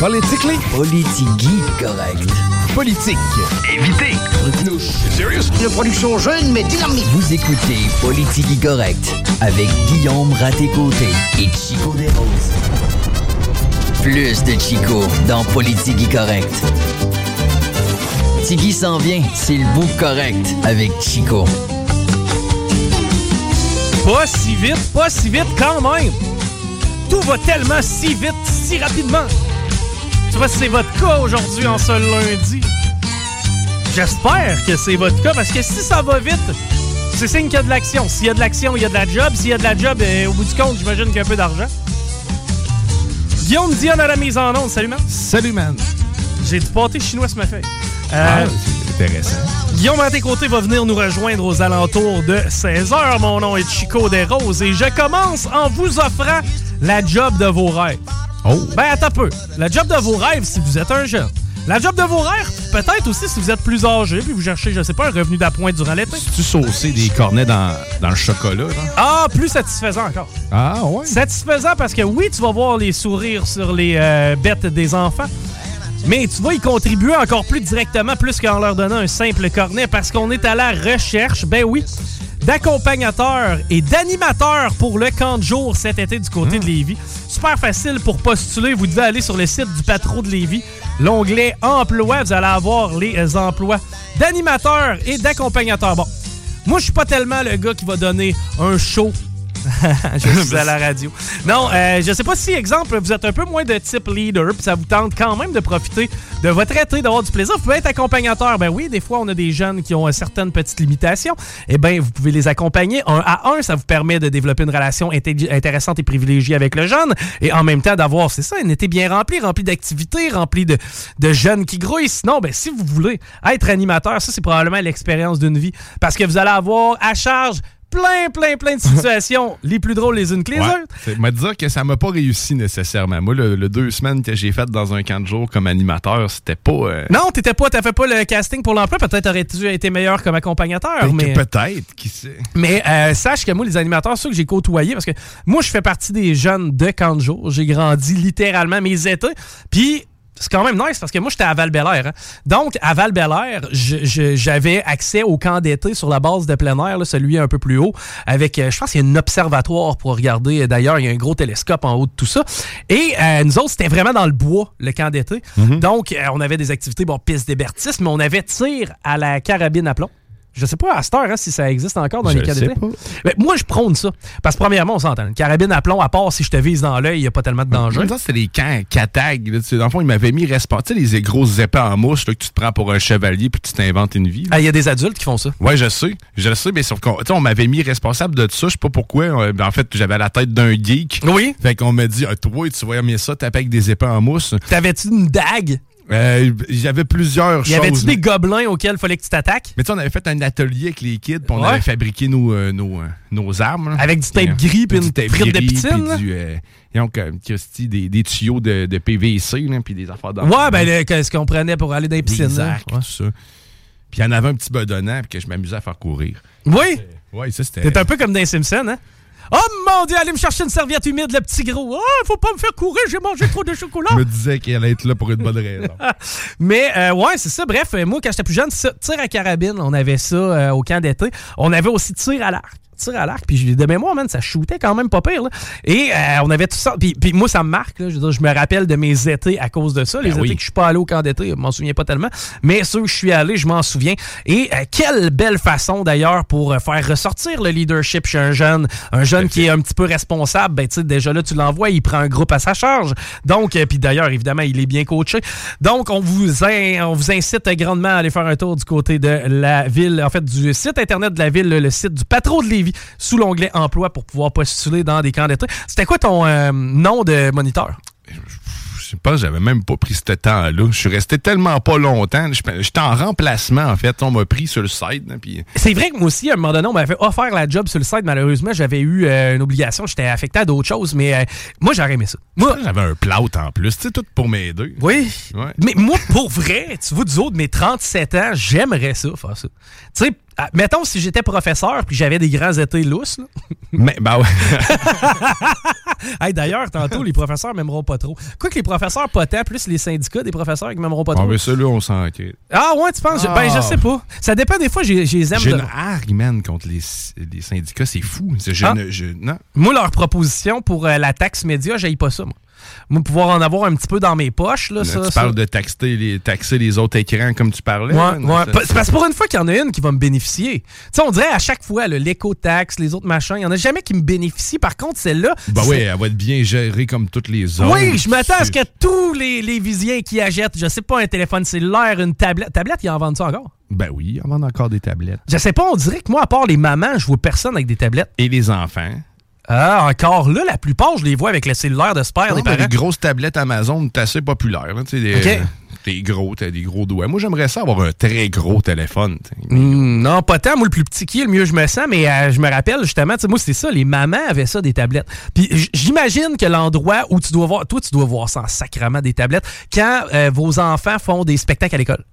Politically? Politigui correct. Politique. Évitez. Serious? Une production jeune mais dynamique. Vous écoutez Politigui correct avec Guillaume Raté-Côté et Chico Desroses. Plus de Chico dans Politigui correct. Tigui s'en vient, c'est le bout correct avec Chico. Pas si vite, pas si vite quand même. Tout va tellement si vite, si rapidement. Tu vois, c'est votre cas aujourd'hui en ce lundi. J'espère que c'est votre cas parce que si ça va vite, c'est signe qu'il y a de l'action. S'il y a de l'action, il y a de la job. S'il y a de la job, eh, au bout du compte, j'imagine qu'il y a un peu d'argent. Guillaume Dion à la mise en onde. Salut, man. Salut, man. J'ai du pâté chinois ce matin. Ah, Euh, c'est intéressant. Guillaume à tes côtés va venir nous rejoindre aux alentours de 16h. Mon nom est Chico Desroses et je commence en vous offrant la job de vos rêves. Oh. Ben, attends peu. La job de vos rêves si vous êtes un jeune. La job de vos rêves, peut-être aussi si vous êtes plus âgé puis vous cherchez, je sais pas, un revenu d'appoint durant l'été. Tu saucé des cornets dans, dans le chocolat? Ah, plus satisfaisant encore. Ah, ouais. Satisfaisant parce que oui, tu vas voir les sourires sur les euh, bêtes des enfants, mais tu vas y contribuer encore plus directement, plus qu'en leur donnant un simple cornet, parce qu'on est à la recherche, ben oui, d'accompagnateurs et d'animateurs pour le camp de jour cet été du côté de Lévis. Super facile pour postuler. Vous devez aller sur le site du Patro de Lévis. L'onglet Emploi, vous allez avoir les emplois d'animateurs et d'accompagnateurs. Bon, moi, je suis pas tellement le gars qui va donner un show je suis à la radio. Non, euh, je sais pas si, exemple, vous êtes un peu moins de type leader, puis ça vous tente quand même de profiter de votre été, d'avoir du plaisir. Vous pouvez être accompagnateur. Ben oui, des fois, on a des jeunes qui ont euh, certaines petites limitations. Eh bien, vous pouvez les accompagner un à un. Ça vous permet de développer une relation inté- intéressante et privilégiée avec le jeune. Et en même temps, d'avoir, c'est ça, un été bien rempli, rempli d'activités, rempli de, de jeunes qui grouillent. Sinon, ben, si vous voulez être animateur, ça, c'est probablement l'expérience d'une vie. Parce que vous allez avoir à charge plein, plein, plein de situations, les plus drôles les unes que les Ouais. autres. C'est- Me dire que ça m'a pas réussi nécessairement. Moi, le, le deux semaines que j'ai fait dans un camp de jour comme animateur, c'était pas. euh, Non, t'étais pas, t'as fait pas le casting pour l'emploi. Peut-être aurais-tu été meilleur comme accompagnateur. ben, mais Peut-être, qui sait. mais euh, sache que moi, les animateurs, ceux que j'ai côtoyés, parce que moi, je fais partie des jeunes de camp de jour. J'ai grandi littéralement mes étés. Puis c'est quand même nice parce que moi, j'étais à val hein. Donc, à val j'avais accès au camp d'été sur la base de plein air, là, celui un peu plus haut, avec, euh, je pense qu'il y a un observatoire pour regarder. D'ailleurs, il y a un gros télescope en haut de tout ça. Et euh, nous autres, c'était vraiment dans le bois, le camp d'été. Donc, euh, on avait des activités, bon, piste d'hébertisme, mais on avait tir à la carabine à plomb. Je sais pas à cette heure hein, si ça existe encore dans Je les pas. Mais moi, je prône ça. Parce que premièrement, on s'entend. Une carabine à plomb, à part si je te vise dans l'œil, il n'y a pas tellement de danger. Temps, c'était les camps catag. Dans le fond, ils m'avaient mis responsable. Tu sais, les grosses épées en mouche là, que tu te prends pour un chevalier puis tu t'inventes une vie. Ah, Il y a des adultes qui font ça. Ouais, je sais. Je le sais, mais sauf qu'on tu sais, on m'avait mis responsable de ça. Je sais pas pourquoi. Euh, ben, En fait, j'avais la tête d'un geek. Oui. Fait qu'on m'a dit, ah, toi, tu vas aimer ça, taper avec des épées en mousse. T'avais-tu une dague? Euh, J'avais plusieurs Y avait-tu choses. des gobelins auxquels il fallait que tu t'attaques? Mais tu sais, on avait fait un atelier avec les kids, puis on Ouais. avait fabriqué nos, euh, nos, euh, nos armes. là. Avec du tape Puis, gris puis une tape frite de piscine, du, euh, donc, euh, Christy, des, des tuyaux de, de PVC, puis des affaires d'enfants. Ouais, ben, le- qu'est-ce qu'on prenait pour aller dans les piscines? des arcs, Ouais. tout ça. Puis il y en avait un petit bedonnant, puis que je m'amusais à faire courir. Oui! Ouais, ça, c'était... T'es un peu comme dans les Simpsons, hein? Oh mon dieu, allez me chercher une serviette humide, le petit gros. Oh, faut pas me faire courir, j'ai mangé trop de chocolat. Je me disais qu'elle allait être là pour une bonne raison. Mais euh, ouais, c'est ça. Bref, euh, moi, quand j'étais plus jeune, ça, tir à carabine, on avait ça euh, au camp d'été. On avait aussi tir à l'arc. Tir à l'arc. Puis de mémoire, man, ça shootait quand même pas pire. Là. Et euh, on avait tout ça. Puis, puis moi, ça me marque. Là. Je, veux dire, je me rappelle de mes étés à cause de ça. Les Ben étés oui. que je suis pas allé au camp d'été, je m'en souviens pas tellement. Mais ceux que je suis allé, je m'en souviens. Et euh, quelle belle façon d'ailleurs pour euh, faire ressortir le leadership chez un jeune. Un jeune qui est un petit peu responsable. Ben, tu sais, déjà là, tu l'envoies, il prend un groupe à sa charge. Donc, euh, puis d'ailleurs, évidemment, il est bien coaché. Donc, on vous, in- on vous incite grandement à aller faire un tour du côté de la ville, en fait, du site internet de la ville, le site du patron de Lévis, sous l'onglet emploi pour pouvoir postuler dans des camps d'été. C'était quoi ton euh, nom de moniteur? Je sais pas, j'avais même pas pris ce temps-là. Je suis resté tellement pas longtemps. J'étais en remplacement, en fait. On m'a pris sur le site. puis C'est vrai que moi aussi, à un moment donné, on m'avait offert la job sur le site. Malheureusement, j'avais eu euh, une obligation. J'étais affecté à d'autres choses, mais euh, moi, j'aurais aimé ça. Moi, j'avais un plout en plus. Tu sais, tout pour m'aider. Oui. Ouais. Mais moi, pour vrai, tu vois, du haut de mes 37 ans, j'aimerais ça, faire ça. Tu sais, ah, mettons si j'étais professeur puis j'avais des grands étés lousses. là. Mais, bah ouais. Hey, D'ailleurs, tantôt, les professeurs m'aimeront pas trop. Quoi que les professeurs pas tant, plus les syndicats des professeurs qui m'aimeront pas Ah, trop. mais ça, là, on s'en. Ah ouais, tu penses? Ben, je Ah. sais pas. Ça dépend des fois, j'ai j'ai les aime. J'ai de- une hargue, man, contre les, les syndicats. C'est fou. C'est- je Ah. ne- je- non. Moi, leur proposition pour euh, la taxe média, j'aille pas ça, moi. Moi, pouvoir en avoir un petit peu dans mes poches, là, Là, ça. tu ça- parles de taxer les, taxer les autres écrans comme tu parlais. Ouais, ouais. C'est parce que pour une fois qu'il y en a une qui va me bénéficier. Tu sais, on dirait à chaque fois, l'éco-taxe, les autres machins, il y en a jamais qui me bénéficient. Par contre, celle-là. Bah c'est- oui, elle va être bien gérée comme toutes les autres. Oui, je m'attends à ce que tous les, les visiens qui achètent, je sais pas, un téléphone cellulaire, une tablette. Tablette, ils en vendent ça encore? Ben oui, on vend encore des tablettes. Je sais pas, on dirait que moi, à part les mamans, je vois personne avec des tablettes. Et les enfants. Ah, encore là, la plupart, je les vois avec le cellulaire de Spire des parents. les grosses tablettes Amazon, c'est assez populaire. là, tu sais, des, Ok. euh, gros, t'as des gros doigts. Moi, j'aimerais ça avoir un très gros téléphone. Hmm, non, pas tant. Moi, le plus petit qui est, le mieux je me sens. Mais euh, je me rappelle, justement, tu sais, moi, c'est ça. Les mamans avaient ça, des tablettes. Puis j'imagine que l'endroit où tu dois voir... Toi, tu dois voir ça en sacrament, des tablettes, quand euh, vos enfants font des spectacles à l'école.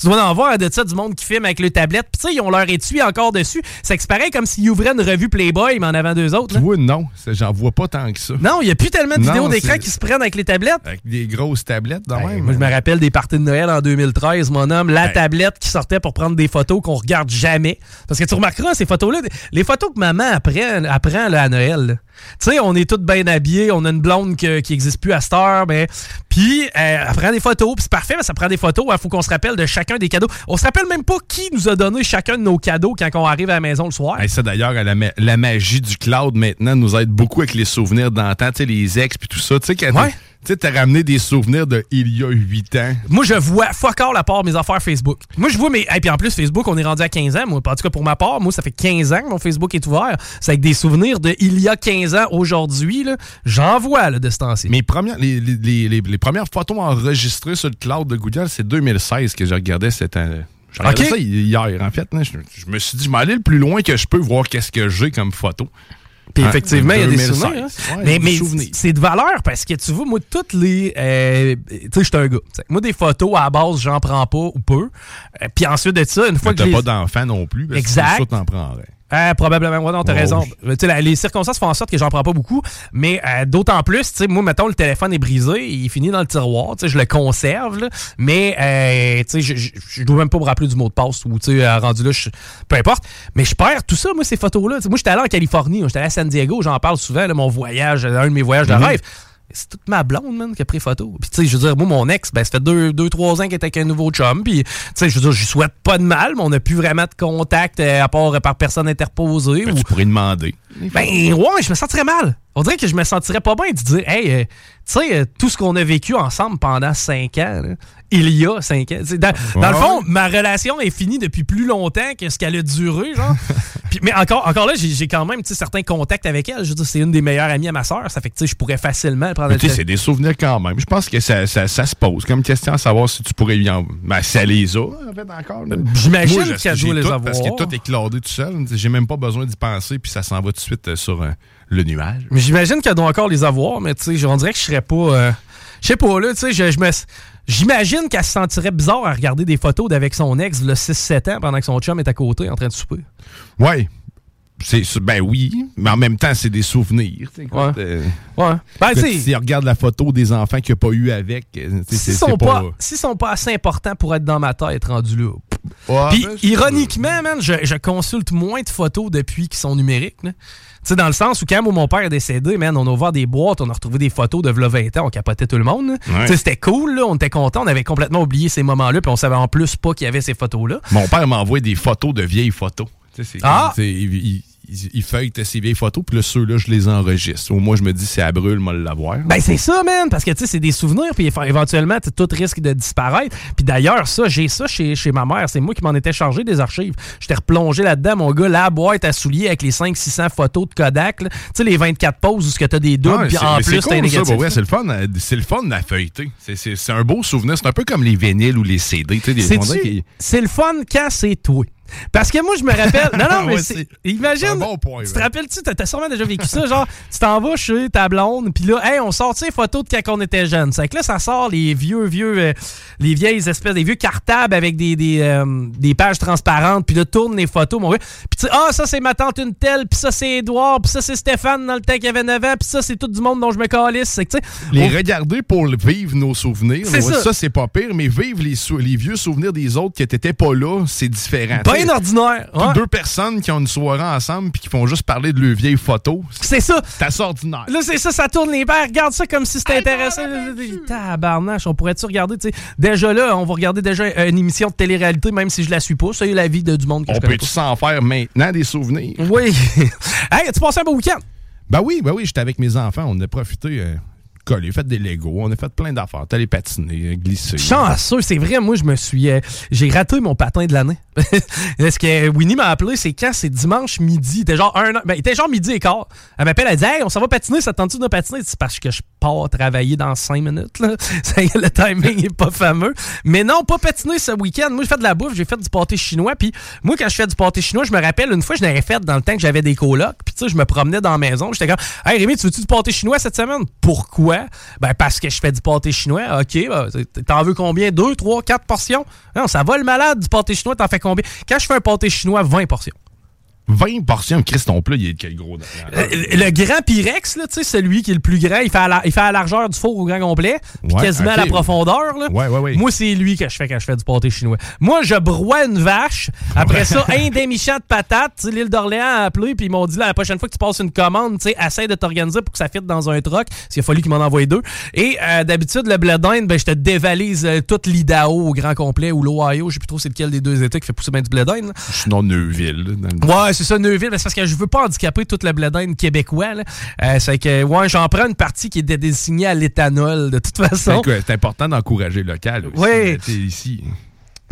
Tu dois en voir de ça du monde qui filme avec le tablette. Puis tu sais, ils ont leur étui encore dessus. Ça se paraît comme s'ils ouvraient une revue Playboy, mais en avant deux autres. Là. vois, non. J'en vois pas tant que ça. Non, il n'y a plus tellement de Non, vidéos d'écran c'est- qui se prennent avec les tablettes. Avec des grosses tablettes, dans Hey, même. moi, je me rappelle des parties de Noël en 2013, mon homme. La Hey. tablette qui sortait pour prendre des photos qu'on regarde jamais. Parce que tu remarqueras, ces photos-là, les photos que maman apprend, apprend là, à Noël. là. Tu sais, on est toutes bien habillés, on a une blonde que- qui n'existe plus à cette heure, mais puis euh, elle prend des photos, puis c'est parfait, mais ça prend des photos. Il faut qu'on se rappelle de chacun des cadeaux. On se rappelle même pas qui nous a donné chacun de nos cadeaux quand on arrive à la maison le soir. Hey, ça, d'ailleurs, la, ma- la magie du cloud maintenant nous aide beaucoup avec les souvenirs d'antan, tu sais, les ex puis tout ça. Tu sais, Ouais. Tu sais, t'as ramené des souvenirs de il y a huit ans. Moi, je vois fuck all à part mes affaires Facebook. Moi, je vois mes. Et puis en plus, Facebook, on est rendu à 15 ans. Moi, en tout cas, pour ma part, moi, ça fait 15 ans que mon Facebook est ouvert. C'est avec des souvenirs de il y a 15 ans aujourd'hui. là. J'en vois là, de ce temps-ci. Mes premières, les, les- les- les- les premières photos enregistrées sur le cloud de Google, c'est 2016 que je regardais cette année. Je regardais Ok. ça hier, en fait. Je, je me suis dit, je vais aller le plus loin que je peux voir qu'est-ce que j'ai comme photo. Puis Hein, effectivement, il y a des 2016. souvenirs. hein. Mais mais c'est de valeur parce que tu vois, moi, toutes les. euh, tu sais, je suis un gars. T'sais, Moi, des photos à la base, j'en prends pas ou peu. Euh, Puis ensuite de ça, une fois Mais que t'as pas d'enfant non plus. parce que Exact. Ça, t'en prendrais. Euh, probablement, ouais, non, t'as Oh, raison. la- les circonstances font en sorte que j'en prends pas beaucoup, mais euh, d'autant plus, tu sais, moi, mettons, le téléphone est brisé, il finit dans le tiroir, tu sais, je le conserve, là, mais, euh, tu sais, je- dois même pas me rappeler du mot de passe ou, tu sais, euh, rendu là, je- peu importe, mais je perds tout ça, moi, ces photos-là. Moi, j'étais allé en Californie, j'étais allé à San Diego, j'en parle souvent, là, mon voyage, un de mes voyages de Mhm. rêve. C'est toute ma blonde, man, qui a pris photo. Puis, tu sais, je veux dire, moi, mon ex, ben, ça fait deux, deux trois ans qu'elle est avec un nouveau chum. Puis, tu sais, je veux dire, je lui souhaite pas de mal, mais on n'a plus vraiment de contact euh, à part euh, par personne interposée. Ben, ou- tu pourrais demander. ben, ouais, je me sentirais mal. On dirait que je me sentirais pas bien de dire, hey, euh, tu sais, euh, tout ce qu'on a vécu ensemble pendant cinq ans, là, il y a cinq ans. Dans, le fond, ma relation est finie depuis plus longtemps que ce qu'elle a duré, genre. Puis, mais encore, encore là, j'ai quand même certains contacts avec elle. Je veux dire, c'est une des meilleures amies à ma soeur. Ça fait que tu sais, je pourrais facilement prendre tu sais, c'est des souvenirs quand même. Je pense que ça, ça, ça se pose comme question à savoir si tu pourrais y en. Ben, ça les a, en fait, encore. là. J'imagine qu'elle doit les tout, avoir. Parce que tout est cladé tout seul. J'ai même pas besoin d'y penser, puis ça s'en va tout de suite euh, sur euh, le nuage. Mais j'imagine qu'elle doit encore les avoir, mais tu sais, on dirait que je serais pas. euh, je sais pas, là, tu sais, je, me. J'imagine qu'elle se sentirait bizarre à regarder des photos d'avec son ex, le 6-7 ans, pendant que son chum est à côté en train de souper. Ouais. ben oui, mais en même temps, c'est des souvenirs. ouais. Euh, ouais. Ben, si regarde la photo des enfants qu'il n'y a pas eu avec, euh, s'ils sont pas, sont pas assez importants pour être dans ma tête rendu là. Puis, ben, ironiquement, man, je, consulte moins de photos depuis qu'ils sont numériques. Sais, dans le sens où quand mon père est décédé, man, on a ouvert des boîtes, on a retrouvé des photos de 20 ans, on capotait tout le monde. C'était cool, là, on était content, on avait complètement oublié ces moments-là, puis on savait en plus pas qu'il y avait ces photos-là. Mon père m'a envoyé des photos de vieilles photos. Ah! il, il, feuille ses vieilles photos, puis là, ceux-là, je les enregistre. Au moins, je me dis, c'est à brûle, moi, l'avoir. Ben, c'est ça, man, parce que, tu sais, c'est des souvenirs, puis éventuellement, tout risque de disparaître. Puis d'ailleurs, ça, j'ai ça chez, chez ma mère. C'est moi qui m'en étais chargé des archives. J'étais replongé là-dedans, mon gars, la boîte à souliers avec les 500-600 photos de Kodak. Tu sais, les 24 poses où tu as des doubles, puis en plus, t'as un négatif. c'est le fun, c'est le fun à feuilleter. C'est un beau souvenir. C'est un peu comme les vinyles ou les CD. C'est le fun quand c'est toi. Parce que moi, je me rappelle. Non, non, mais c'est. Imagine. Bon point, tu te rappelles-tu, t'as sûrement déjà vécu ça, genre, tu t'en vas chez ta blonde, puis là, hey, on sortit les photos de quand on était jeune. C'est que là, ça sort les vieux, vieux, euh, les vieilles espèces, des vieux cartables avec des, des, euh, des pages transparentes, puis là, tourne les photos, mon gars. Puis tu ah, ça, c'est ma tante une telle, puis ça, c'est Edouard, puis ça, c'est Stéphane dans le temps qui avait 9 ans, puis ça, c'est tout du monde dont je me calisse. C'est que, tu sais. Les regarder pour vivre nos souvenirs, ça, c'est pas pire, mais vivre les, les vieux souvenirs des autres qui n'étaient pas là, c'est différent. Bien ordinaire deux personnes qui ont une soirée ensemble puis qui font juste parler de leurs vieilles photos. C'est ça. C'est ordinaire. Là, c'est ça, ça tourne les verres. Regarde ça comme si c'était intéressant. Tabarnache, on pourrait-tu regarder, tu sais? Déjà là, on va regarder déjà une émission de télé-réalité, même si je la suis pas. Ça y est la vie de, du monde que On peut-tu s'en faire maintenant des souvenirs? Oui. hey, tu passé un beau week-end? Ben oui, ben oui, j'étais avec mes enfants. On a profité. Euh, collé, fait des Legos, on a fait plein d'affaires. T'allais patiner, glisser. Chanceux, c'est vrai, moi je me suis. Euh, j'ai raté mon patin de l'année. Ce que Winnie m'a appelé, c'est quand? C'est dimanche midi. Il était genre un ben, il était genre midi et quart. Elle m'appelle, elle dit Hey, on s'en va patiner, ça tente-tu de patiner? C'est parce que je pars travailler dans cinq minutes. Là. le timing est pas fameux. Mais non, pas patiner ce week-end. Moi, j'ai fait de la bouffe, j'ai fait du pâté chinois. Puis moi, quand je fais du pâté chinois, je me rappelle une fois, je l'avais fait dans le temps que j'avais des colocs. Puis tu sais, je me promenais dans la maison. J'étais comme Hey Rémi, tu veux-tu du pâté chinois cette semaine? Pourquoi? Ben, parce que je fais du pâté chinois. OK, ben, t'en veux combien? Deux, trois, quatre portions? Non, ça va le malade du pâté chinois, t'en fais combien? Quand je fais un pâté chinois, 20 portions. 20 portions. Chris, ton plat, il est quel gros. Euh, le, grand Pyrex, là, celui qui est le plus grand, il fait, à il fait à la largeur du four au grand complet, puis quasiment à la profondeur. Là. Ouais, ouais, Moi, c'est lui que je fais quand je fais du pâté chinois. Moi, je broie une vache. Après ça, un demi-champ de patates. L'île d'Orléans a appelé, puis ils m'ont dit la prochaine fois que tu passes une commande, essaie de t'organiser pour que ça fitte dans un truck. S'il a fallu qu'ils m'en envoient deux. Et euh, d'habitude, le blé d'Inde, ben, je te dévalise euh, toute l'Idaho au grand complet ou l'Ohio. Je sais plus trop c'est lequel des deux États qui fait pousser bien du blé d'Inde. Sinon, Neuville. Ouais, c'est ça, Neuville. parce que je veux pas handicaper toute la bledine québécois. Euh, c'est que, ouais, j'en prends une partie qui est désignée à l'éthanol, de toute façon. C'est important d'encourager le local aussi. Oui. Ici.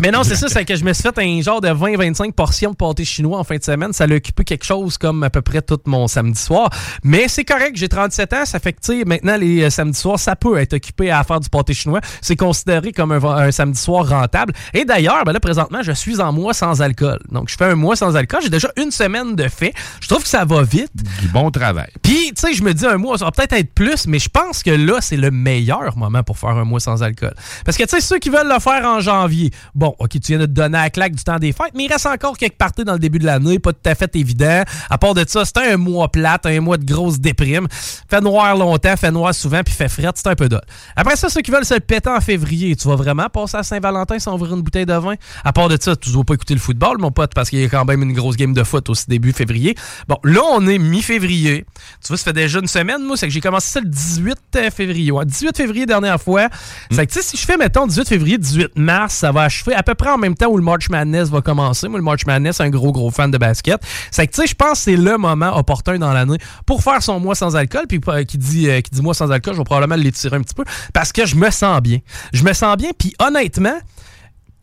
Mais non, c'est ça, c'est que je me suis fait un genre de 20-25 portions de pâté chinois en fin de semaine. Ça a occupé quelque chose comme à peu près tout mon samedi soir. Mais c'est correct, j'ai 37 ans, ça fait que, tu sais, maintenant, les euh, samedis soirs, ça peut être occupé à faire du pâté chinois. C'est considéré comme un, samedi soir rentable. Et d'ailleurs, ben là, présentement, je suis en mois sans alcool. Donc, je fais un mois sans alcool. J'ai déjà une semaine de fait. Je trouve que ça va vite. Du bon travail. Puis, tu sais, je me dis un mois, ça va peut-être être plus, mais je pense que là, c'est le meilleur moment pour faire un mois sans alcool. Parce que, tu sais, ceux qui veulent le faire en janvier, bon, OK, tu viens de te donner à la claque du temps des fêtes, mais il reste encore quelques parties dans le début de l'année, pas tout à fait évident. À part de ça, c'était un mois plate, un mois de grosse déprime. Fait noir longtemps, fait noir souvent, puis fait fret, c'est un peu d'ol. Après ça, ceux qui veulent se le péter en février, tu vas vraiment passer à Saint-Valentin sans ouvrir une bouteille de vin? À part de ça, tu dois pas écouter le football, mon pote, parce qu'il y a quand même une grosse game de foot aussi début février. Bon, là, on est mi-février. Tu vois, ça fait déjà une semaine, moi, c'est que j'ai commencé ça le 18 février. 18 février, dernière fois. C'est que, tu sais, si je fais, mettons, 18 février, 18 mars, ça va achever à peu près en même temps où le March Madness va commencer. Moi, le March Madness, un gros, gros fan de basket. C'est que, tu sais, je pense que c'est le moment opportun dans l'année pour faire son mois sans alcool. Puis, euh, qui dit, euh, qui dit mois sans alcool, je vais probablement l'étirer un petit peu parce que je me sens bien. Je me sens bien, puis honnêtement,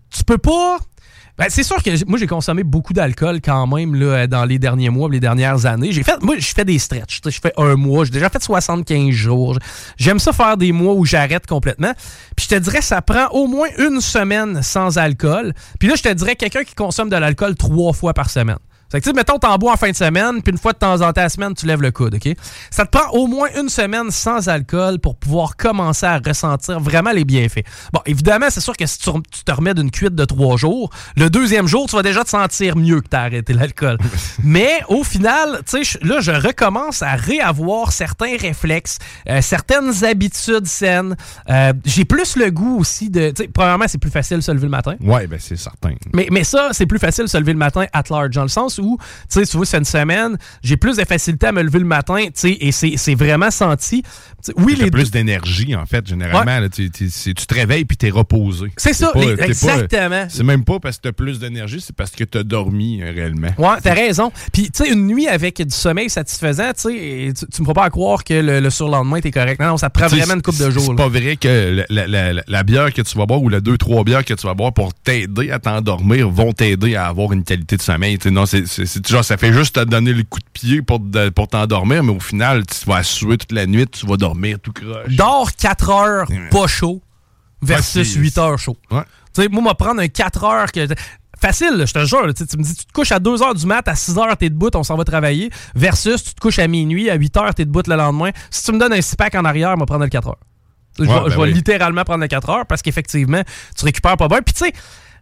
tu peux pas ben, c'est sûr que moi, j'ai consommé beaucoup d'alcool quand même là, dans les derniers mois, les dernières années. J'ai fait, moi, je fais des stretches. Je fais un mois. J'ai déjà fait 75 jours. J'aime ça faire des mois où j'arrête complètement. Puis je te dirais, ça prend au moins une semaine sans alcool. Puis là, je te dirais, quelqu'un qui consomme de l'alcool trois fois par semaine. Fait que, tu sais, mettons, t'en bois en fin de semaine, puis une fois de temps en temps la semaine, tu lèves le coude, OK? Ça te prend au moins une semaine sans alcool pour pouvoir commencer à ressentir vraiment les bienfaits. Bon, évidemment, c'est sûr que si tu, te remets d'une cuite de trois jours, le deuxième jour, tu vas déjà te sentir mieux que t'as arrêté l'alcool. Mais au final, tu sais, là, je recommence à réavoir certains réflexes, euh, certaines habitudes saines. Euh, j'ai plus le goût aussi de... Tu sais, premièrement, c'est plus facile de se lever le matin. Ouais, ben c'est certain. Mais, mais ça, c'est plus facile de se lever le matin at large, dans le sens où, tu sais, tu vois, c'est une semaine, j'ai plus de facilité à me lever le matin, tu sais, et c'est vraiment senti. oui, les plus d'énergie, en fait, généralement. tu, te réveilles puis t'es reposé. C'est ça, exactement. C'est même pas parce que t'as plus d'énergie, c'est parce que t'as dormi euh, réellement. Ouais, t'as raison. Puis, tu sais, une nuit avec du sommeil satisfaisant, tu sais, tu me feras pas croire que le, surlendemain, t'es correct. Non, ça prend vraiment une coupe de jours. C'est pas vrai que la, bière que tu vas boire ou la deux, trois bières que tu vas boire pour t'aider à t'endormir vont t'aider à avoir une qualité de sommeil. non, c'est genre, ça fait juste te donner le coup de pied pour, pour t'endormir, mais au final, tu vas suer toute la nuit, tu vas dormir tout croche. Dors 4 heures pas chaud versus 8 heures chaud. Ouais. Tu sais, moi, me prendre un 4 heures que. Facile, je te jure. tu me dis, tu te couches à 2 heures du mat, à 6 heures, t'es debout, on s'en va travailler. Versus, tu te couches à minuit, à 8 heures, t'es debout le lendemain. Si tu me donnes un 6 pack en arrière, vais prendre le 4 heures. Je, vais, ben littéralement prendre le 4 heures parce qu'effectivement, tu récupères pas bien. Puis tu sais,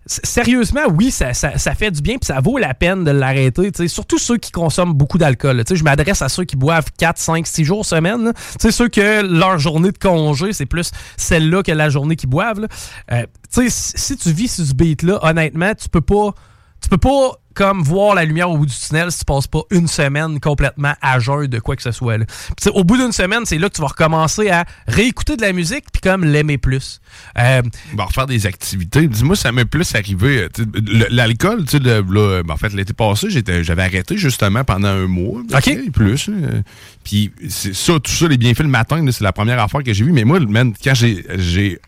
sérieusement, oui, ça, fait du bien puis ça vaut la peine de l'arrêter. Surtout ceux qui consomment beaucoup d'alcool. Je m'adresse à ceux qui boivent 4, 5, 6 jours semaine. Ceux que leur journée de congé, c'est plus celle-là que la journée qu'ils boivent. Euh, si tu vis sur ce beat-là, honnêtement, tu peux pas. Tu peux pas comme voir la lumière au bout du tunnel si tu passes pas une semaine complètement à jeun de quoi que ce soit. Là. au bout d'une semaine, c'est là que tu vas recommencer à réécouter de la musique puis comme l'aimer plus. Euh, va refaire des activités. Dis-moi, ça m'est plus arrivé. Euh, l'alcool, tu sais, ben, en fait, l'été passé, j'avais arrêté justement pendant un mois. OK. Plus. Puis ça, tout ça, les bienfaits le matin, c'est la première affaire que j'ai vue. Mais moi, quand j'ai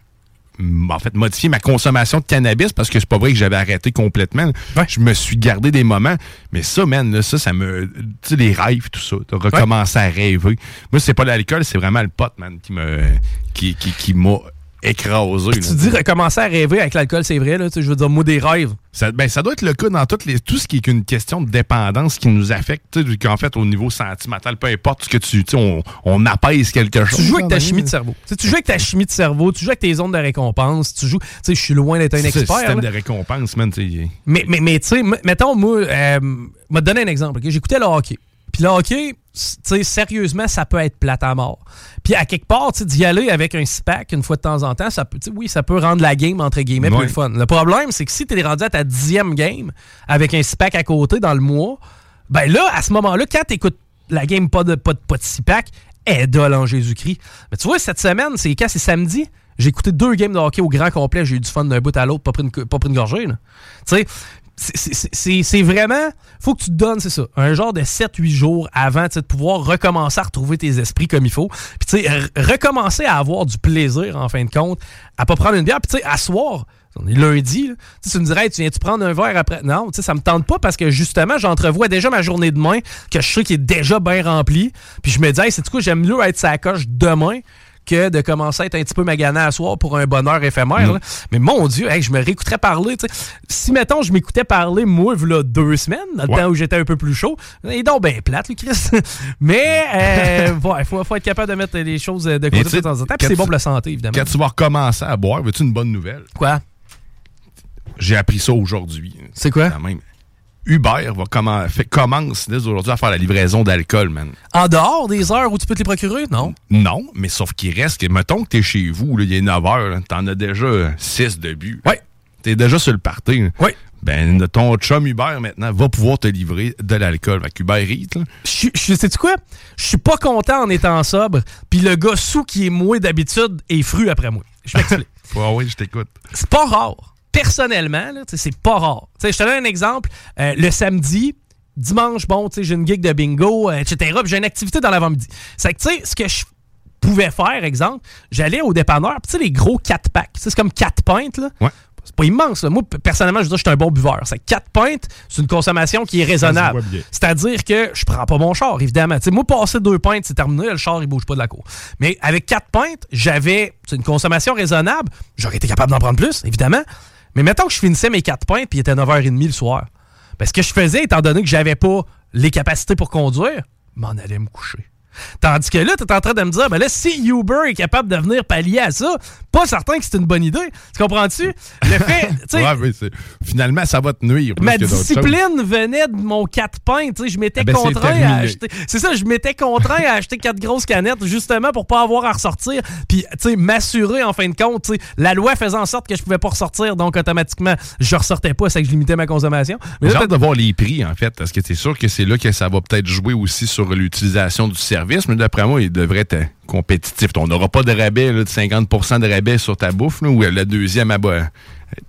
en fait, modifier ma consommation de cannabis parce que c'est pas vrai que j'avais arrêté complètement. Je me suis gardé des moments. Mais ça, man, ça, ça me. Tu sais, les rêves, tout ça. De recommencer à rêver. Moi, c'est pas l'alcool, c'est vraiment le pot, man, qui me. qui, qui, qui m'a écrasé. tu dis recommencer à rêver avec l'alcool, c'est vrai, là, je veux dire, moi, des rêves. Ça, ben, ça doit être le cas dans toutes les, tout ce qui est une question de dépendance qui nous affecte, qu'en fait, au niveau sentimental, peu importe ce que tu, on, on apaise quelque chose. Tu joues avec ta chimie de cerveau. tu joues avec ta chimie de cerveau, tu joues avec tes zones de récompense, tu joues, tu sais, je suis loin d'être un expert. C'est système de récompense, man, Mais, mais, mais tu sais, mettons, moi, euh, m'a donné un exemple, J'écoutais le hockey. Puis le hockey, sérieusement, ça peut être plate à mort. Puis à quelque part, d'y aller avec un SPAC une fois de temps en temps, ça peut, oui, ça peut rendre la game, entre guillemets, plus fun. Le problème, c'est que si tu es rendu à ta dixième game avec un SPAC à côté dans le mois, ben là, à ce moment-là, quand tu écoutes la game pas de, pas de, pas de en Jésus-Christ. Mais tu vois, cette semaine, c'est quand? C'est samedi, j'ai écouté deux games de hockey au grand complet, j'ai eu du fun d'un bout à l'autre, pas pris une, pas pris une gorgée. Tu sais, c'est vraiment. faut que tu te donnes, c'est ça, un genre de 7-8 jours avant de pouvoir recommencer à retrouver tes esprits comme il faut. Puis, tu sais, recommencer à avoir du plaisir, en fin de compte, à pas prendre une bière. Puis, tu sais, à soir, on est lundi, là, tu me dirais, tu viens-tu prendre un verre après? Non, tu sais, ça me tente pas parce que justement, j'entrevois déjà ma journée de demain, que je sais qui est déjà bien remplie. Puis, je me dis, hey, c'est quoi, j'aime mieux être sa coche demain que de commencer à être un petit peu magané à soir pour un bonheur éphémère. Mm. Mais mon Dieu, je me réécouterais parler. Si, mettons, je m'écoutais parler, moi, là, deux semaines, dans le temps où j'étais un peu plus chaud, est donc bien plate, le Chris. Mais il euh, faut, faut, être capable de mettre les choses de côté de temps en temps. c'est bon pour la santé, évidemment. Quand tu vas recommencer à boire, veux-tu une bonne nouvelle? Quoi? J'ai appris ça aujourd'hui. C'est quoi? Uber va commence dès aujourd'hui à faire la livraison d'alcool, man. En dehors des heures où tu peux te les procurer, non? Non, mais sauf qu'il reste que, mettons que t'es chez vous, il est 9 heures, t'en as déjà 6 de but. Oui. T'es déjà sur le party. Oui. Ben, ton chum Uber, maintenant, va pouvoir te livrer de l'alcool. Avec Uber Eats, Je sais-tu quoi? Je suis pas content en étant sobre, puis le gars sous qui est moins d'habitude est fru après moi. Je m'explique. oui, je t'écoute. C'est pas rare personnellement, c'est pas rare. je te donne un exemple. Euh, le samedi, dimanche, bon, j'ai une gig de bingo, euh, etc. Puis j'ai une activité dans l'avant-midi. C'est que, tu sais, ce que je pouvais faire, exemple, j'allais au dépanneur, tu sais, les gros 4 packs. C'est comme 4 pintes, là. Ouais. C'est pas immense. Moi, personnellement, je veux dire, je suis un bon buveur. C'est 4 pintes, c'est une consommation qui est raisonnable. C'est-à-dire que je prends pas mon char, évidemment. moi, passer deux pintes, c'est terminé, le char, il bouge pas de la cour. Mais avec 4 pintes, j'avais une consommation raisonnable. J'aurais été capable d'en prendre plus, évidemment. Mais mettons que je finissais mes 4 pintes puis il était 9h30 le soir. Ben, ce que je faisais, étant donné que j'avais pas les capacités pour conduire, m'en allais me coucher. Tandis que là, tu es en train de me dire, ben là, si Uber est capable de venir pallier à ça, pas certain que c'est une bonne idée. Tu comprends-tu? Le fait, Ouais, mais finalement, ça va te nuire. Ma discipline venait de mon 4 pains. tu sais, Je m'étais Ah ben, contraint à acheter. C'est ça, je m'étais contraint à acheter quatre grosses canettes justement pour pas avoir à ressortir. Puis, tu sais, m'assurer en fin de compte. tu sais, La loi faisait en sorte que je pouvais pas ressortir, donc automatiquement, je ressortais pas, c'est que je limitais ma consommation. Mais J'ai hâte de voir les prix, en fait, parce que c'est sûr que c'est là que ça va peut-être jouer aussi sur l'utilisation du service, mais d'après moi, il devrait être euh, compétitif. On n'aura pas de rabais, de 50% de rabais sur ta bouffe, là, ou euh, la deuxième à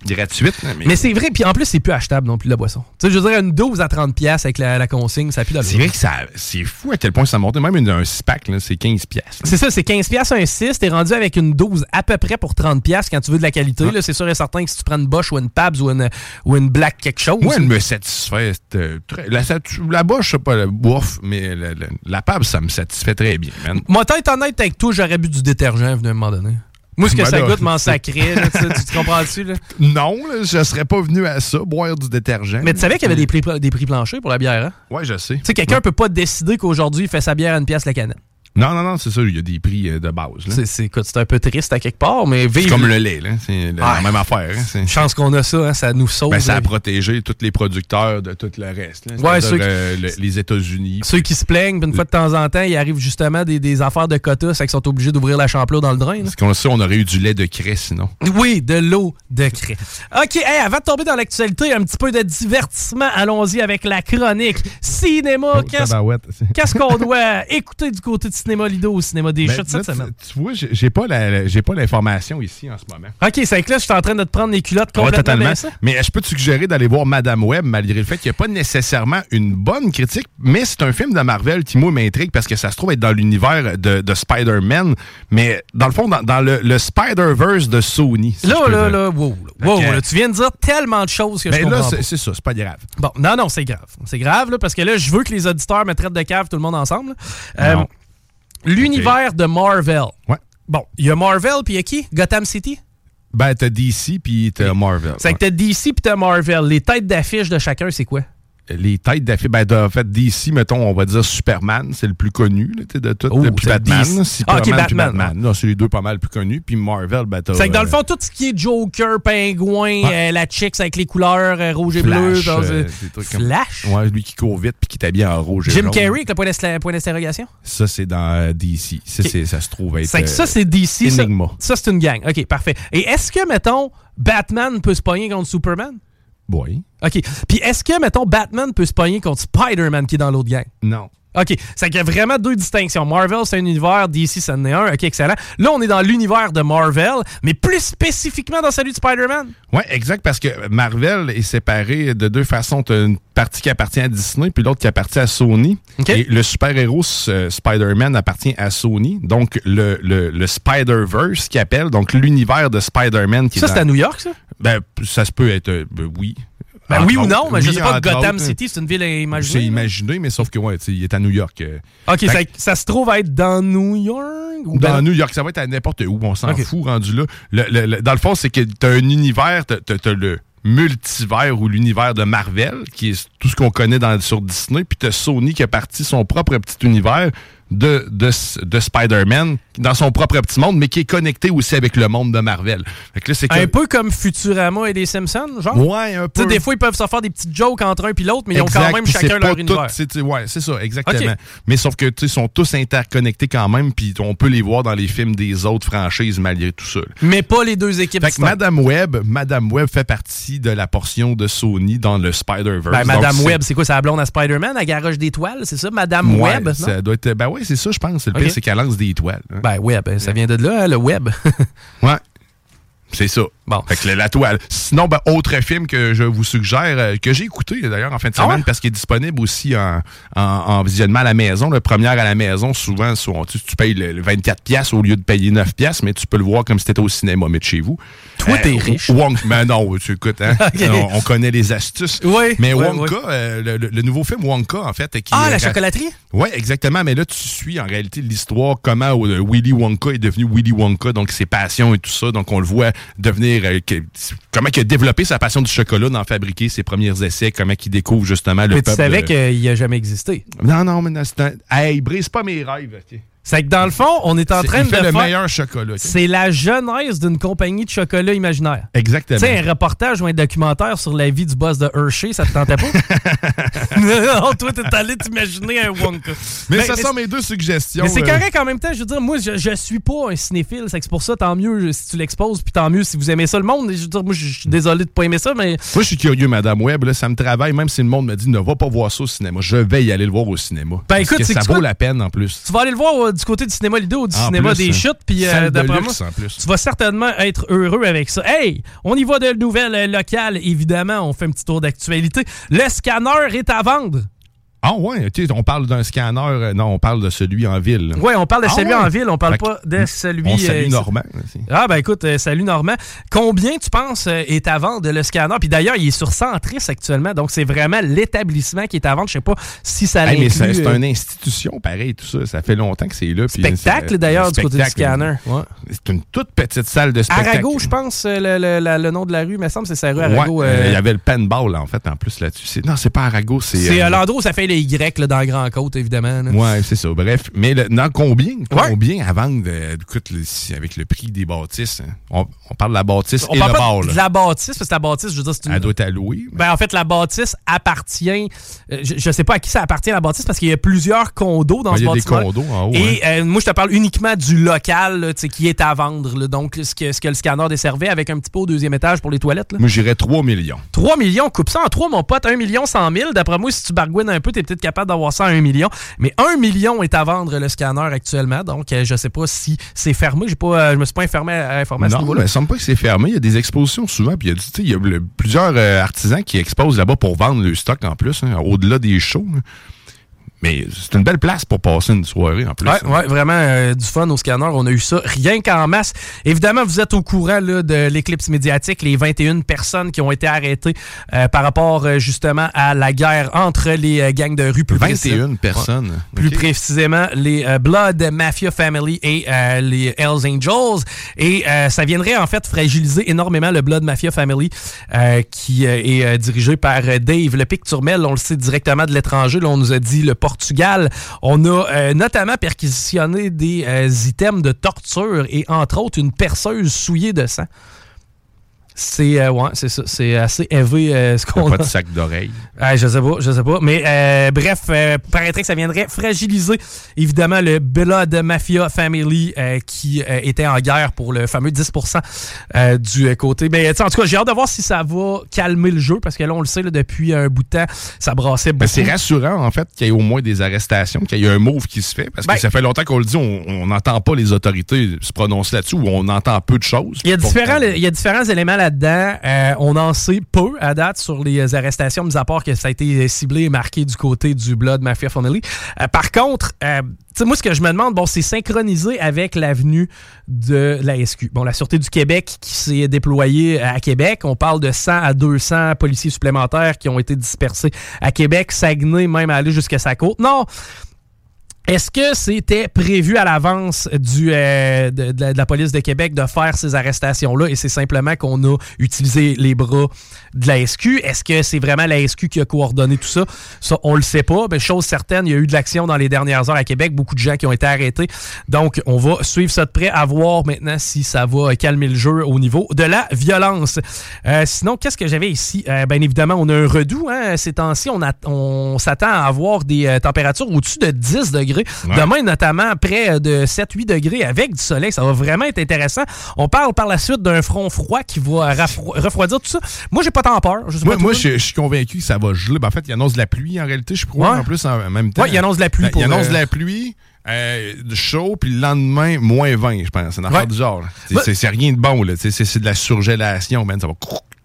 gratuite. là, mais mais c'est vrai, puis en plus, c'est plus achetable non plus la boisson. Tu sais, je veux dire, une 12 à 30$ piastres avec la, la consigne, ça plus d'allure. c'est vrai que ça, c'est fou à quel point ça monte. Même une- un six-pack, là, c'est 15 pièces. C'est ça, c'est 15 pièces un 6, t'es rendu avec une 12 à peu près pour 30 pièces quand tu veux de la qualité. Là, c'est sûr et certain que si tu prends une Bosch ou une Pabs ou une, ou une Black quelque chose. Moi, elle me satisfait. euh, très- la, la boche, c'est pas le bouffe, mais la, la, la pâte, ça me satisfait très bien, man. Moi, t'être honnête avec toi, j'aurais bu du détergent à un moment donné. Moi, ce que Ben ça là, goûte m'en sacrait, là, tu te comprends-tu? là? Non, là, je serais pas venu à ça, boire du détergent. Mais tu savais qu'il y avait des prix, des prix planchers pour la bière, hein? Ouais, je sais. Tu sais, quelqu'un peut pas décider qu'aujourd'hui, il fait sa bière à une pièce la canette. Non, non, non, c'est ça, il y a des prix euh, de base. C'est, c'est, c'est un peu triste à quelque part, mais C'est vive. comme le lait, là. C'est la Ah. même affaire. Hein. C'est- Chance qu'on a ça, hein, ça nous sauve. Ben, ça a protégé tous les producteurs de tout le reste. là. Ouais, qui- euh, le- les États-Unis. Ceux qui se plaignent, puis une fois de temps en temps, il arrive justement des, des affaires de quotas, c'est qu'ils sont obligés d'ouvrir la champlot dans le drain. Parce qu'on sait, on aurait eu du lait de craie sinon. Oui, de l'eau de craie. OK, hey, avant de tomber dans l'actualité, un petit peu de divertissement. Allons-y avec la chronique. Cinéma, Oh, qu'est-ce qu'on doit écouter du côté de Cinéma? Lido au Cinéma des Ben, Chutes cette semaine? tu, vois, j'ai pas la- j'ai pas l'information ici en ce moment. OK, c'est que là, je suis en train de te prendre les culottes Ouais, complètement totalement. baissées. Mais je peux te suggérer d'aller voir Madame Web, malgré le fait qu'il n'y a pas nécessairement une bonne critique, mais c'est un film de Marvel qui, moi, m'intrigue parce que ça se trouve être dans l'univers de, de Spider-Man, mais dans le fond, dans, dans le, le Spider-Verse de Sony. si je Là, là, là, wow, là, wow, Fait que- là, tu viens de dire tellement de choses que je Ben comprends là, c'est ça, c'est pas grave. Bon, non, non, c'est grave. C'est grave, là, parce que là, je veux que les auditeurs me traitent de cave tout le monde ensemble. Euh. L'univers de Marvel. Ouais. Bon, il y a Marvel, puis il y a qui? Gotham City? Ben, t'as DC puis t'as Marvel. C'est que t'as DC puis t'as Marvel. Les têtes d'affiche de chacun, c'est quoi? Les têtes d'affiche, ben, en fait, DC, mettons, on va dire Superman, c'est le plus connu là, de tout. Oh, puis c'est Batman, Ah, Superman, ok, puis Batman. Batman. Non, c'est les deux pas mal plus connus. Puis Marvel, ben, t'as, C'est que dans le euh, fond, tout ce qui est Joker, Pingouin, euh, la Chicks avec les couleurs euh, rouge et Flash, bleu. genre, euh, comme- Flash? Ouais, lui qui court vite puis qui t'habille en rouge et Jim jaune. Carrey avec le point d'interrogation? Ça, c'est dans DC. Ça, Ok. c'est- ça se trouve être. C'est que ça, c'est DC. Ça, Enigma. ça, c'est une gang. OK, parfait. Et est-ce que, mettons, Batman peut se pogner contre Superman? Oui. OK. Puis est-ce que, mettons, Batman peut se pogner contre Spider-Man qui est dans l'autre gang? Non. OK. C'est qu'il y a vraiment deux distinctions. Marvel, c'est un univers. DC, ça en est un. OK, excellent. Là, on est dans l'univers de Marvel, mais plus spécifiquement dans celui de Spider-Man. Oui, exact, parce que Marvel est séparé de deux façons. Tu as une partie qui appartient à Disney, puis l'autre qui appartient à Sony. OK. Et le super-héros euh, Spider-Man appartient à Sony. Donc, le, le, le Spider-Verse qui appelle, donc l'univers de Spider-Man qui Ça, est c'est dans- à New York, ça? Ben, ça se peut être, euh, ben, oui. Ben oui ou non, mais je Oui, sais pas, Gotham autres. City, c'est une ville C'est imaginée. là. imaginé, mais sauf que, ouais, il est à New York. euh. OK, ça, ça se trouve à être dans New York? Ou Dans ben- New York, ça va être à n'importe où, on s'en fout rendu là. Le- le- le- dans le fond, c'est que tu as un univers, tu as, le multivers ou l'univers de Marvel, qui est tout ce qu'on connaît dans, sur Disney, puis tu as Sony qui a parti son propre petit univers de, de, de Spider-Man dans son propre petit monde, mais qui est connecté aussi avec le monde de Marvel. Fait que là, c'est Un peu comme Futurama et les Simpsons, genre? Ouais, un peu. des fois, ils peuvent se faire des petites jokes entre un et l'autre, mais ils ont quand même chacun leur univers. tout- ouais, c'est ça, exactement. Mais sauf que tu sais, ils sont tous interconnectés quand même, puis on peut les voir dans les films des autres franchises malgré tout ça. Mais pas les deux équipes Fait que. Madame Web, Madame Web fait partie de la portion de Sony dans le Spider-Verse. Ben, Madame Web, c'est quoi, c'est la blonde à Spider-Man, la garage d'étoiles, c'est ça? Madame Ouais, Web? non? ça doit être. Ben oui, c'est ça, je pense. Le Ok. pire, c'est qu'elle lance des étoiles. hein. Ben, Web, ça vient de là, hein, le Web. Ouais. C'est ça. Bon. Fait que la, toile. Sinon, ben, autre film que je vous suggère, euh, que j'ai écouté d'ailleurs en fin de Ah semaine, ouais? parce qu'il est disponible aussi en, en, en visionnement à la maison. Le première à la maison, souvent, tu, tu payes le, le 24$ piastres au lieu de payer 9$, piastres, mais tu peux le voir comme si tu étais au cinéma, mais de chez vous. Toi, t'es riche. Wonka, ben non, tu écoutes, hein? Ok. on, on connaît les astuces. Oui, Mais oui, Wonka, euh, le, nouveau film Wonka, en fait. Qui Ah, euh, la chocolaterie? Oui, exactement. Mais là, tu suis en réalité l'histoire, comment euh, Willy Wonka est devenu Willy Wonka, donc ses passions et tout ça. Donc, on le voit devenir. euh, comment il a développé sa passion du chocolat, d'en fabriquer ses premiers essais, comment il découvre justement le Mais tu savais euh, qu'il a jamais existé. Non, non, mais non. Hey, brise pas mes rêves. ok? C'est que dans le fond, on est en train il de fait le faire... meilleur chocolat. C'est la genèse d'une compagnie de chocolat imaginaire. Exactement. Tu sais, un reportage ou un documentaire sur la vie du boss de Hershey, ça te tentait pas? non, toi, t'es allé t'imaginer un Wonka. mais Ben, ça mais sont mes deux suggestions. Mais c'est euh, correct en même temps. Je veux dire, moi, je, je suis pas un cinéphile. C'est que c'est pour ça, tant mieux si tu l'exposes, puis tant mieux si vous aimez ça, le monde. Je veux dire, moi, je suis désolé de pas aimer ça, mais Moi, je suis curieux, Madame Webb. Là, ça me travaille, même si le monde me dit ne va pas voir ça au cinéma. Je vais y aller le voir au cinéma. Ben, Parce écoute, que c'est ça que tu vaut la peine en plus. tu vas aller le voir euh, du côté du cinéma Lido ou du En cinéma plus, des hein. chutes, puis euh, de d'après moi, tu vas certainement être heureux avec ça. Hey, on y va de nouvelles euh, locales, évidemment. On fait un petit tour d'actualité. Le scanner est à vendre. Ah ouais, on parle d'un scanner. euh, non, on parle de celui en ville. Oui, on parle de Ah celui ouais? en ville, on parle Fait pas de celui... On euh, salue. Normand. aussi. Ah ben écoute, euh, salut Normand. Combien tu penses euh, est à vendre le scanner? Puis d'ailleurs, il est sur Centris actuellement, donc c'est vraiment l'établissement qui est à vendre. Je sais pas si ça Hey, mais c'est une institution, pareil, tout ça. Ça fait longtemps que c'est là. spectacle d'ailleurs du côté du scanner. Ouais. C'est une toute petite salle de spectacle. Arago, je pense, le, le- la- le nom de la rue, me semble, c'est sa rue Arago. il y avait le penball, en fait, en plus, là-dessus. Non, c'est pas Arago, c'est... c'est l'endroit où ça fait les Y là, dans Grand Côte, évidemment. là. Ouais, c'est ça. Bref, mais le- dans combien, Ouais. combien à vendre, euh, écoute, le- avec le prix des bâtisses, hein? on, on parle de la bâtisse On et parle le bar, de la bâtisse, parce que la bâtisse, je veux dire, c'est une... Elle doit être allouée. mais- Ben, en fait, la bâtisse appartient. euh, je, je sais pas à qui ça appartient, la bâtisse, parce qu'il y a plusieurs condos dans Ouais, ce il y a des bâtiment. condos en haut. Et hein. euh, moi, je te parle uniquement du local là, qui est à vendre. là. donc, ce que, ce que le scanner desservait avec un petit peu au deuxième étage pour les toilettes. là. Moi, j'irais 3 millions. 3 millions, coupe ça en 3, mon pote. 1 million 100 000. D'après moi, si tu bargouines un peu, tu es peut-être capable d'avoir ça à 1 million. Mais 1 million est à vendre le scanner actuellement. Donc, euh, je sais pas si c'est fermé. J'ai pas, euh, je me suis pas informé à, informé à ce Non, mais il semble pas que c'est fermé. Il y a des expositions souvent. Puis il y a, le- plusieurs euh, artisans qui exposent là-bas pour vendre le stock en plus, hein, au-delà des shows. hein. Mais c'est une belle place pour passer une soirée en plus. Ouais, hein. ouais, vraiment euh, du fun au scanner. On a eu ça rien qu'en masse. Évidemment, vous êtes au courant là, de l'éclipse médiatique, les 21 personnes qui ont été arrêtées euh, par rapport euh, justement à la guerre entre les euh, gangs de rue. Plus 21 personnes. plus OK. précisément les euh, Blood Mafia Family et euh, les Hells Angels. Et euh, ça viendrait en fait fragiliser énormément le Blood Mafia Family euh, qui est dirigé par Dave Le Pic Turmel. On le sait directement de l'étranger. Là, on nous a dit le Portugal. On a euh, notamment perquisitionné des euh, items de torture et entre autres une perceuse souillée de sang. C'est euh, ouais, c'est ça, c'est assez élevé euh, ce qu'on Pas a. de sac d'oreille. Ah, je sais pas, je sais pas. Mais euh, bref, euh, paraîtrait que ça viendrait fragiliser évidemment le Blood Mafia Family euh, qui euh, était en guerre pour le fameux 10% euh, du euh, côté. Mais en tout cas, j'ai hâte de voir si ça va calmer le jeu parce que là, on le sait, là, depuis un bout de temps, ça brassait beaucoup. Ben, c'est rassurant, en fait, qu'il y ait au moins des arrestations, qu'il y ait un move qui se fait. Parce que Ben- ça fait longtemps qu'on le dit, on n'entend pas les autorités se prononcer là-dessus ou on entend peu de choses. Il y, a différents, il y a différents éléments là-dedans. Euh, on en sait peu à date sur les arrestations, mis à part que ça a été ciblé et marqué du côté du Blood Mafia Family. Euh, par contre, euh, moi, ce que je me demande, bon, c'est synchronisé avec l'avenue de la SQ. Bon, la Sûreté du Québec qui s'est déployée à Québec. On parle de 100 à 200 policiers supplémentaires qui ont été dispersés à Québec, Saguenay, même aller jusqu'à sa côte. Non! Est-ce que c'était prévu à l'avance du euh, de, la, police de Québec de faire ces arrestations-là et c'est simplement qu'on a utilisé les bras de la SQ? Est-ce que c'est vraiment la SQ qui a coordonné tout ça? Ça, on le sait pas. Mais chose certaine, il y a eu de l'action dans les dernières heures à Québec. Beaucoup de gens qui ont été arrêtés. Donc, on va suivre ça de près à voir maintenant si ça va calmer le jeu au niveau de la violence. Euh, sinon, qu'est-ce que j'avais ici? Euh, bien évidemment, on a un redout. Hein, ces temps-ci, on, on s'attend à avoir des euh, températures au-dessus de 10 degrés. Demain, notamment, près de 7-8 degrés avec du soleil. Ça va vraiment être intéressant. On parle par la suite d'un front froid qui va refroidir tout ça. Moi, j'ai pas tant peur. Je Moi, je, je suis convaincu que ça va geler. Ben, en fait, il annonce de la pluie en réalité, je crois, Ouais. en plus, en même temps. Ouais, il annonce de la pluie Ben, Il annonce euh, de la pluie, euh, chaud, puis le lendemain, moins 20, je pense. C'est une affaire Ouais. du genre. C'est- rien de bon, là. C'est de la surgélation, man. Ça va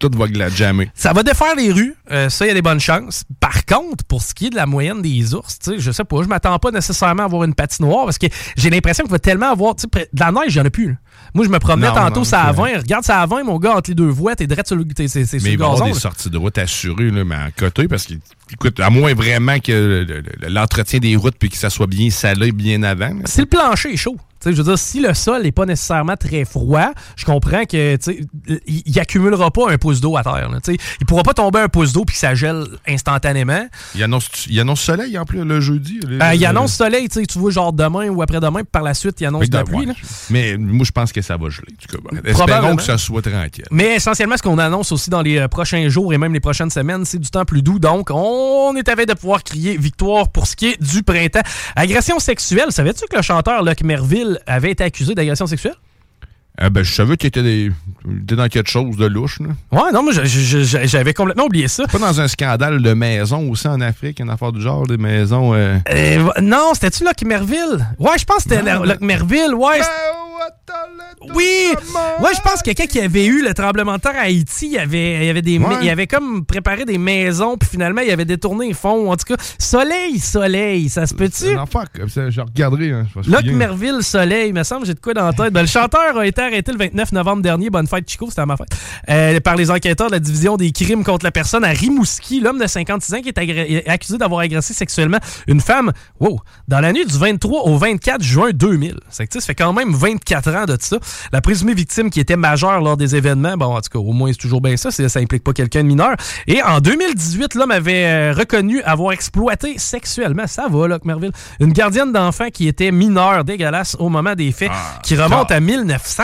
tout va jammer. Ça va défaire les rues. Euh, ça, il y a des bonnes chances. Par contre, pour ce qui est de la moyenne des ours, je sais pas, je m'attends pas nécessairement à avoir une patinoire parce que j'ai l'impression qu'il va tellement avoir. De la neige, il y en a plus. là. Moi, je me promenais Non, tantôt, non, ça à c'est 20. Regarde ça à 20, mon gars, entre les deux voies, t'es direct sur le, t'es- c'est- c'est sur Mais il va y avoir des sorties de route assurées, là, mais à côté, parce que, écoute, à moins vraiment que le- le- l'entretien des routes puis que ça soit bien salé bien avant. là. Si le plancher est chaud, je veux dire, si le sol n'est pas nécessairement très froid, je comprends que il, accumulera pas un pouce d'eau à terre. Là, il pourra pas tomber un pouce d'eau puis que ça gèle instantanément. Il annonce, il annonce soleil en plus le jeudi. Euh, il annonce soleil, tu vois, genre demain ou après-demain, puis par la suite, il annonce de la pluie. là. Mais moi, je pense que ça va geler. En tout cas, espérons que ça soit tranquille. Mais essentiellement, ce qu'on annonce aussi dans les euh, prochains jours et même les prochaines semaines, c'est du temps plus doux. Donc, on est à veille de pouvoir crier victoire pour ce qui est du printemps. Agression sexuelle, savais-tu que le chanteur Locke Merville avait été accusé d'agression sexuelle? Ah, ben, je savais qu'il était, des- il était dans quelque chose de louche. Là. Ouais, non, je- j'avais complètement oublié ça. Pas dans un scandale de maison aussi en Afrique, une affaire du genre, des maisons. euh, Euh, non, c'était-tu Locke Merville? Ouais, je pense que c'était Locke Merville. Ouais, Ben, oui! Ouais, je pense que quelqu'un qui avait eu le tremblement de terre à Haïti, il avait, il avait, des, Ouais. il avait comme préparé des maisons, puis finalement, il avait détourné les fonds. En tout cas, soleil, soleil, ça se peut-tu? je regarderai. Hein, Locke. Merville Soleil, il me semble, j'ai de quoi dans la tête. Ben, le chanteur a été arrêté le 29 novembre dernier. Bonne fête, Chico, c'était à ma fête. Euh, par les enquêteurs de la division des crimes contre la personne à Rimouski, l'homme de 56 ans qui est accusé d'avoir agressé sexuellement une femme, wow, dans la nuit du 23 au 24 juin 2000. C'est ça fait quand même 24 ans de ça. La présumée victime qui était majeure lors des événements, bon, en tout cas, au moins, c'est toujours bien ça, ça implique pas quelqu'un de mineur. Et en 2018, l'homme avait euh, reconnu avoir exploité sexuellement, ça va, Locke Merville, une gardienne d'enfant qui était mineure, dégueulasse, au moment des faits, Ah, qui remonte à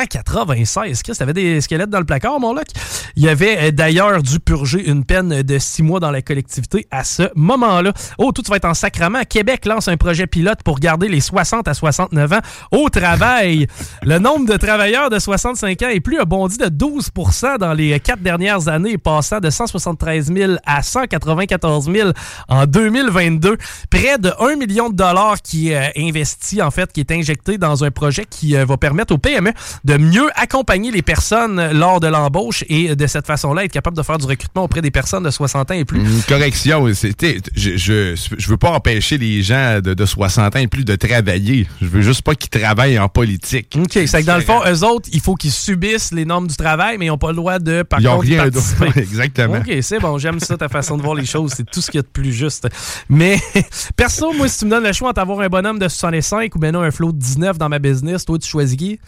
1996. Chris, t'avais des squelettes dans le placard, mon Locke? Il avait euh, d'ailleurs dû purger une peine de six mois dans la collectivité à ce moment-là. Oh, tout va être en sacrament. Québec lance un projet pilote pour garder les 60 à 69 ans au travail. Le nombre de travailleurs de 65 ans et plus a bondi de 12% dans les quatre dernières années, passant de 173 000 à 194 000 en 2022. Près de 1 million de dollars qui est euh, investi, en fait, qui est injecté dans un projet qui euh, va permettre aux PME de mieux accompagner les personnes lors de l'embauche et de cette façon-là être capable de faire du recrutement auprès des personnes de 60 ans et plus. Une correction, c'était. Je, je, je veux pas empêcher les gens de, de 60 ans et plus de travailler. Je veux juste pas qu'ils travaillent en politique. OK, c'est que dans le fond, eux autres, il faut qu'ils subissent les normes du travail, mais ils n'ont pas le droit de, par Ils ont contre, rien participer. Exactement. OK, c'est bon, j'aime ça, ta façon de voir les choses, c'est tout ce qu'il y a de plus juste. Mais, perso, moi, si tu me donnes le choix entre avoir un bonhomme de 65 ou ben non, un flow de 19 dans ma business, toi, tu choisis qui?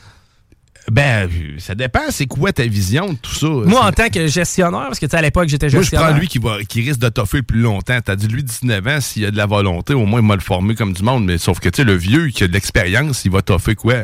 Ben, ça dépend, c'est quoi ta vision de tout ça? Moi, en tant que gestionnaire, parce que tu sais, à l'époque, j'étais Moi, je gestionnaire. prends lui qui, va, qui risque de toffer le plus longtemps. T'as dit, lui, 19 ans, s'il a de la volonté, au moins, il m'a le formé comme du monde. Mais sauf que, tu sais, le vieux qui a de l'expérience, il va toffer quoi?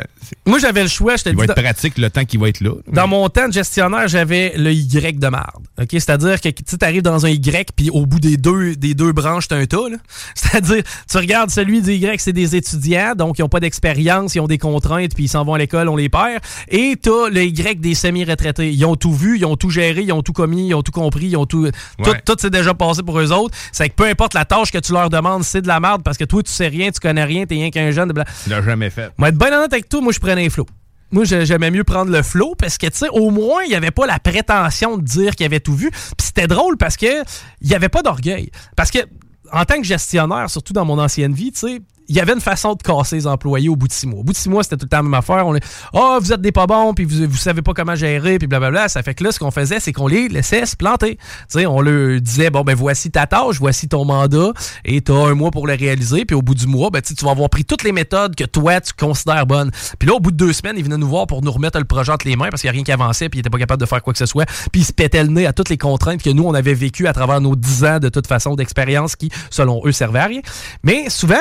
Moi, j'avais le choix, je te Il va être pratique le temps qu'il va être là. Dans mon temps de gestionnaire, j'avais le Y de marde. OK? C'est-à-dire que tu arrives dans un Y, puis au bout des deux, des deux branches, t'as un tas. là. C'est-à-dire, tu regardes celui du Y, c'est des étudiants, donc ils n'ont pas d'expérience, ils ont des contraintes, puis ils s'en vont à l'école, on les perd. Et t'as le Y des semi-retraités. Ils ont tout vu, ils ont tout géré, ils ont tout commis, ils ont tout compris, ils ont tout. Tout, Ouais. tout s'est déjà passé pour eux autres. C'est que peu importe la tâche que tu leur demandes, c'est de la merde parce que toi, tu sais rien, tu connais rien, t'es rien qu'un jeune. bla- Il l'a jamais fait. moi, être bien honnête avec toi, moi, je prenais un flow. Moi, j'ai- j'aimais mieux prendre le flow parce que, tu sais, au moins, il n'y avait pas la prétention de dire qu'il avait tout vu. Puis c'était drôle parce que il n'y avait pas d'orgueil. Parce que, en tant que gestionnaire, surtout dans mon ancienne vie, tu sais, il y avait une façon de casser les employés au bout de six mois. Au bout de six mois, c'était tout le temps la même affaire. On est, ah, vous êtes des pas bons, puis vous, vous savez pas comment gérer, puis blablabla. Ça fait que là, ce qu'on faisait, c'est qu'on les laissait se planter. Sais, on leur disait, bon, ben, voici ta tâche, voici ton mandat, et tu as un mois pour le réaliser, puis au bout du mois, ben, tu vas avoir pris toutes les méthodes que toi, tu considères bonnes. Puis là, au bout de deux semaines, ils venaient nous voir pour nous remettre le projet entre les mains parce qu'il n'y a rien qui avançait, puis ils n'étaient pas capables de faire quoi que ce soit. Puis ils se pétaient le nez à toutes les contraintes que nous, on avait vécues à travers nos dix ans de toute façon d'expérience qui, selon eux, servaient à rien. Mais souvent,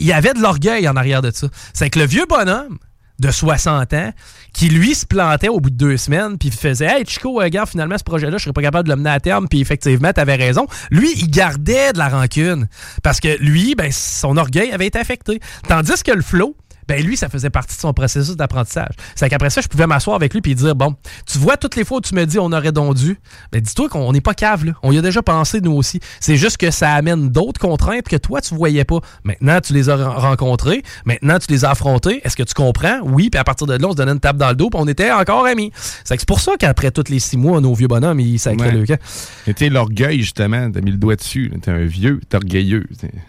il y avait de l'orgueil en arrière de ça. C'est que le vieux bonhomme, de 60 ans qui, lui, se plantait au bout de deux semaines puis faisait Hey, Chico, euh, regarde, finalement, ce projet-là, je serais pas capable de le mener à terme. Puis effectivement, t'avais raison. Lui, il gardait de la rancune parce que lui, ben, son orgueil avait été affecté. Tandis que le flow, Ben lui, ça faisait partie de son processus d'apprentissage. C'est qu'après ça, je pouvais m'asseoir avec lui et dire Bon, tu vois, toutes les fois où tu me dis on aurait donc dû, ben dis-toi qu'on n'est pas cave, là. On y a déjà pensé, nous aussi. C'est juste que ça amène d'autres contraintes que toi, tu voyais pas. Maintenant, tu les as rencontrées. Maintenant, tu les as affrontées. Est-ce que tu comprends? Oui, puis à partir de là, on se donnait une tape dans le dos, puis on était encore amis. C'est pour ça qu'après tous les six mois, nos vieux bonhommes, ils sacraient le camp. C'était l'orgueil, justement. T'as mis le doigt dessus. T'es un vieux, t'es orgueilleux.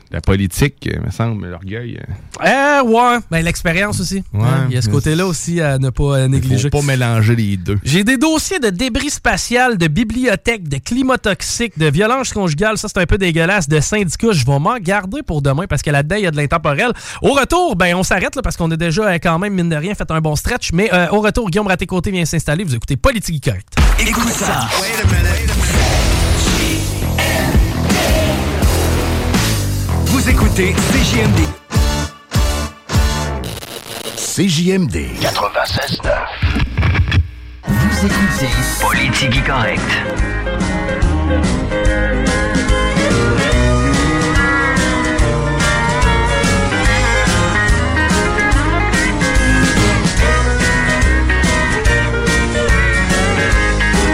La politique, me semble, l'orgueil. Euh, ouais. Ben, l'expérience aussi. Ouais. Hein, il y a ce côté-là aussi à ne pas négliger. Faut pas mélanger les deux. J'ai des dossiers de débris spatial, de bibliothèque, de climat toxique, de violence conjugale. Ça, c'est un peu dégueulasse. De syndicats. Je vais m'en garder pour demain parce que là-dedans, il y a de l'intemporel. Au retour, ben, on s'arrête parce qu'on a déjà euh, quand même, mine de rien, fait un bon stretch. Mais euh, au retour, Guillaume Raté-Côté vient s'installer. Vous écoutez Politique Correct. Écoute ça. Vous écoutez CJMD. CJMD 96.9. Vous écoutez Politique Correct.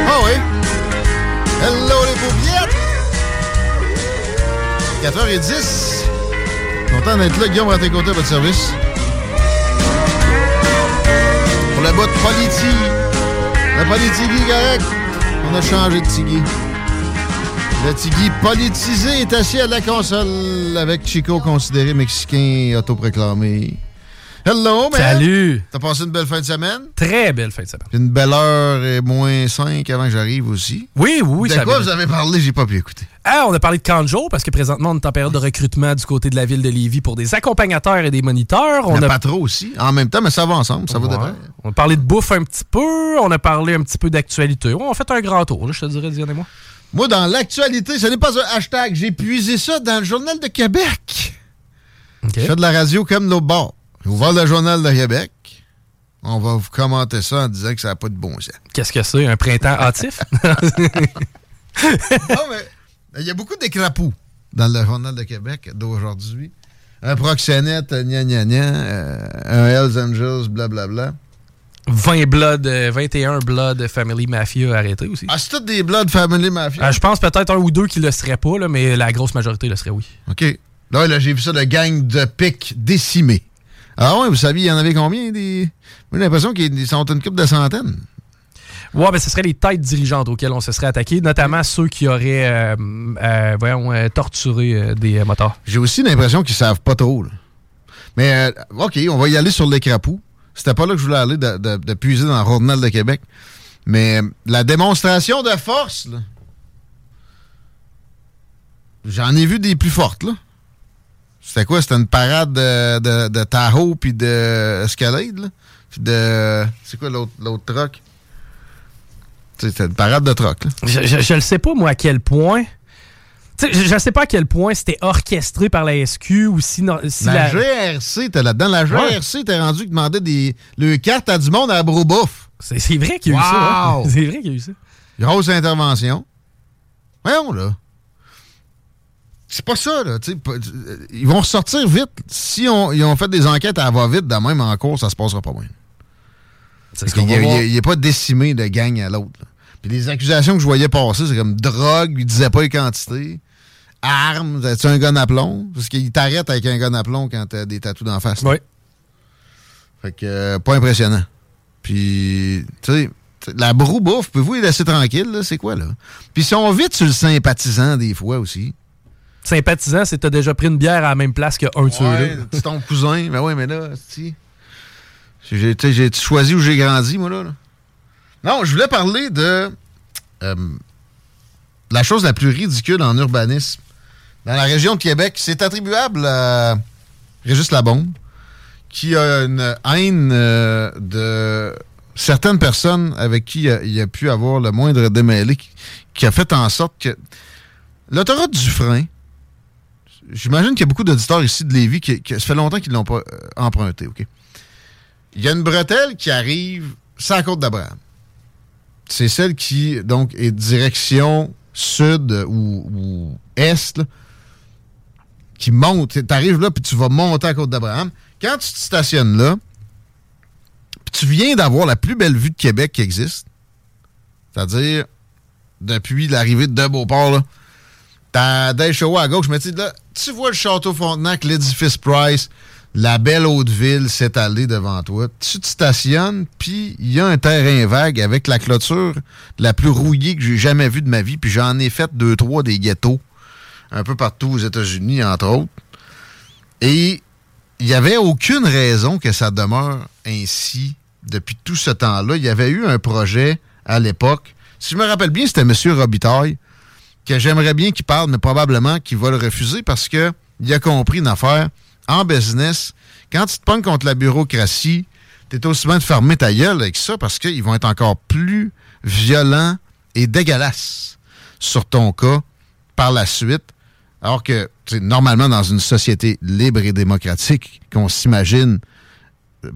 Ah oui. Hello les paupiètes. 4h10. Content d'être là, Guillaume Raté-Côté à votre service. La politique correct? On a changé de tigui. Le tigui politisé est assis à la console avec Chico considéré mexicain autoproclamé. Hello, man. Salut. T'as passé une belle fin de semaine? Très belle fin de semaine. Une belle heure et moins 5 avant que j'arrive aussi. Oui, oui, De ça quoi vous avez parlé? J'ai pas pu écouter. Ah, on a parlé de Canjo parce que présentement, on est en période de recrutement du côté de la ville de Lévis pour des accompagnateurs et des moniteurs. On a pas trop aussi. En même temps, mais ça va ensemble. Ça va de pair. On a parlé de bouffe un petit peu, on a parlé un petit peu d'actualité. On a fait un grand tour, là, je te dirais, Diane et moi. Moi, dans l'actualité, ce n'est pas un hashtag. J'ai puisé ça dans le Journal de Québec. Je fais de la radio comme l'autre bord. J'ai ouvert le Journal de Québec. On va vous commenter ça en disant que ça n'a pas de bon sens. Qu'est-ce que c'est, un printemps hâtif? non, mais il y a beaucoup d'écrapous dans le Journal de Québec d'aujourd'hui. Un proxénète, gna gna gna, euh, un Hells Angels, blablabla. 20 Blood, euh, 21 Blood Family Mafia arrêté aussi. Ah, c'est tout des Blood Family Mafia? Euh, je pense peut-être un ou deux qui le seraient pas, là, mais la grosse majorité le serait, oui. OK. Là, là j'ai vu ça de gang de pics décimés. Ah ouais, vous saviez, il y en avait combien? Des... J'ai l'impression qu'ils sont une couple de centaines. Ouais, ben ce serait les têtes dirigeantes auxquelles on se serait attaqué, notamment ceux qui auraient euh, euh, voyons, euh, torturé des motards. J'ai aussi l'impression qu'ils savent pas trop. là. Mais OK, on va y aller sur les crapauds. C'était pas là que je voulais aller de, de- de puiser dans le Journal de Québec. Mais la démonstration de force, là, j'en ai vu des plus fortes, là. C'était quoi? C'était une parade de, de, de Tahoe puis de Escalade, là? Puis de... C'est quoi l'autre l'autre truck? C'était une parade de truck, là. Je, je, je le sais pas, moi, à quel point. Tu sais, je, je sais pas à quel point c'était orchestré par la SQ ou si. non- si La, GRC, t'es là-dedans. La GRC, t'es rendu qui demandait des, le carte à du monde à la Broubouf. C'est c'est vrai qu'il y a eu ça. hein. C'est vrai qu'il y a eu ça. Grosse intervention. Voyons, là. C'est pas ça, là. euh, Ils vont ressortir vite. Si on, ils ont fait des enquêtes à va-vite, de même en cours, ça se passera pas bien. C'est Parce qu'il va n'est pas décimé de gang à l'autre. Puis les accusations que je voyais passer, c'est comme drogue, il disait pas les quantités. Armes, as-tu un gun à plomb? Parce qu'il t'arrête avec un gun à plomb quand t'as des tatous d'en face. Oui. Fait que, euh, pas impressionnant. Puis, tu sais, la broue bouffe, pouvez-vous les laisser tranquilles, là? C'est quoi, là? Puis, ils sont vite sur le sympathisant, des fois, aussi. Sympathisant, c'est t'as déjà pris une bière à la même place qu'un de. Ouais, c'est ton cousin. Ben oui, mais là, si. J'ai choisi où j'ai grandi, moi, là. Non, je voulais parler de euh, la chose la plus ridicule en urbanisme. Dans la région de Québec, c'est attribuable à Régis Labombe, qui a une haine euh, de certaines personnes avec qui il a, il a pu avoir le moindre démêlé, qui, qui a fait en sorte que l'autoroute du frein, j'imagine qu'il y a beaucoup d'auditeurs ici de Lévis qui, ça fait longtemps qu'ils ne l'ont pas euh, emprunté, OK? Il y a une bretelle qui arrive sans la côte d'Abraham. C'est celle qui, donc, est direction sud ou, est, qui monte. Tu arrives là, puis tu vas monter à la côte d'Abraham. quand tu te stationnes là, tu viens d'avoir la plus belle vue de Québec qui existe, c'est-à-dire depuis l'arrivée de Beauport, là, t'as Deschaux à gauche, mais tu là, tu vois le château Frontenac, l'édifice Price, la belle haute ville s'étaler devant toi. Tu te stationnes, puis il y a un terrain vague avec la clôture la plus rouillée que j'ai jamais vue de ma vie, puis j'en ai fait deux, trois des ghettos un peu partout aux États-Unis, entre autres. Et il n'y avait aucune raison que ça demeure ainsi depuis tout ce temps-là. Il y avait eu un projet à l'époque. Si je me rappelle bien, c'était M. Robitaille, que j'aimerais bien qu'il parle, mais probablement qu'il va le refuser parce qu'il a compris une affaire. En business, quand tu te pognes contre la bureaucratie, tu es aussi bien de fermer ta gueule avec ça parce qu'ils vont être encore plus violents et dégueulasses sur ton cas par la suite. Alors que, normalement, dans une société libre et démocratique, qu'on s'imagine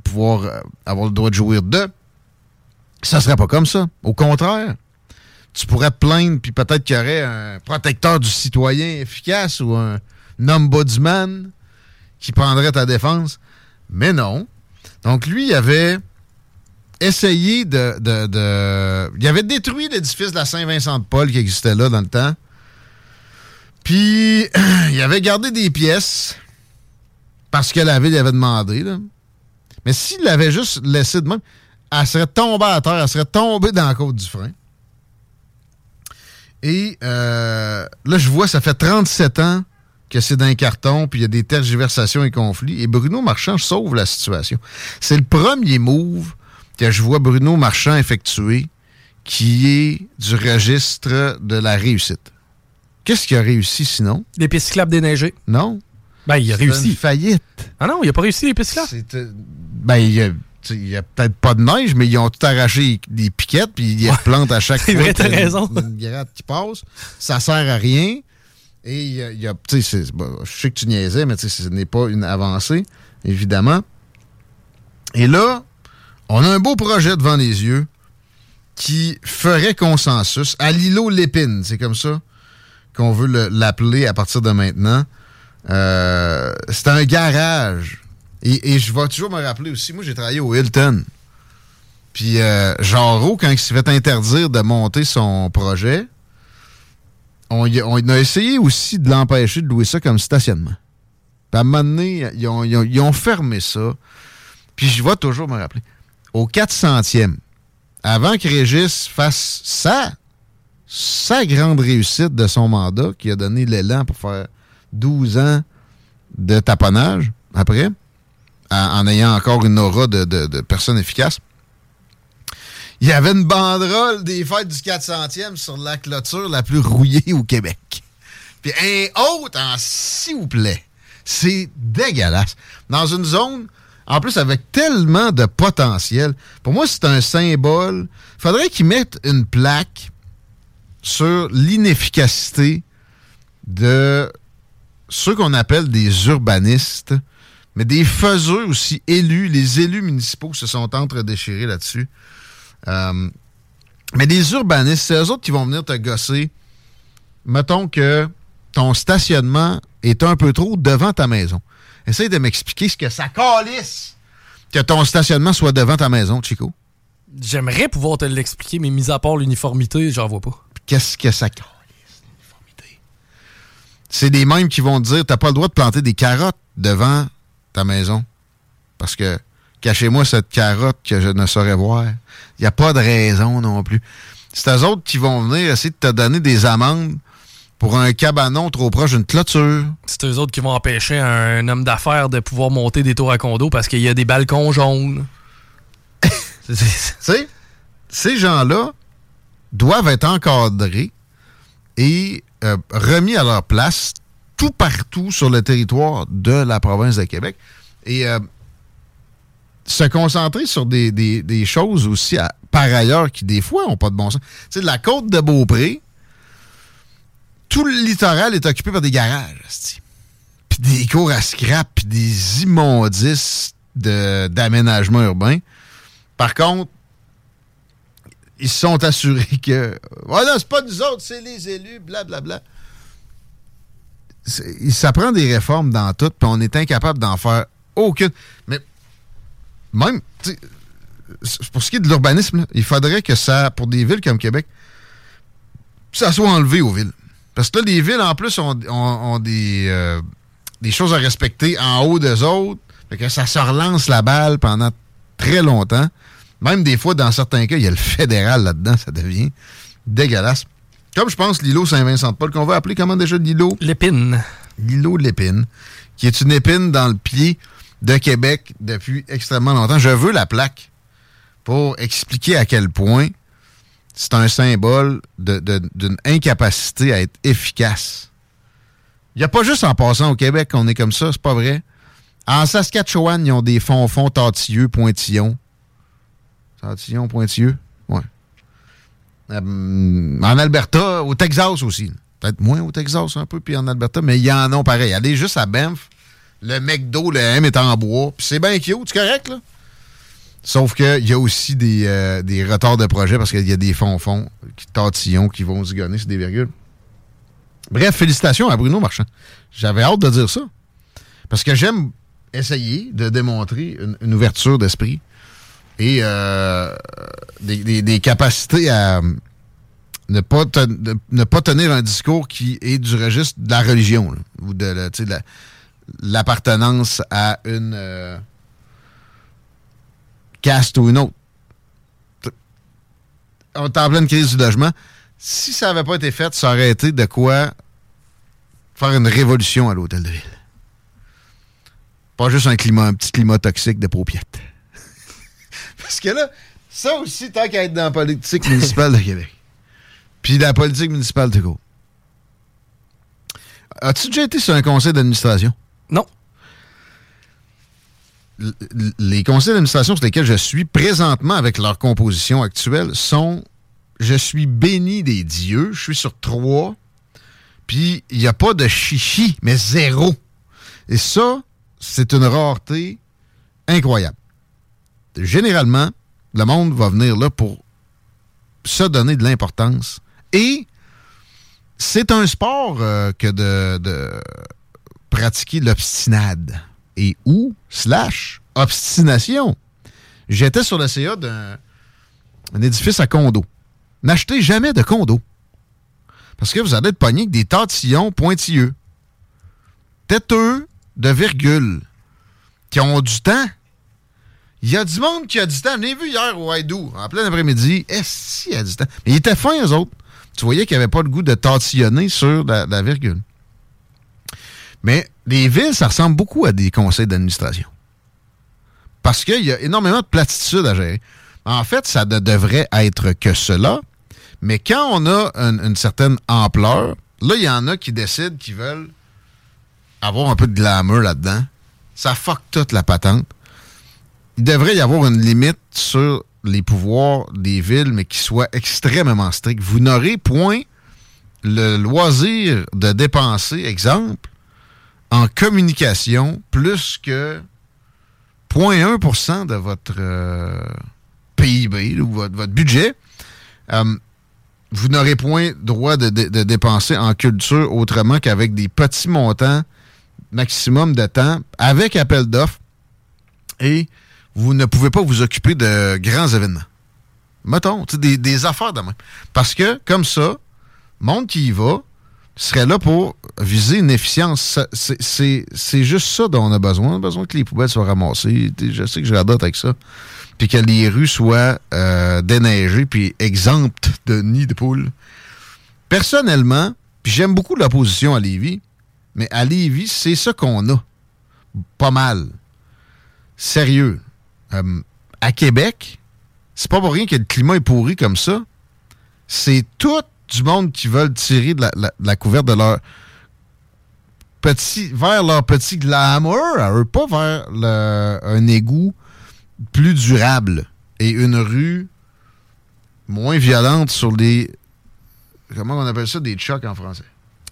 pouvoir euh, avoir le droit de jouir de, ça serait pas comme ça. Au contraire, tu pourrais plaindre, puis peut-être qu'il y aurait un protecteur du citoyen efficace ou un ombudsman qui prendrait ta défense. Mais non. Donc, lui, il avait essayé de, de, Il avait détruit l'édifice de la Saint-Vincent-de-Paul qui existait là dans le temps. Puis, il avait gardé des pièces parce que la ville avait demandé. Là. Mais s'il l'avait juste laissé de même, elle serait tombée à terre, elle serait tombée dans la côte du frein. Et euh, là, je vois, ça fait 37 ans que c'est d'un carton, puis il y a des tergiversations et conflits. Et Bruno Marchand sauve la situation. C'est le premier move que je vois Bruno Marchand effectuer qui est du registre de la réussite. Qu'est-ce qu'il a réussi sinon? Les pistes cyclables déneigées. Non. Ben, il a réussi. Une faillite. Ah non, il a pas réussi les pistes cyclables. Euh, ben, il y a, y a peut-être pas de neige, mais ils ont tout arraché des piquettes, puis ils plantent à chaque fois. Vrai, t'as raison. Une, gratte qui passe. Ça sert à rien. Et il y a, tu sais, je sais que tu niaisais, mais ce n'est pas une avancée, évidemment. Et là, on a un beau projet devant les yeux qui ferait consensus à l'îlot Lépine, c'est comme ça qu'on veut l'appeler à partir de maintenant. Euh, c'est un garage. Et, je vais toujours me rappeler aussi, moi j'ai travaillé au Hilton. Puis euh, quand il s'est fait interdire de monter son projet, on, a essayé aussi de l'empêcher de louer ça comme stationnement. Puis à un moment donné, ils ont, fermé ça. Puis je vais toujours me rappeler. Au 400e, avant que Régis fasse ça, sa grande réussite de son mandat, qui a donné l'élan pour faire 12 ans de taponnage après, en, ayant encore une aura de, de, personne efficace. Il y avait une banderole des fêtes du 400e sur la clôture la plus rouillée au Québec. Puis un autre en s'il vous plaît. C'est dégueulasse. Dans une zone, en plus avec tellement de potentiel, pour moi c'est un symbole. Faudrait qu'ils mettent une plaque sur l'inefficacité de ceux qu'on appelle des urbanistes, mais des faiseux aussi élus. Les élus municipaux se sont entre-déchirés là-dessus. Euh, mais les urbanistes, c'est eux autres qui vont venir te gosser. Mettons que ton stationnement est un peu trop devant ta maison. Essaye de m'expliquer ce que ça calisse que ton stationnement soit devant ta maison, Chico. J'aimerais pouvoir te l'expliquer, mais mis à part l'uniformité, j'en vois pas. Qu'est-ce que ça calisse? c'est des mêmes qui vont te dire t'as pas le droit de planter des carottes devant ta maison. Parce que cachez-moi cette carotte que je ne saurais voir. Il n'y a pas de raison non plus. C'est eux autres qui vont venir essayer de te donner des amendes pour un cabanon trop proche d'une clôture. C'est eux autres qui vont empêcher un homme d'affaires de pouvoir monter des tours à condo parce qu'il y a des balcons jaunes. tu sais, ces gens-là doivent être encadrés et euh, remis à leur place tout partout sur le territoire de la province de Québec. Et euh, se concentrer sur des, choses aussi par ailleurs qui, des fois, n'ont pas de bon sens. Tu sais, la côte de Beaupré, tout le littoral est occupé par des garages, puis des cours à scrap, puis des immondices d'aménagement urbain. Par contre, ils se sont assurés que. Voilà, c'est pas nous autres, c'est les élus, blablabla. Ça prend des réformes dans tout, puis on est incapable d'en faire aucune. Mais même, pour ce qui est de l'urbanisme, il faudrait que ça, pour des villes comme Québec, ça soit enlevé aux villes. Parce que là, les villes, en plus, ont, ont- des, euh, des choses à respecter en haut des autres. Que ça se relance la balle pendant très longtemps. Même des fois, dans certains cas, il y a le fédéral là-dedans, ça devient dégueulasse. Comme je pense l'îlot Saint-Vincent-de-Paul, qu'on va appeler comment déjà l'îlot? L'épine. L'îlot de l'épine, qui est une épine dans le pied de Québec depuis extrêmement longtemps. Je veux la plaque pour expliquer à quel point c'est un symbole d'une incapacité à être efficace. Il n'y a pas juste en passant au Québec qu'on est comme ça, c'est pas vrai. En Saskatchewan, ils ont des fonds-fonds tortilleux, pointillons. Tortillons, pointilleux? Euh, en Alberta, au Texas aussi. Peut-être moins au Texas un peu, puis en Alberta, mais il y en a pareil. Allez juste à Banff, le McDo, le M est en bois, puis c'est bien cute, c'est correct, là? Sauf qu'il y a aussi des, euh, des retards de projet parce qu'il y a des fonds-fonds, qui tortillons qui vont zigonner sur des virgules. Bref, félicitations à Bruno Marchand. J'avais hâte de dire ça. Parce que j'aime essayer de démontrer une ouverture d'esprit et euh, des, capacités à ne pas, ne pas tenir un discours qui est du registre de la religion ou de, l'appartenance à une euh, caste ou une autre. On est en pleine crise du logement. Si ça n'avait pas été fait, ça aurait été de quoi faire une révolution à l'hôtel de ville. Pas juste un climat, un petit climat toxique de paupiètes. Parce que là, ça aussi, tant qu'à être dans la politique municipale de Québec. Puis la politique municipale de go. As-tu déjà été sur un conseil d'administration? Non. L- Les conseils d'administration sur lesquels je suis présentement avec leur composition actuelle sont. Je suis béni des dieux. Je suis sur trois. Puis il n'y a pas de chichi, mais zéro. Et ça, c'est une rareté incroyable. Généralement, le monde va venir là pour se donner de l'importance. Et c'est un sport euh, que de, pratiquer l'obstinade. Et ou, slash, obstination. J'étais sur le CA d'un un édifice à condo. N'achetez jamais de condo. Parce que vous allez être pogné avec des tortillons pointilleux. Têteux de virgule. Qui ont du temps. Il y a du monde qui a du temps. Je l'ai vu hier au Haïdou, en plein après-midi. Est-ce qu'il y a du temps? Mais ils étaient fins, eux autres. Tu voyais qu'ils n'avaient pas le goût de tortillonner sur la, la virgule. Mais les villes, ça ressemble beaucoup à des conseils d'administration. Parce qu'il y a énormément de platitudes à gérer. En fait, ça ne devrait être que cela. Mais quand on a une, une certaine ampleur, là, il y en a qui décident qu'ils veulent avoir un peu de glamour là-dedans. Ça fuck toute la patente. Il devrait y avoir une limite sur les pouvoirs des villes, mais qui soit extrêmement strict. Vous n'aurez point le loisir de dépenser, exemple, en communication, plus que 0.1% de votre euh, PIB ou votre, votre budget. Euh, vous n'aurez point droit de- de dépenser en culture autrement qu'avec des petits montants maximum de temps, avec appel d'offres, et vous ne pouvez pas vous occuper de grands événements. Mettons, des, des affaires de. Parce que, comme ça, monde qui y va serait là pour viser une efficience. C'est- juste ça dont on a besoin. On a besoin que les poubelles soient ramassées. Je sais que je radote avec ça. Puis que les rues soient euh, déneigées puis exemptes de nids de poules. Personnellement, puis j'aime beaucoup l'opposition à Lévis, mais à Lévis, c'est ça qu'on a. Pas mal. Sérieux. Euh, à Québec, c'est pas pour rien que le climat est pourri comme ça. C'est tout du monde qui veulent tirer de la, la- de la couverte de leur petit vers leur petit glamour à eux, pas vers le- un égout plus durable et une rue moins violente sur les comment on appelle ça des chocs en français?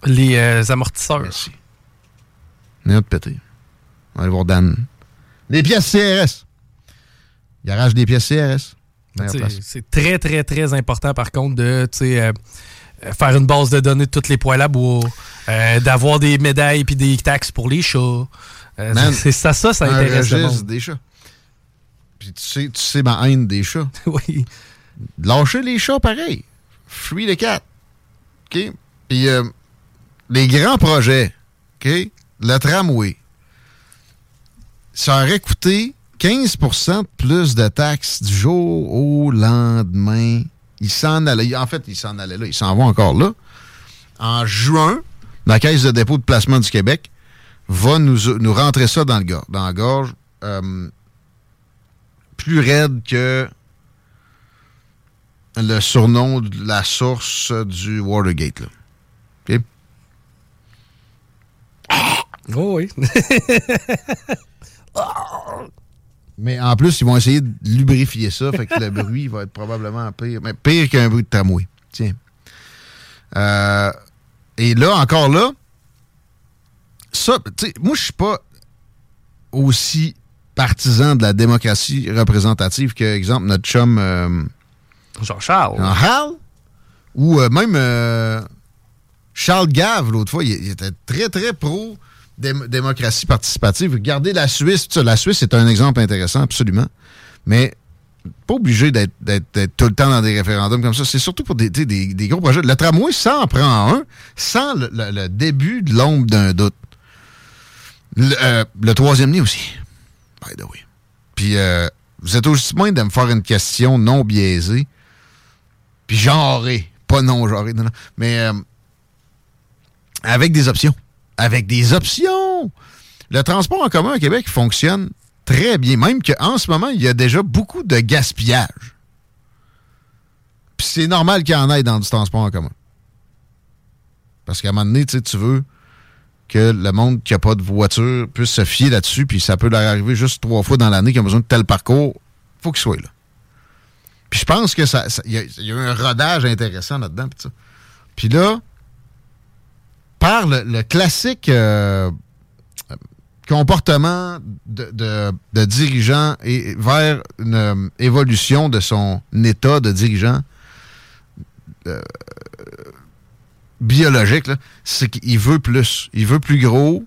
Les euh, amortisseurs. Merci. Est de péter. On va aller voir Dan. Les pièces CRS. Garage des pièces CRS. C'est très, très, très important, par contre, de euh, euh, faire une base de données de tous les poils à bois, euh, d'avoir des médailles puis des taxes pour les chats. Euh, c'est ça, ça, ça intéresse monde. des chats. Puis tu sais, tu sais ma haine des chats. oui. Lâcher les chats, pareil. Free the cat. OK? Puis les grands projets, OK? Le tramway, ça aurait coûté 15 de plus de taxes du jour au lendemain. Il s'en allait. En fait, il s'en allait là. Il s'en va encore là. En juin, la Caisse de dépôt de placement du Québec va nous, nous rentrer ça dans, le, dans la gorge euh, plus raide que le surnom de la source du Watergate. Là. Oh oui. Mais en plus, ils vont essayer de lubrifier ça, fait que le bruit va être probablement pire. Mais pire qu'un bruit de tramway. Tiens. Euh, et là, encore là, ça, tu sais, moi, je suis pas aussi partisan de la démocratie représentative que, exemple, notre chum. Euh, Jean-Charles. Jean-Charles. Ou euh, même Charles Gave, l'autre fois, il, était très, très pro démocratie participative. Regardez la Suisse. La Suisse est un exemple intéressant, absolument. Mais pas obligé d'être tout le temps dans des référendums comme ça. C'est surtout pour des, gros projets. Le tramway, ça en prend un, sans le, début de l'ombre d'un doute. Euh, le, troisième nid aussi. By the way. Puis, euh, vous êtes aussi moins de me faire une question non biaisée, puis genrée. Pas non genrée, non, non. Mais euh, avec des options avec des options. Le transport en commun à Québec fonctionne très bien, même qu'en ce moment, il y a déjà beaucoup de gaspillage. Puis c'est normal qu'il y en ait dans du transport en commun. Parce qu'à un moment donné, tu veux que le monde qui n'a pas de voiture puisse se fier là-dessus, puis ça peut leur arriver juste trois fois dans l'année qu'ils ont besoin de tel parcours, faut qu'il soit là. Puis je pense que ça, il y, a un rodage intéressant là-dedans. Puis là, par le, classique euh, comportement de, dirigeant vers une euh, évolution de son état de dirigeant euh, biologique, c'est qu'il veut plus. Il veut plus gros,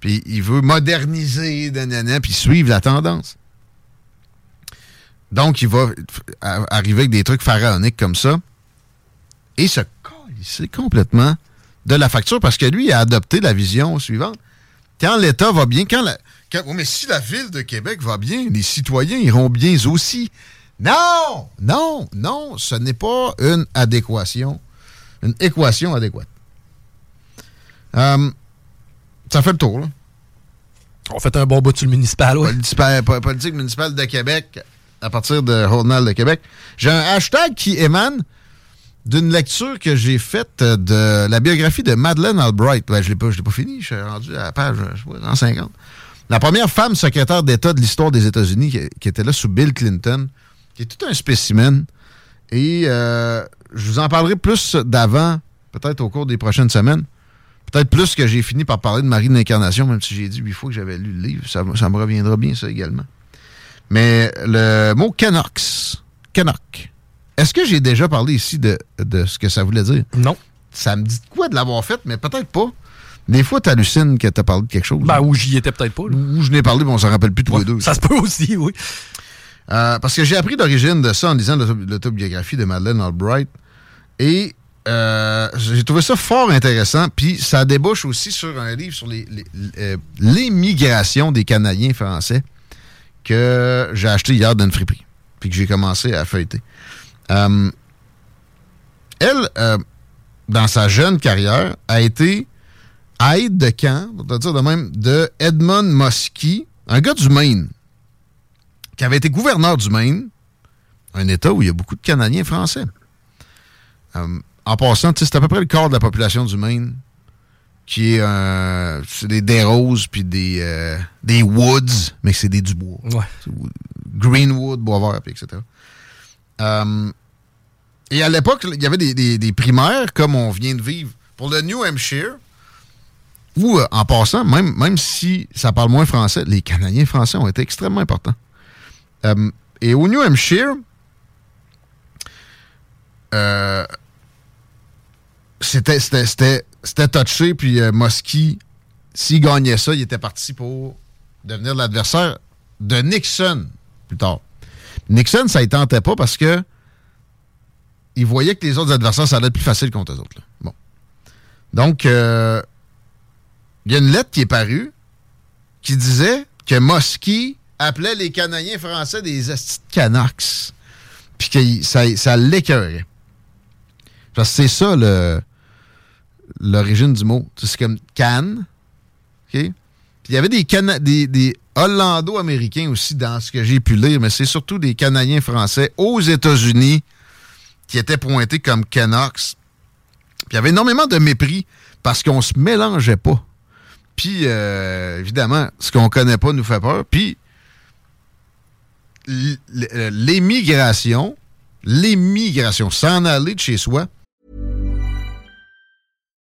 puis il veut moderniser, puis suivre la tendance. Donc, il va arriver avec des trucs pharaoniques comme ça et se c'est complètement de la facture parce que lui, il a adopté la vision suivante. Quand l'État va bien, quand la. mais si la ville de Québec va bien, les citoyens iront bien aussi. Non! Non! Non! Ce n'est pas une adéquation. Une équation adéquate. Euh, ça fait le tour, là. On fait un bon bout sur le municipal, oui. Politique municipale de Québec à partir de Journal de Québec. J'ai un hashtag qui émane d'une lecture que j'ai faite de la biographie de Madeleine Albright. Ben, je ne l'ai pas fini, je suis rendu à la page je 50. La première femme secrétaire d'État de l'histoire des États-Unis qui, était là sous Bill Clinton, qui est tout un spécimen. Et euh, je vous en parlerai plus d'avant, peut-être au cours des prochaines semaines. Peut-être plus que j'ai fini par parler de Marie de l'Incarnation, même si j'ai dit huit fois que j'avais lu le livre. Ça, ça, me reviendra bien, ça également. Mais le mot Canucks, Canuck, est-ce que j'ai déjà parlé ici de, ce que ça voulait dire? Non. Ça me dit quoi de l'avoir fait, mais peut-être pas. Des fois, tu hallucines que tu as parlé de quelque chose. Ben, ou j'y étais peut-être pas. Ou je n'ai parlé, mais on s'en rappelle plus tous les deux. Ça se peut aussi, oui. Euh, parce que j'ai appris l'origine de ça en lisant l'autobiographie de Madeleine Albright. Et euh, j'ai trouvé ça fort intéressant. Puis ça débouche aussi sur un livre sur euh, l'émigration des Canadiens français que j'ai acheté hier d'une friperie. Puis que j'ai commencé à feuilleter. Euh, elle, euh, dans sa jeune carrière, a été aide de camp, on dire de même, de Edmund Muskie, un gars du Maine, qui avait été gouverneur du Maine, un État où il y a beaucoup de Canadiens français. Euh, en passant, c'est à peu près le quart de la population du Maine qui est des, des roses puis des, des woods, mais c'est des Dubois. Ouais. Greenwood, Boisvert, etc. Et à l'époque, il y avait des, primaires, comme on vient de vivre, pour le New Hampshire, où, euh, en passant, même, même si ça parle moins français, les Canadiens français ont été extrêmement importants. Euh, et au New Hampshire, euh, c'était, touché, puis Mosky, s'il gagnait ça, il était parti pour devenir l'adversaire de Nixon plus tard. Nixon, ça ne tentait pas parce que il voyait que les autres adversaires, ça allait être plus facile contre eux autres. Bon. Donc, euh, il y a une lettre qui est parue qui disait que Mosky appelait les Canadiens français des estis Canucks. Puis que ça, ça l'écœurait. Parce que c'est ça l'origine du mot. C'est comme Cannes. Puis il y avait des, des Hollando-Américains aussi dans ce que j'ai pu lire, mais c'est surtout des Canadiens français aux États-Unis qui étaient pointés comme Canucks. Puis il y avait énormément de mépris parce qu'on se mélangeait pas. Puis, euh, évidemment, ce qu'on connaît pas nous fait peur. Puis, l- l'émigration, l'émigration, s'en aller de chez soi,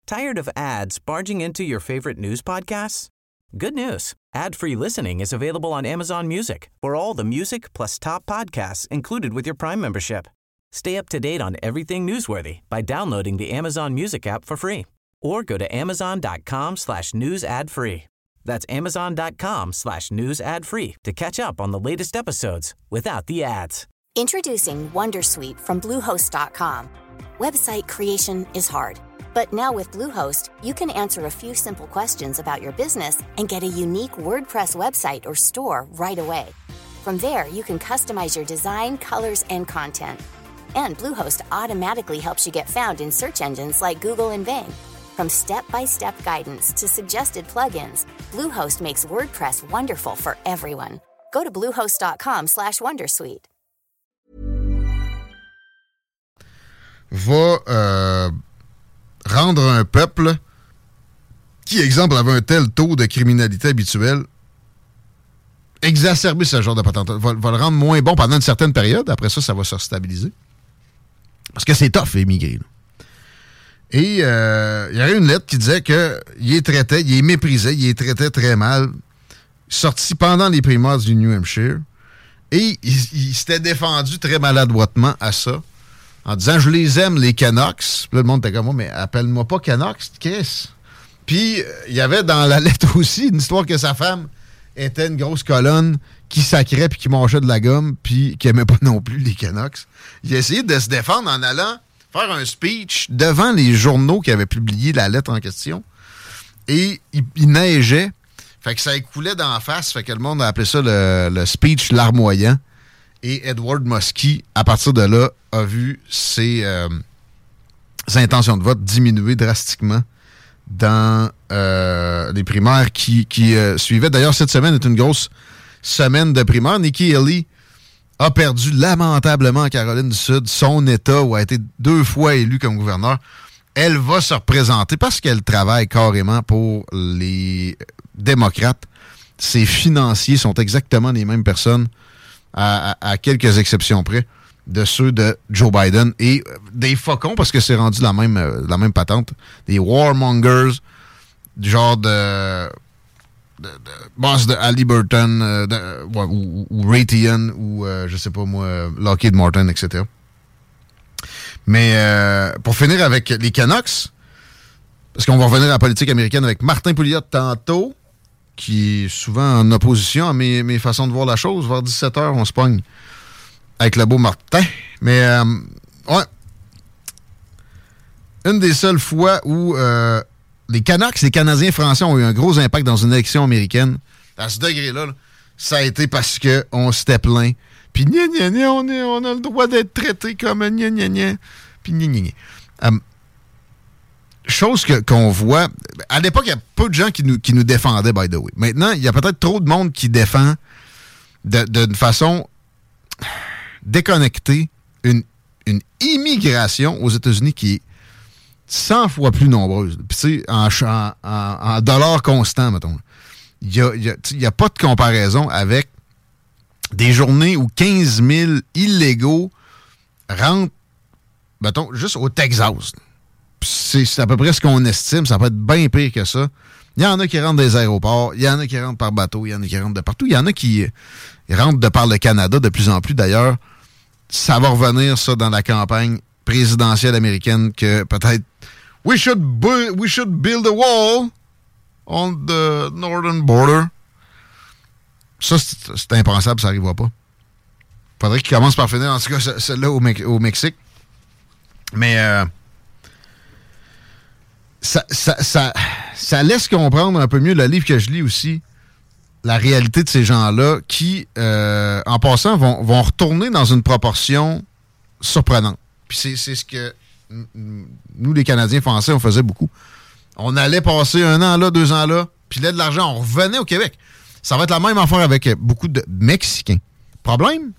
Tired of ads barging into your favorite news podcasts? Good news. Ad-free listening is available on Amazon Music for all the music plus top podcasts included with your Prime membership. Stay up to date on everything newsworthy by downloading the Amazon Music app for free or go to amazon.com slash news ad free. That's amazon.com slash news ad free to catch up on the latest episodes without the ads. Introducing Wondersuite from Bluehost.com. Website creation is hard, but now with Bluehost, you can answer a few simple questions about your business and get a unique WordPress website or store right away. From there, you can customize your design, colors, and content. And Bluehost automatically helps you get found in search engines like Google and Bing. From step-by-step guidance to suggested plugins, Bluehost makes WordPress wonderful for everyone. Go to bluehost.com/wondersuite. va euh, rendre un peuple qui, exemple, avait un tel taux de criminalité habituelle, exacerber ce genre de patente, va, va le rendre moins bon pendant une certaine période. Après ça, ça va se stabiliser. Parce que c'est tough, émigrer. Et euh, il y avait une lettre qui disait qu'il est traité, il est méprisé, il est traité très mal, sorti pendant les primaires du New Hampshire. Et il, s'était défendu très maladroitement à ça en disant Je les aime, les Canucks. Puis là, le monde était comme moi, mais appelle-moi pas Canucks, Chris. Puis, euh, il y avait dans la lettre aussi une histoire que sa femme était une grosse colonne qui sacrait puis qui mangeait de la gomme puis qui aimait pas non plus les Canucks. Il a essayé de se défendre en allant faire un speech devant les journaux qui avaient publié la lettre en question. Et il, neigeait. Fait que ça écoulait d'en face. Fait que le monde a appelé ça le, speech larmoyant. Et Edward Muskie, à partir de là, a vu ses, euh, intentions de vote diminuer drastiquement dans euh, les primaires qui, qui euh, suivaient. D'ailleurs, cette semaine est une grosse semaine de primaires. Nikki Haley a perdu lamentablement en Caroline du Sud son État où a été deux fois élu comme gouverneur. Elle va se représenter parce qu'elle travaille carrément pour les démocrates. Ses financiers sont exactement les mêmes personnes, à, quelques exceptions près, de ceux de Joe Biden. Et des faucons, parce que c'est rendu la même, euh, la même patente, des warmongers, du genre de, de, boss de Halliburton, euh, de- ouais, ou, ou ou euh, je sais pas moi, euh, Lockheed Martin, etc. Mais euh, pour finir avec les Canucks, parce qu'on va revenir à la politique américaine avec Martin Pouliot tantôt, qui est souvent en opposition à mes, mes façons de voir la chose. Vers 17h, on se pogne avec le beau Martin. Mais, euh, ouais. Une des seules fois où euh, les Canucks, les Canadiens français ont eu un gros impact dans une élection américaine, à ce degré-là, là, ça a été parce qu'on s'était plaint. Puis, gna gna gna, on, a le droit d'être traité comme un gna gna gna. Puis, gna gna gna. Euh, chose qu'on voit. À l'époque, il y a peu de gens qui nous, qui nous défendaient, by the way. Maintenant, il y a peut-être trop de monde qui défend d'une façon déconnectée une, une immigration aux États-Unis qui est 100 fois plus nombreuse. Puis, tu sais, en, dollars constants, mettons. Il n'y a, y a- a pas de comparaison avec des journées où 15 000 illégaux rentrent, mettons, juste au Texas. C'est à peu près ce qu'on estime. Ça peut être bien pire que ça. Il y en a qui rentrent des aéroports, il y en a qui rentrent par bateau, il y en a qui rentrent de partout. Il y en a qui euh, rentrent de par le Canada de plus en plus. D'ailleurs, ça va revenir, ça, dans la campagne présidentielle américaine, que peut-être... We should, we should build a wall on the northern border. Ça, c'est impensable, ça n'arrivera pas. Faudrait qu'il commence par finir, en tout cas, celle-là au, au, Mexique. Mais euh, ça, ça, ça, laisse comprendre un peu mieux le livre que je lis aussi, la réalité de ces gens-là qui, euh, en passant, vont, vont retourner dans une proportion surprenante. Puis c'est ce que nous, les Canadiens français, on faisait beaucoup. On allait passer un an là, deux ans là, puis là de l'argent, on revenait au Québec. Ça va être la même affaire avec beaucoup de Mexicains. Problème,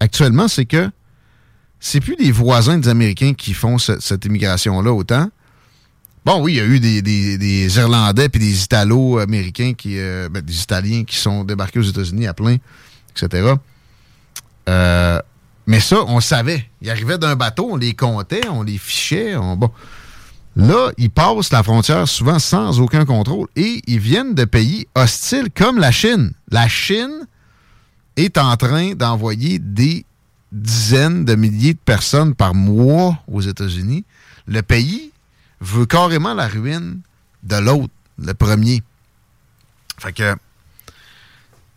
actuellement, c'est que c'est plus des voisins des Américains qui font cette immigration-là autant. Bon, oui, il y a eu des, Irlandais puis des Italo-Américains, euh, ben, des Italiens qui sont débarqués aux États-Unis à plein, etc. Euh, mais ça, on savait. Ils arrivaient d'un bateau, on les comptait, on les fichait. bon. Là, ils passent la frontière souvent sans aucun contrôle et ils viennent de pays hostiles comme la Chine. La Chine est en train d'envoyer des dizaines de milliers de personnes par mois aux États-Unis. Le pays veut carrément la ruine de l'autre, le premier. Fait que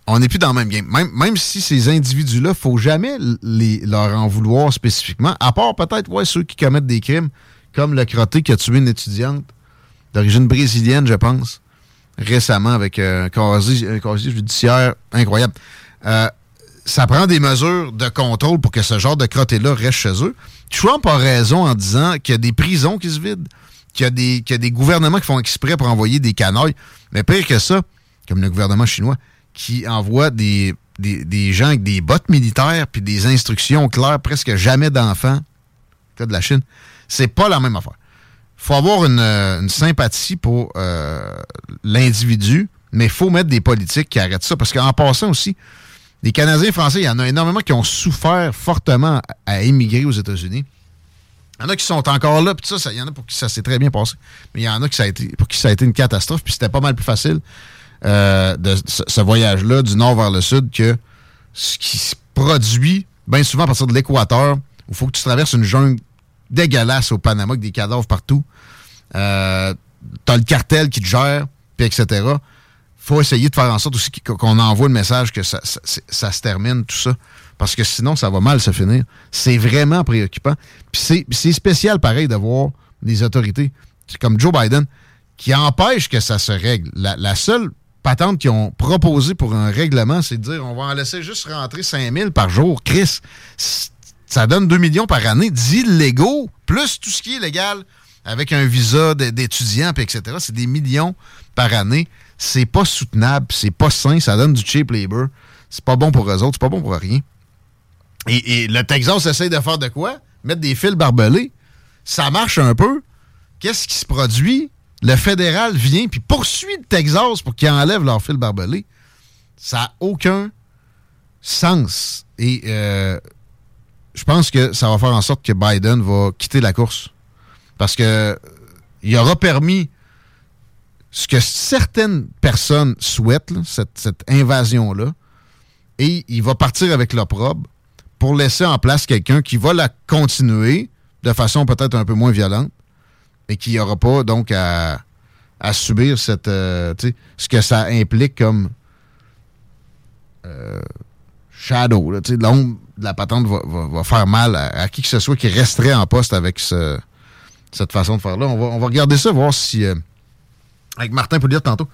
on n'est plus dans le même game. Même, si ces individus-là, il faut jamais leur en vouloir spécifiquement, à part peut-être ouais, ceux qui commettent des crimes, comme le crotté qui a tué une étudiante d'origine brésilienne, je pense, récemment avec euh, un casier, judiciaire incroyable. Euh, ça prend des mesures de contrôle pour que ce genre de crotté-là reste chez eux. Trump a raison en disant qu'il y a des prisons qui se vident, qu'il y, a des, qu'il y a des gouvernements qui font exprès pour envoyer des canailles. Mais pire que ça, comme le gouvernement chinois, qui envoie des, des, gens avec des bottes militaires puis des instructions claires, presque jamais d'enfants, de la Chine, c'est pas la même affaire. faut avoir une, euh, sympathie pour euh, l'individu, mais faut mettre des politiques qui arrêtent ça. Parce qu'en passant aussi, les Canadiens français, il y en a énormément qui ont souffert fortement à, émigrer aux États-Unis. Il y en a qui sont encore là, puis ça, il y en a pour qui ça s'est très bien passé. Mais il y en a qui ça a été, pour qui ça a été une catastrophe, puis c'était pas mal plus facile euh, de ce, voyage-là du nord vers le sud que ce qui se produit bien souvent à partir de l'équateur, où il faut que tu traverses une jungle dégueulasse au Panama avec des cadavres partout. Euh, t'as le cartel qui te gère, puis etc. faut essayer de faire en sorte aussi qu'on envoie le message que ça, se termine, tout ça. Parce que sinon, ça va mal se finir. C'est vraiment préoccupant. Puis c'est spécial, pareil, de voir des autorités comme Joe Biden qui empêchent que ça se règle. la seule patente qu'ils ont proposé pour un règlement, c'est de dire on va en laisser juste rentrer 5 000 par jour. Chris, ça donne 2 millions par année d'illégaux, plus tout ce qui est légal avec un visa d'étudiant, etc. C'est des millions par année. C'est pas soutenable, c'est pas sain, ça donne du cheap labor. C'est pas bon pour eux autres, c'est pas bon pour rien. Et, et, le Texas essaie de faire de quoi? Mettre des fils barbelés. Ça marche un peu. Qu'est-ce qui se produit? Le fédéral vient puis poursuit le Texas pour qu'ils enlèvent leur fil barbelé. Ça n'a aucun sens. Et euh, je pense que ça va faire en sorte que Biden va quitter la course. Parce que il aura permis ce que certaines personnes souhaitent, cette, cette invasion-là, et il va partir avec l'opprobre pour laisser en place quelqu'un qui va la continuer de façon peut-être un peu moins violente, et qu'il n'y aura pas donc à, subir cette, euh, ce que ça implique comme euh, shadow. L'ombre de la patente va, faire mal à, qui que ce soit qui resterait en poste avec cette façon de faire-là. On va, on va regarder ça, voir si. Euh, avec Martin Pouliot tantôt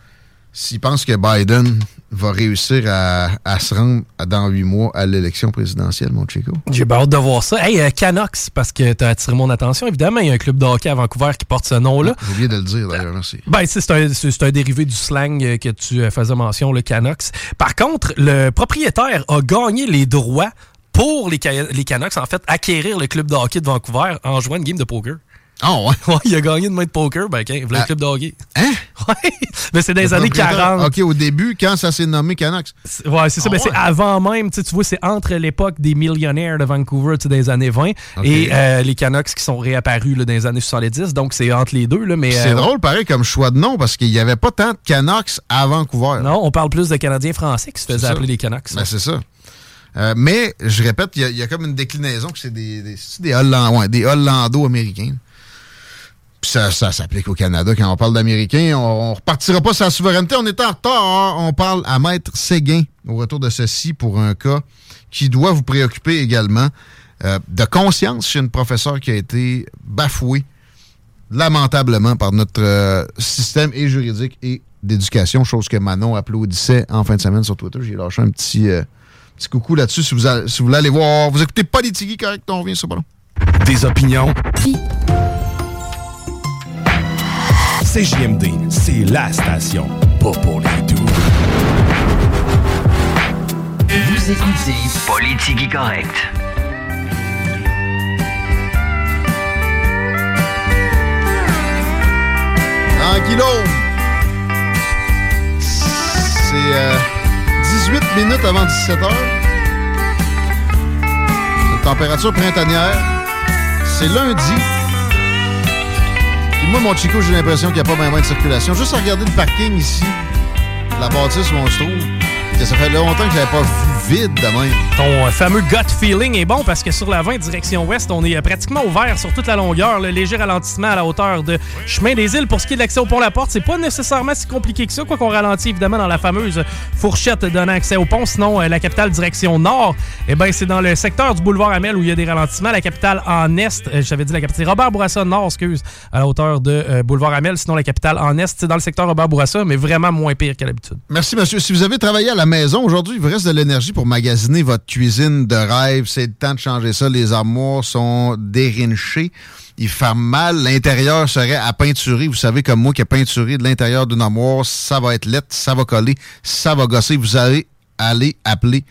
s'il pense que Biden va réussir à, se rendre dans huit mois à l'élection présidentielle, mon Chico? J'ai hâte de voir ça. Hey, euh, Canox, parce que tu as attiré mon attention, évidemment, il y a un club de hockey à Vancouver qui porte ce nom-là. J'ai oublié de le dire, d'ailleurs, merci. Ben, c'est un, un, dérivé du slang euh, que tu euh, faisais mention, le Canox. Par contre, le propriétaire a gagné les droits pour les, les Canucks, en fait, acquérir le club de hockey de Vancouver en jouant une game de poker. Ah ouais? ouais? il a gagné une main de poker, ben, okay, le ah. club de hockey. Hein? Ouais, mais c'est des années 40. OK, au début, quand ça s'est nommé Canucks. Ouais, c'est ça, mais ah c'est avant même, tu vois, c'est entre l'époque des millionnaires de Vancouver, tu des années 20, et euh, les Canucks qui sont réapparus là, dans les années 70, donc c'est entre les deux, là, mais... C'est euh, drôle, pareil, comme choix de nom, parce qu'il n'y avait pas tant de Canucks à Vancouver. Non, on parle plus de Canadiens français qui se faisaient appeler les Canucks. Ben, c'est ça. Euh, mais, je répète, il y, a comme une déclinaison que c'est des, des, des, Hollando-américains ça, ça s'applique au Canada quand on parle d'Américains. On, repartira pas sa souveraineté. On est en retard. Hein. On parle à Maître Séguin au retour de ceci pour un cas qui doit vous préoccuper également. Euh, de conscience chez une professeure qui a été bafouée lamentablement par notre euh, système et juridique et d'éducation, chose que Manon applaudissait en fin de semaine sur Twitter. J'ai lâché un petit, euh, petit coucou là-dessus. Si vous, si vous voulez aller voir, vous écoutez Politigui, correct, on revient sur ballon. Des opinions. CJMD, c'est la station, pas pour les doux. Vous écoutez Politigui correct. Tranquillo! C'est 18 euh, minutes avant 17 heures. C'est température printanière. C'est lundi. Moi, mon Chico, j'ai l'impression qu'il n'y a pas vraiment de circulation. Juste à regarder le parking ici, la bâtisse où on se trouve ça fait longtemps que je pas vu vide de même. Ton euh, fameux gut feeling est bon parce que sur la 20 direction ouest, on est euh, pratiquement ouvert sur toute la longueur. Le léger ralentissement à la hauteur de Chemin des Îles. Pour ce qui est de l'accès au pont La Porte, c'est pas nécessairement si compliqué que ça, quoi qu'on ralentit évidemment dans la fameuse fourchette donnant accès au pont. Sinon, euh, la capitale direction nord, eh ben, c'est dans le secteur du boulevard Amel où il y a des ralentissements. La capitale en est, j'avais dit la capitale Robert Bourassa Nord, excuse, à la hauteur de boulevard Amel. Sinon, la capitale en est, c'est dans le secteur Robert Bourassa, mais vraiment moins pire qu'à l'habitude. Merci, monsieur. Si vous avez travaillé à la maison aujourd'hui, il vous reste de l'énergie pour magasiner votre cuisine de rêve. C'est le temps de changer ça. Les armoires sont dérinchées. Ils ferment mal. L'intérieur serait à peinturer. Vous savez, comme moi, qui a peinturé de l'intérieur d'une armoire, ça va être lettre, ça va coller, ça va gosser. Vous allez aller appeler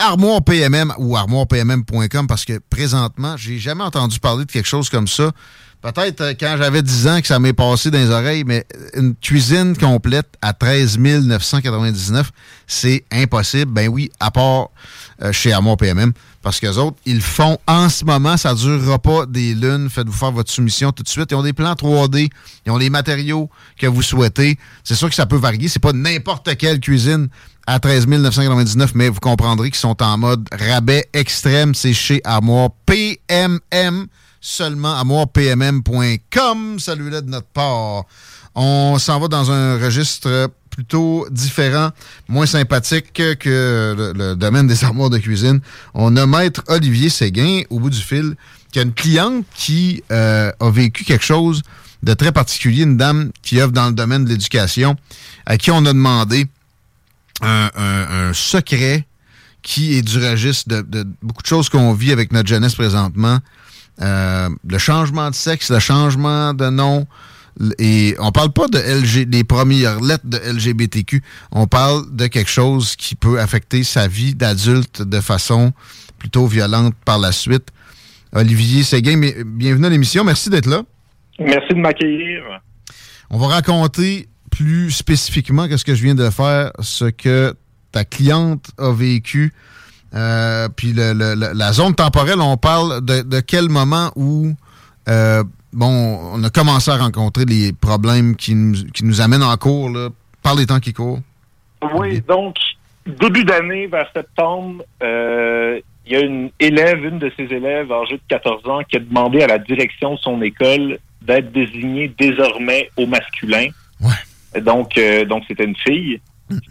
Armoire PMM ou armoirepmm.com parce que présentement, j'ai jamais entendu parler de quelque chose comme ça. Peut-être euh, quand j'avais 10 ans que ça m'est passé dans les oreilles, mais une cuisine complète à 13 999, c'est impossible. Ben oui, à part euh, chez Amour PMM, parce qu'eux autres, ils font en ce moment, ça ne durera pas des lunes. Faites-vous faire votre soumission tout de suite. Ils ont des plans 3D, ils ont les matériaux que vous souhaitez. C'est sûr que ça peut varier. C'est pas n'importe quelle cuisine à 13 999, mais vous comprendrez qu'ils sont en mode rabais extrême. C'est chez Amour PMM seulement à moirepmm.com. Salut-là de notre part. On s'en va dans un registre plutôt différent, moins sympathique que le, domaine des armoires de cuisine. On a Maître Olivier Séguin au bout du fil, qui a une cliente qui euh, a vécu quelque chose de très particulier, une dame qui œuvre dans le domaine de l'éducation, à qui on a demandé un, secret qui est du registre de, de beaucoup de choses qu'on vit avec notre jeunesse présentement, euh, le changement de sexe, le changement de nom. Et on parle pas de LG, des premières lettres de LGBTQ. On parle de quelque chose qui peut affecter sa vie d'adulte de façon plutôt violente par la suite. Olivier Séguin, bienvenue à l'émission. Merci d'être là. Merci de m'accueillir. On va raconter plus spécifiquement que ce que je viens de faire, ce que ta cliente a vécu euh, puis la zone temporelle, on parle de, quel moment où euh, bon, on a commencé à rencontrer les problèmes qui nous, qui nous amènent en cours là, par les temps qui courent? Oui, donc début d'année, vers septembre, euh, il y a une élève, une de ses élèves âgée de 14 ans, qui a demandé à la direction de son école d'être désignée désormais au masculin. Ouais. Donc, donc c'était une fille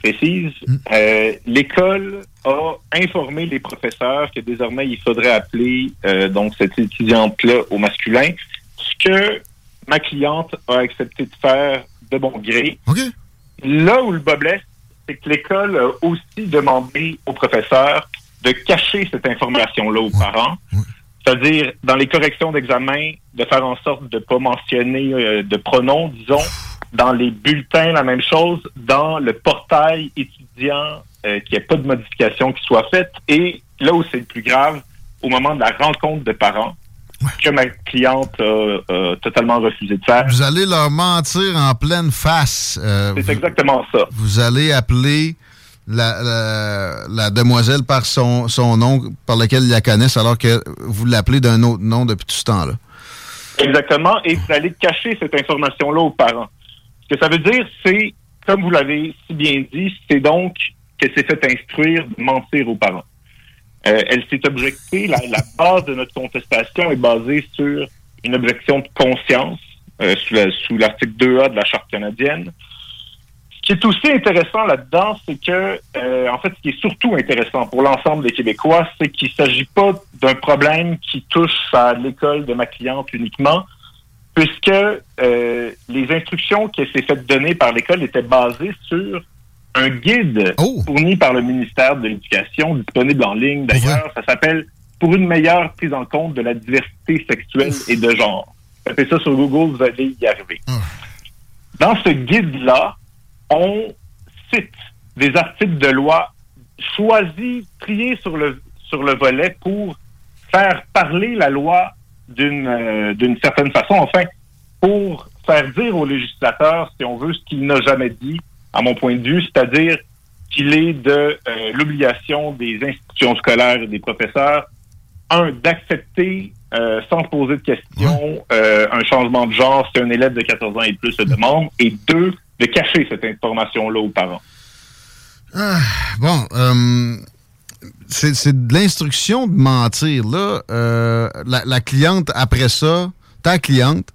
précise. Mm. Euh, l'école a informé les professeurs que désormais il faudrait appeler euh, donc cette étudiante-là au masculin, ce que ma cliente a accepté de faire de bon gré. Là où le bas blesse, c'est que l'école a aussi demandé aux professeurs de cacher cette information-là aux parents. C'est-à-dire, dans les corrections d'examen, de faire en sorte de ne pas mentionner euh, de pronoms, disons, dans les bulletins, la même chose. Dans le portail étudiant, euh, qu'il n'y ait pas de modification qui soit faite. Et là où c'est le plus grave, au moment de la rencontre de parents, que ma cliente a totalement refusé de faire. Vous allez leur mentir en pleine face. Euh, c'est exactement ça. Vous allez appeler la, la, demoiselle par son, son nom par lequel ils la connaissent alors que vous l'appelez d'un autre nom depuis tout ce temps-là. Exactement. Et vous allez cacher cette information-là aux parents. Ce que ça veut dire, c'est, comme vous l'avez si bien dit, c'est donc qu'elle s'est fait instruire de mentir aux parents. Euh, elle s'est objectée, la, base de notre contestation est basée sur une objection de conscience. euh, sous la- sous l'article 2A de la Charte canadienne. Ce qui est aussi intéressant là-dedans, c'est que, euh, en fait, ce qui est surtout intéressant pour l'ensemble des Québécois, c'est qu'il ne s'agit pas d'un problème qui touche à l'école de ma cliente uniquement, puisque euh, les instructions qui s'est fait donner par l'école étaient basées sur un guide fourni par le ministère de l'Éducation, disponible en ligne d'ailleurs. Ça s'appelle Pour une meilleure prise en compte de la diversité sexuelle et de genre. Tapez ça sur Google, vous allez y arriver. Dans ce guide-là, on cite des articles de loi choisis, triés sur le, sur le volet pour faire parler la loi d'une euh, d'une certaine façon, enfin, pour faire dire au législateur, si on veut, ce qu'il n'a jamais dit, à mon point de vue, c'est-à-dire qu'il est de euh, l'obligation des institutions scolaires et des professeurs, un, d'accepter euh, sans poser de questions euh, un changement de genre si un élève de 14 ans et plus le demande, et deux, de cacher cette information-là aux parents. Ah, bon, c'est c'est de l'instruction de mentir. Là, Euh, la, la cliente, après ça, ta cliente,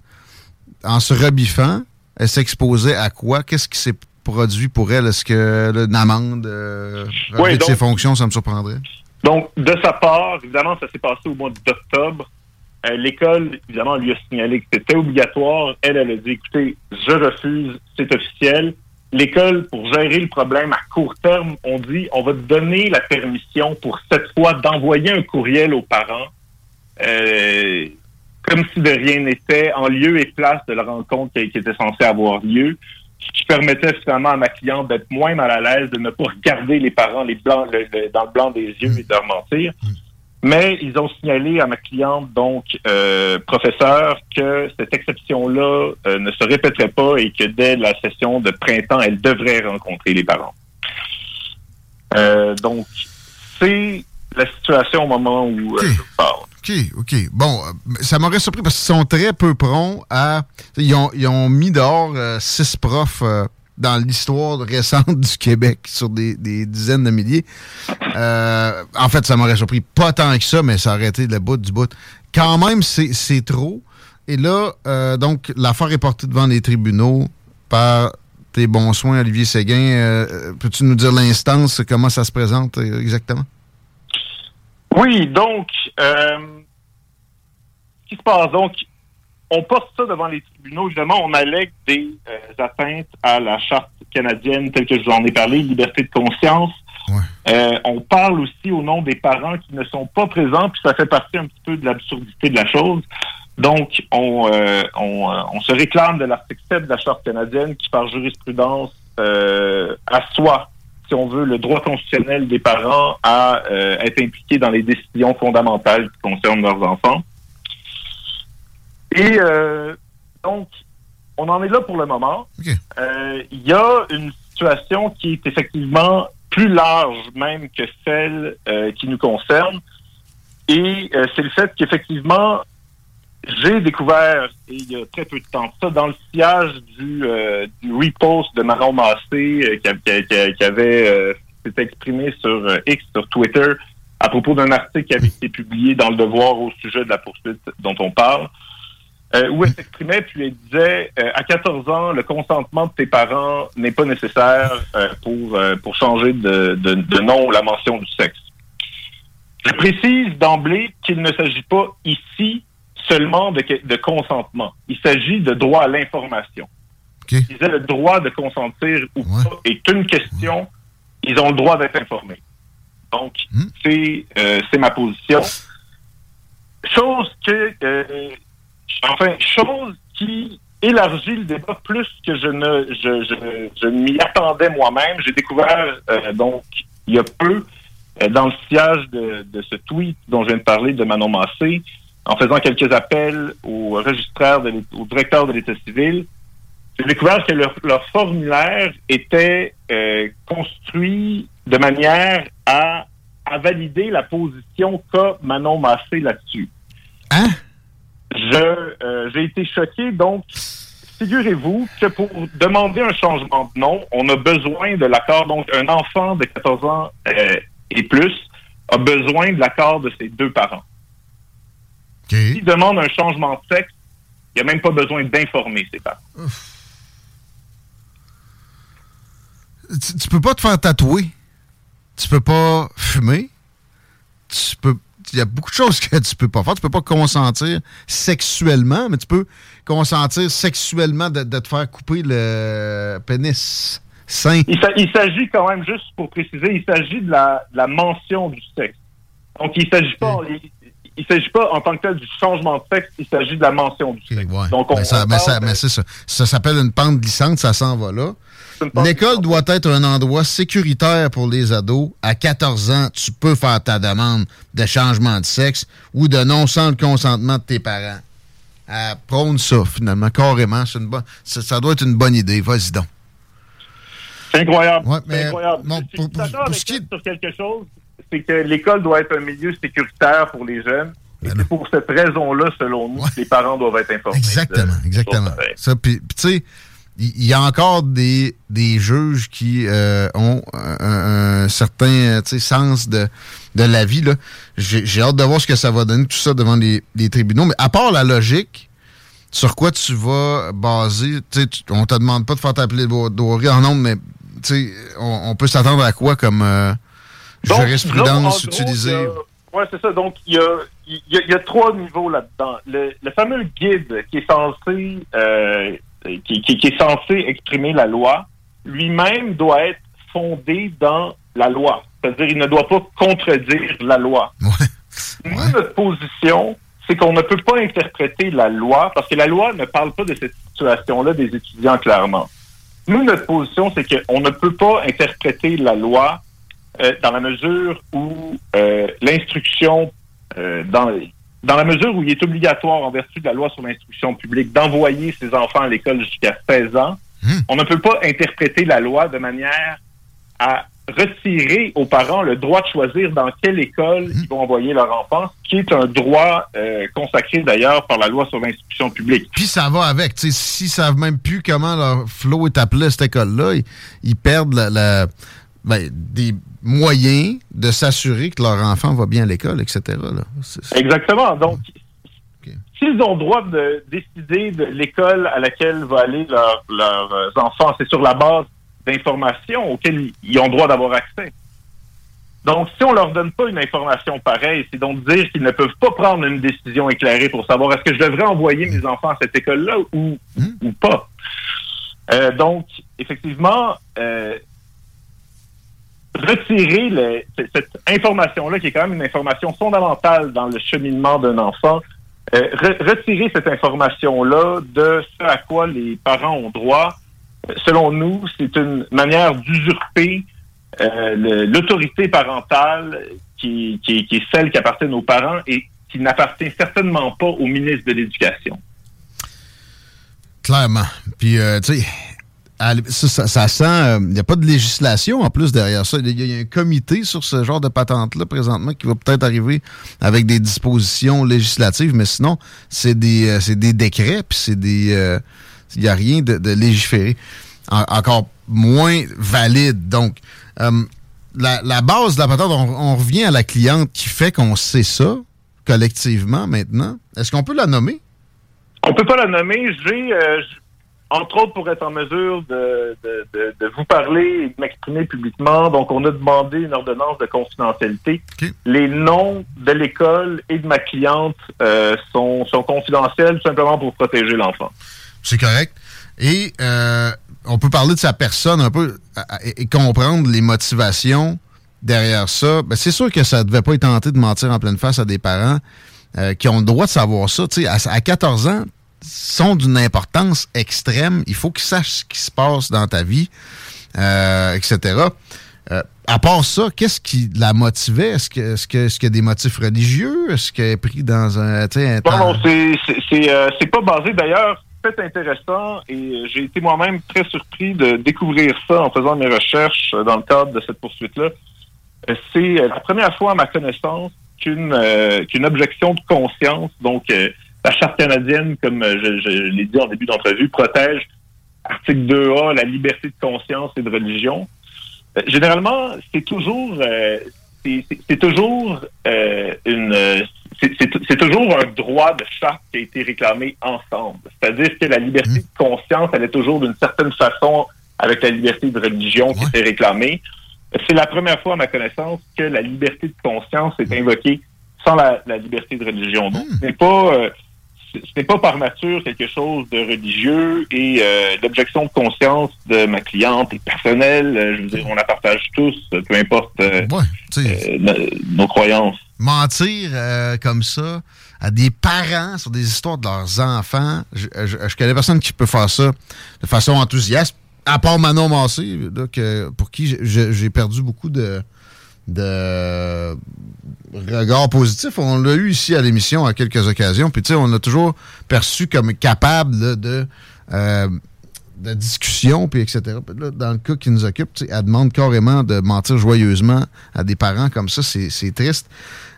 en se rebiffant, elle s'exposait à quoi? Qu'est-ce qui s'est produit pour elle? Est-ce que là, une amende, euh, ses fonctions, ça me surprendrait? Donc, de sa part, évidemment, ça s'est passé au mois d'octobre. Euh, L'école, évidemment, lui a signalé que c'était obligatoire. Elle, elle a dit, écoutez, je refuse, c'est officiel. L'école, pour gérer le problème à court terme, on dit, on va donner la permission pour cette fois d'envoyer un courriel aux parents, euh, comme si de rien n'était, en lieu et place de la rencontre qui, était censée avoir lieu, ce qui permettait finalement à ma cliente d'être moins mal à l'aise, de ne pas regarder les parents les blancs, dans le blanc des yeux et de leur mentir. Mais ils ont signalé à ma cliente, donc euh, professeur, que cette exception-là euh, ne se répéterait pas et que dès la session de printemps, elle devrait rencontrer les parents. Euh, donc, c'est la situation au moment où je vous parle. OK, OK. Bon, ça m'aurait surpris parce qu'ils sont très peu prompts à. Ils ont, ils ont mis dehors six profs dans l'histoire récente du Québec sur des, dizaines de milliers. Euh, en fait, ça m'aurait surpris pas tant que ça, mais ça aurait été le bout du bout. Quand même, c'est trop. Et là, euh, donc, l'affaire est portée devant les tribunaux par tes bons soins, Olivier Séguin. Euh, Peux-tu nous dire l'instance, comment ça se présente exactement? Oui, donc, ce qui se passe, donc, on porte ça devant les tribunaux. Évidemment, on allègue des euh, atteintes à la charte canadienne telle que je vous en ai parlé, liberté de conscience. Euh, on parle aussi au nom des parents qui ne sont pas présents, puis ça fait partie un petit peu de l'absurdité de la chose. Donc, on, euh, on, on se réclame de l'article 7 de la Charte canadienne qui, par jurisprudence, assoit, si on veut, le droit constitutionnel des parents à être impliqués dans les décisions fondamentales qui concernent leurs enfants. Et euh, donc, on en est là pour le moment. Euh, Il y a une situation qui est effectivement plus large même que celle euh, qui nous concerne. Et c'est le fait qu'effectivement, j'ai découvert, et il y a très peu de temps ça, dans le sillage du, du repost de Manon Massé qui, qui avait s'était exprimé sur X, sur Twitter, à propos d'un article qui avait été publié dans Le Devoir au sujet de la poursuite dont on parle, euh, où elle s'exprimait, puis elle disait, euh, à 14 ans, le consentement de tes parents n'est pas nécessaire euh, pour, euh, pour changer de, de, de nom ou la mention du sexe. Je précise d'emblée qu'il ne s'agit pas ici seulement de, de consentement. Il s'agit de droit à l'information. Je disais le droit de consentir ou pas est une question. Ils ont le droit d'être informés. Donc, c'est euh, c'est ma position. Chose que, euh, enfin, chose qui élargit le débat plus que je ne je, je, m'y attendais moi-même. J'ai découvert euh, donc il y a peu euh, dans le sillage de, ce tweet dont je viens de parler de Manon Massé, en faisant quelques appels au registraire, de au directeur de l'État civil, j'ai découvert que leur, leur formulaire était euh, construit de manière à, à valider la position qu'a Manon Massé là-dessus. Hein? Je, euh, j'ai été choqué, donc figurez-vous que pour demander un changement de nom, on a besoin de l'accord. Donc, un enfant de 14 ans euh, et plus a besoin de l'accord de ses deux parents. S'il demande un changement de sexe, Il n'y a même pas besoin d'informer ses parents. Tu, tu peux pas te faire tatouer. Tu peux pas fumer. Tu peux. Il y a beaucoup de choses que tu peux pas faire. Tu peux pas consentir sexuellement, mais tu peux consentir sexuellement de, de te faire couper le pénis sain. Il, s'a- il s'agit quand même, juste pour préciser, il s'agit de la, de la mention du sexe. Donc, il s'agit pas, il, il s'agit pas en tant que tel du changement de sexe, il s'agit de la mention du sexe. Donc, on, Mais, ça, mais, ça- de- mais c'est ça. Ça s'appelle une pente glissante, ça s'en va là. L'école doit être un endroit sécuritaire pour les ados. À 14 ans, tu peux faire ta demande de changement de sexe ou de non sans le consentement de tes parents. Euh, prône ça, finalement, carrément. C'est une bonne- ça, ça doit être une bonne idée. Vas-y donc. C'est incroyable. Ouais, mais incroyable. suis d'accord avec elle sur quelque chose, c'est que l'école doit être un milieu sécuritaire pour les jeunes. Et c'est pour cette raison-là, selon nous, que les parents doivent être informés. Exactement, de- exactement. ça. Puis tu sais, il y, a encore des, des juges qui euh, ont un, un certain euh, sens de, de la vie. J'ai hâte de voir ce que ça va donner, tout ça, devant les, les tribunaux. Mais à part la logique, sur quoi tu vas baser, tu on te demande pas de faire t'appeler Doré en nombre, mais on, on peut s'attendre à quoi comme euh, Donc, jurisprudence utilisée? Ouais, c'est ça. Donc, il y a, y a, il y a trois niveaux là-dedans. Le, le fameux guide qui est censé, euh, qui, qui- qui est censé exprimer la loi, lui-même doit être fondé dans la loi. C'est-à-dire, il ne doit pas contredire la loi. Nous, notre position, c'est qu'on ne peut pas interpréter la loi parce que la loi ne parle pas de cette situation-là des étudiants clairement. Nous, notre position, c'est qu'on ne peut pas interpréter la loi euh, dans la mesure où euh, l'instruction, euh, dans, dans la mesure où il est obligatoire en vertu de la loi sur l'instruction publique d'envoyer ses enfants à l'école jusqu'à 16 ans, on ne peut pas interpréter la loi de manière à retirer aux parents le droit de choisir dans quelle école ils vont envoyer leur enfant, ce qui est un droit euh, consacré d'ailleurs par la loi sur l'instruction publique. Puis ça va avec. Tu sais, S'ils savent même plus comment leur flow est appelé à cette école-là, ils, ils perdent la, la- ben, des moyens de s'assurer que leur enfant va bien à l'école, etc. là. Exactement. Donc, s'ils ont le droit de décider de l'école à laquelle va aller leur- leurs euh, enfants, c'est sur la base d'informations auxquelles ils- ont droit d'avoir accès. Donc, si on leur donne pas une information pareille, c'est donc dire qu'ils ne peuvent pas prendre une décision éclairée pour savoir est-ce que je devrais envoyer mes enfants à cette école-là ou, ou pas. Euh, donc, effectivement, euh, retirer cette information-là, qui est quand même une information fondamentale dans le cheminement d'un enfant, euh, re- retirer cette information-là de ce à quoi les parents ont droit, euh, selon nous, c'est une manière d'usurper euh, l'autorité parentale qui, est celle qui appartient aux parents et qui n'appartient certainement pas au ministre de l'Éducation. Clairement. Puis, tu sais, ça, ça- ça sent. Il n'y a pas de législation en plus derrière ça. Il y, a- un comité sur ce genre de patente-là présentement qui va peut-être arriver avec des dispositions législatives, mais sinon, c'est des, euh, des décrets, puis c'est des. Il n'y a rien de, légiféré. En- encore moins valide. Donc, euh, la, la base de la patente, on, revient à la cliente qui fait qu'on sait ça collectivement maintenant. Est-ce qu'on peut la nommer? On peut pas la nommer. J'ai, euh, entre autres, pour être en mesure de, de- de- de vous parler et de m'exprimer publiquement, donc on a demandé une ordonnance de confidentialité. Les noms de l'école et de ma cliente euh, sont, sont confidentiels simplement pour protéger l'enfant. C'est correct. Et euh, on peut parler de sa personne un peu et, et comprendre les motivations derrière ça. Ben, c'est sûr que ça ne devait pas être tenté de mentir en pleine face à des parents euh, qui ont le droit de savoir ça. À 14 ans, sont d'une importance extrême. Il faut qu'ils sachent ce qui se passe dans ta vie, euh, etc. Euh, à part ça, qu'est-ce qui la motivait? Est-ce que est-ce que qu'il y a des motifs religieux? Est-ce qu'elle est pris dans un, un Non, temps- non, c'est c'est- euh, pas basé d'ailleurs. C'est intéressant et euh, j'ai été moi-même très surpris de découvrir ça en faisant mes recherches dans le cadre de cette poursuite-là. C'est la première fois à ma connaissance qu'une euh, qu'une objection de conscience, donc la charte canadienne, comme euh, je, je l'ai dit en début d'entrevue, protège article 2A, la liberté de conscience et de religion. Euh, généralement, c'est toujours euh, c'est- toujours euh, une euh, c'est toujours un droit de charte qui a été réclamé ensemble. C'est-à-dire que la liberté Mmh. de conscience, elle est toujours d'une certaine façon avec la liberté de religion qui était réclamée. C'est la première fois, à ma connaissance, que la liberté de conscience est invoquée sans la, la liberté de religion. Donc, ce n'est pas... euh, ce n'est pas par nature quelque chose de religieux et euh, l'objection de conscience de ma cliente est personnelle. Euh, Je veux dire, on la partage tous, peu importe euh, euh, no- nos croyances. mentir comme ça à des parents sur des histoires de leurs enfants. Je, je, je connais personne qui peut faire ça de façon enthousiaste, à part Manon Massé, là, que- pour qui j'ai perdu beaucoup de, de regards positifs. On l'a eu ici à l'émission à quelques occasions. Puis, tu sais, on l'a toujours perçu comme capable là, de... euh, de discussion, puis etc. Puis là, dans le cas qui nous occupe, elle demande carrément de mentir joyeusement à des parents comme ça. C'est c'est triste.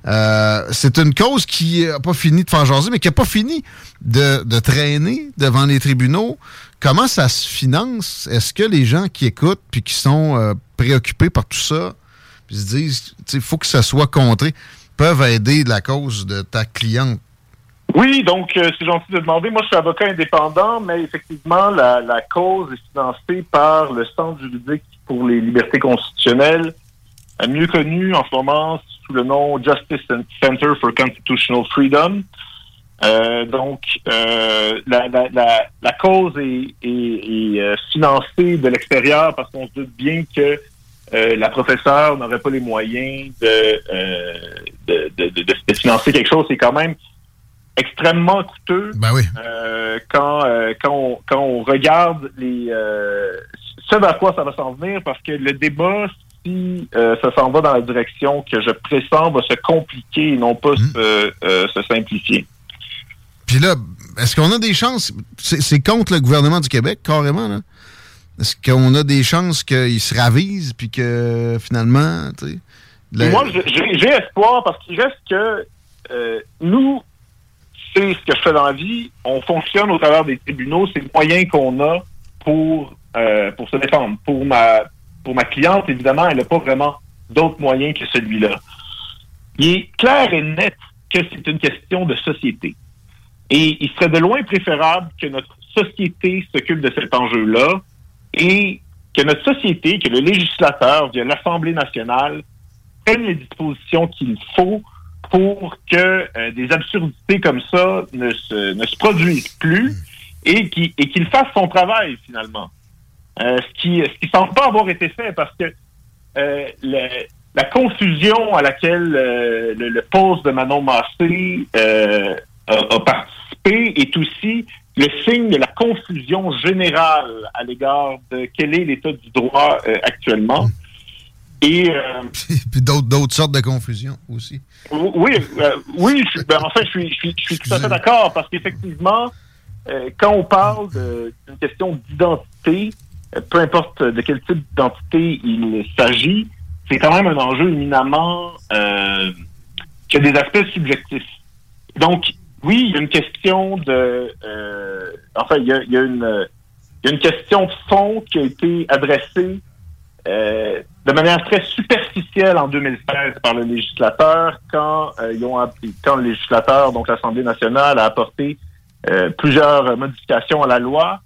Euh, c'est une cause qui n'a pas fini de faire jaser, mais qui n'a pas fini de, de traîner devant les tribunaux. Comment ça se finance? Est-ce que les gens qui écoutent puis qui sont euh, préoccupés par tout ça, puis se disent, il faut que ça soit contré, peuvent aider la cause de ta cliente? Oui, donc euh, c'est gentil de demander. Moi, je suis avocat indépendant, mais effectivement, la, cause est financée par le Centre juridique pour les libertés constitutionnelles, mieux connu en ce moment sous le nom Justice Center for Constitutional Freedom. Euh, donc, euh, la, cause est, financée de l'extérieur parce qu'on se doute bien que euh, la professeure n'aurait pas les moyens de, euh, de, de, de, de financer quelque chose. C'est quand même extrêmement coûteux Ben oui. euh, quand, quand, on, quand on regarde les ce vers quoi ça va s'en venir, parce que le débat, si ça s'en va dans la direction que je pressens, va se compliquer et non pas se, euh, se simplifier. Puis là, est-ce qu'on a des chances? C'est c'est contre le gouvernement du Québec, carrément, là? Est-ce qu'on a des chances qu'il se ravise, puis que finalement, tu sais... Moi, j'ai espoir parce qu'il reste que euh, nous, c'est ce que je fais dans la vie. On fonctionne au travers des tribunaux. C'est le moyen qu'on a pour euh, pour se défendre. Pour ma pour ma cliente, évidemment, elle n'a pas vraiment d'autres moyens que celui-là. Il est clair et net que c'est une question de société. Et il serait de loin préférable que notre société s'occupe de cet enjeu-là et que notre société, que le législateur, via l'Assemblée nationale, prenne les dispositions qu'il faut pour que euh, des absurdités comme ça ne se, produisent plus et qu'il fasse son travail finalement. Euh, ce qui ce qui semble pas avoir été fait parce que euh, la confusion à laquelle le, poste de Manon Massé a participé est aussi le signe de la confusion générale à l'égard de quel est l'état du droit euh, actuellement. Et euh, Puis d'autres d'autres sortes de confusion aussi. oui, euh, oui. je- ben, en fait, je suis, je suis, je suis tout à fait d'accord parce qu'effectivement, euh, quand on parle d'une question d'identité, euh, peu importe de quel type d'identité il s'agit, c'est quand même un enjeu éminemment euh, qui a des aspects subjectifs. Donc, oui, il y a une question de, euh, enfin, il y a, une, il y a une question de fond qui a été adressée euh, de manière très superficielle en 2016 par le législateur quand euh, ils ont quand le législateur, donc l'Assemblée nationale, a apporté euh, plusieurs modifications à la loi,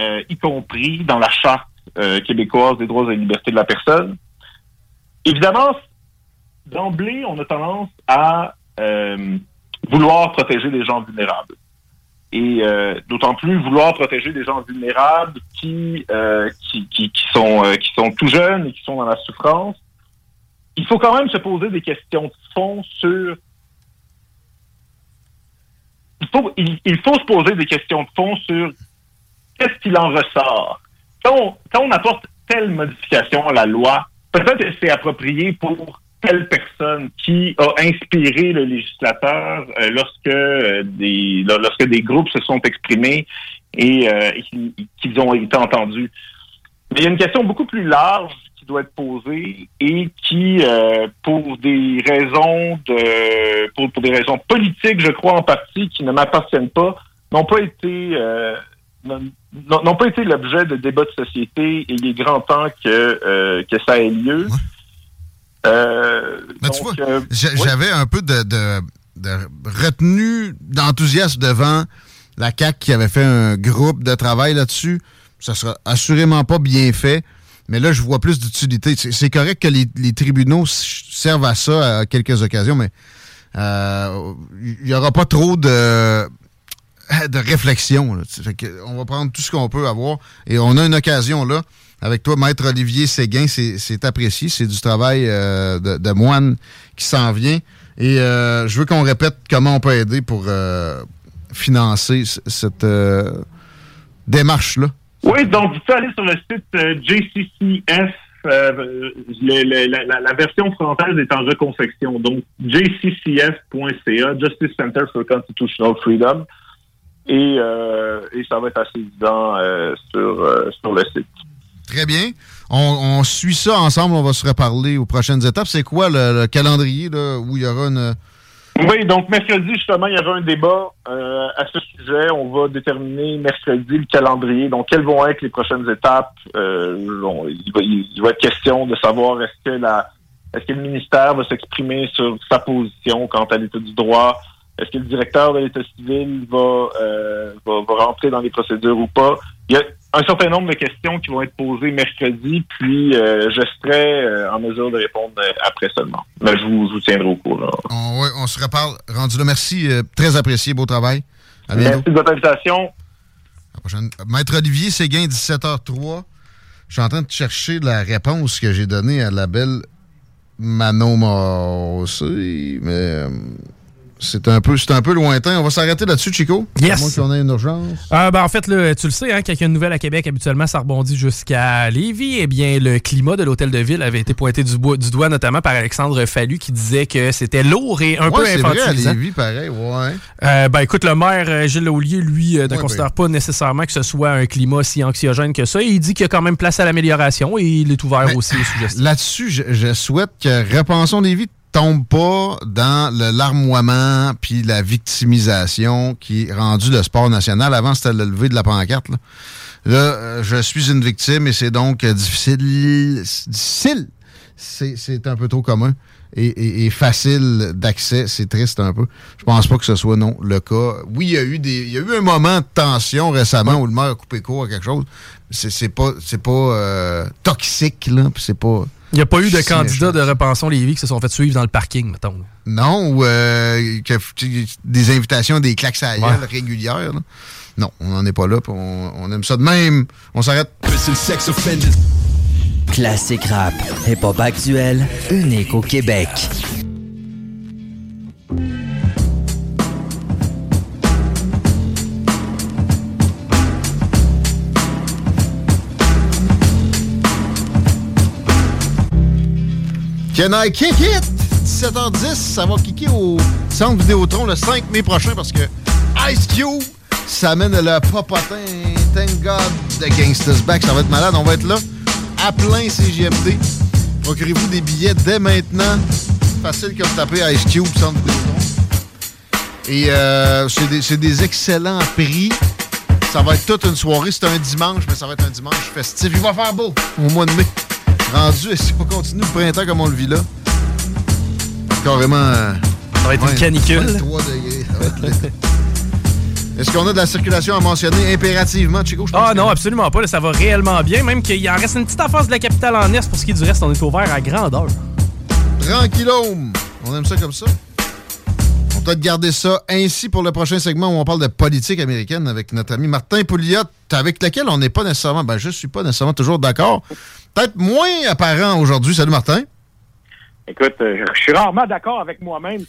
euh, y compris dans la charte euh, québécoise des droits et libertés de la personne. Évidemment, d'emblée, on a tendance à vouloir protéger les gens vulnérables. Et euh, d'autant plus vouloir protéger des gens vulnérables qui, euh, qui, qui, qui sont, euh, qui sont tout jeunes et qui sont dans la souffrance. Il faut quand même se poser des questions de fond sur... Il faut, il, faut se poser des questions de fond sur qu'est-ce qu'il en ressort. Quand on, quand on apporte telle modification à la loi, peut-être que c'est approprié pour telle personne qui a inspiré le législateur euh, lorsque euh, des lo- lorsque des groupes se sont exprimés et, euh, qu'ils ont été entendus. Mais il y a une question beaucoup plus large qui doit être posée et qui, euh, pour des raisons de pour, pour des raisons politiques, je crois en partie, qui ne m'appartiennent pas, n'ont pas été euh, n'ont pas été l'objet de débats de société et il est grand temps que que ça ait lieu. Euh, Mais tu donc, vois, euh, oui. j'avais un peu de, de- de retenue d'enthousiasme devant la CAC qui avait fait un groupe de travail là-dessus. Ça sera assurément pas bien fait. Mais là, je vois plus d'utilité. C'est correct que les, tribunaux servent à ça à quelques occasions, mais euh, il n'y aura pas trop de, de réflexion. on va prendre tout ce qu'on peut avoir. Et on a une occasion là. Avec toi, Maître Olivier Séguin, c'est apprécié. C'est du travail euh, de, moine qui s'en vient. Et euh, je veux qu'on répète comment on peut aider pour financer cette démarche-là. Oui, donc, vous pouvez aller sur le site euh, JCCF. Euh, la, version française est en reconfection. Donc, jccf.ca, Justice Center for Constitutional Freedom. Et, euh, et ça va être assez évident sur, sur le site. Très bien. On, suit ça ensemble. On va se reparler aux prochaines étapes. C'est quoi le, calendrier là, où il y aura une oui, donc mercredi, justement, il y avait un débat euh, à ce sujet. On va déterminer mercredi le calendrier. Donc, quelles vont être les prochaines étapes? Euh, il, va, il, va, être question de savoir est-ce que la est-ce que le ministère va s'exprimer sur sa position quant à l'état du droit? Est-ce que le directeur de l'État civil va, euh, va, va, rentrer dans les procédures ou pas? Il y a un certain nombre de questions qui vont être posées mercredi, puis euh, je serai euh, en mesure de répondre euh, après seulement. Mais je vous, tiendrai au courant. On, on se reparle. Rendu là, merci. très apprécié. Beau travail. merci de votre invitation. À la prochaine. Maître Olivier Séguin, 17h03. Je suis en train de chercher la réponse que j'ai donnée à la belle Manon aussi, mais c'est un peu, un peu lointain. On va s'arrêter là-dessus, Chico. Yes. Moi qu'on ait une urgence. Euh, ben, en fait, là, tu le sais, hein, quand il y a une nouvelle à Québec, habituellement, ça rebondit jusqu'à Lévis. Eh bien, le climat de l'hôtel de ville avait été pointé du, du, doigt, notamment par Alexandre Fallu, qui disait que c'était lourd et un peu infantilisant. vrai, à Lévis, pareil, ouais. Euh, ben, écoute, le maire euh, Gilles Laulier, lui, ne considère ben. pas nécessairement que ce soit un climat si anxiogène que ça. Il dit qu'il y a quand même place à l'amélioration et il est ouvert aussi aux suggestions. Là-dessus, je, je, souhaite que Repensons Lévis tombe pas dans le larmoiement puis la victimisation qui est rendu le sport national. Avant, c'était le lever de la pancarte. Là, là euh, je suis une victime et c'est donc difficile. Difficile. C'est un peu trop commun et, facile d'accès. C'est triste un peu. Je pense pas que ce soit non le cas. Oui, il y a eu des, il y a eu un moment de tension récemment où le maire a coupé court à quelque chose. C'est pas, c'est pas euh, toxique là. C'est pas il n'y a pas eu de candidats de Repensons Lévis qui se sont fait suivre dans le parking, mettons. Non, ou euh, des invitations, des claques à régulières. Non, on n'en est pas là. On, aime ça de même. On s'arrête. Classique rap, hip-hop actuel, unique au Québec. Can I kick it? 17h10, ça va kicker au Centre Vidéotron le 5 mai prochain parce que Ice Cube s'amène le popotin Thank God de Gangsta's Back. Ça va être malade, on va être là à plein CGMD. Procurez-vous des billets dès maintenant. Facile comme taper Ice Cube, Centre Vidéotron. Et euh, c'est des, des excellents prix. Ça va être toute une soirée. C'est un dimanche, mais ça va être un dimanche festif. Il va faire beau au mois de mai rendu, si on continue le printemps comme on le vit là, carrément. Euh, ça va être une canicule. Est-ce qu'on a de la circulation à mentionner impérativement, Chico? ah non, absolument pas. ça va réellement bien. Même qu'il en reste une petite affaire de la capitale en Est. Pour ce qui est du reste, on est ouvert à grandeur. Tranquillome. On aime ça comme ça. On peut-être garder ça ainsi pour le prochain segment où on parle de politique américaine avec notre ami Martin Pouliot, avec lequel on n'est pas nécessairement, ben je suis pas nécessairement toujours d'accord peut-être moins apparent aujourd'hui. Salut Martin. Écoute, euh, je suis rarement d'accord avec moi-même.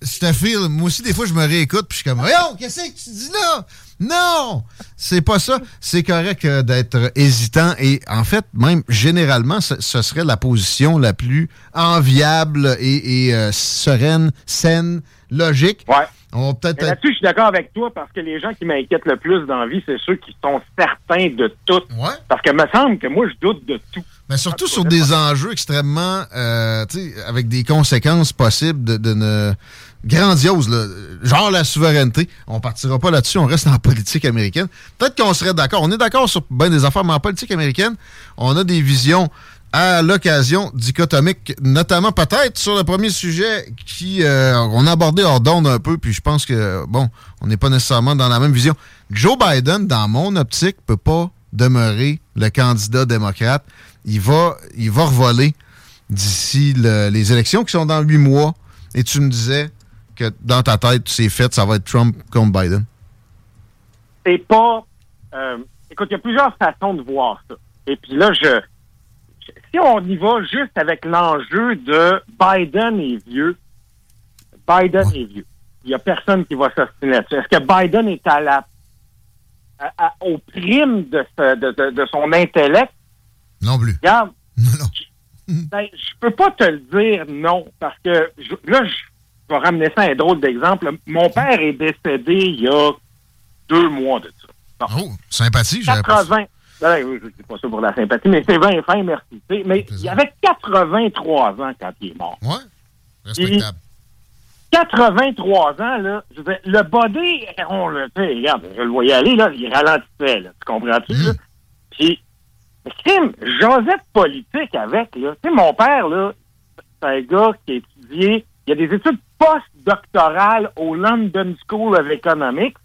Steffi, moi aussi, des fois, je me réécoute puis je suis comme, voyons, qu'est-ce que tu dis là? Non! C'est pas ça. C'est correct euh, d'être hésitant et, en fait, même généralement, ce, serait la position la plus enviable et, euh, sereine, saine, logique. Ouais. Là-dessus, je suis d'accord avec toi parce que les gens qui m'inquiètent le plus dans la vie, c'est ceux qui sont certains de tout. Parce que me semble que moi, je doute de tout. Mais surtout sur des enjeux extrêmement, euh, avec des conséquences possibles de, de ne grandiose, genre la souveraineté. On partira pas là-dessus, on reste en politique américaine. Peut-être qu'on serait d'accord. On est d'accord sur bien des affaires, mais en politique américaine, on a des visions à l'occasion dichotomique, notamment peut-être sur le premier sujet qui euh, on a abordé hors d'onde un peu, puis je pense que bon, on n'est pas nécessairement dans la même vision. Joe Biden, dans mon optique, peut pas demeurer le candidat démocrate. Il va, il va revoler d'ici les élections qui sont dans huit mois. Et tu me disais que dans ta tête, c'est fait, ça va être Trump contre Biden? C'est pas. Euh, écoute, il y a plusieurs façons de voir ça. Et puis là, je si on y va juste avec l'enjeu de Biden est vieux, Biden est vieux. Il n'y a personne qui va s'ostiner là-dessus. Est-ce que Biden est à la au prime de, de, son intellect? Non plus. Regarde, ben, je peux pas te le dire non, parce que là, je vais ramener ça à un drôle d'exemple. Mon père est décédé il y a deux mois de ça. Oh, sympathie, j'ai 80, ben, je ne pas ça pour la sympathie, mais c'est 20 fin, merci. Mais il avait 83 ans quand il est mort. Oui, respectable. 83 ans, là, je veux le body, on le fait, regarde, je le voyais aller, là, il ralentissait, là, tu comprends-tu, mmh. Puis, crime, Joseph politique avec, là. Tu sais, mon père, là, c'est un gars qui a il a des études post-doctorales au London School of Economics.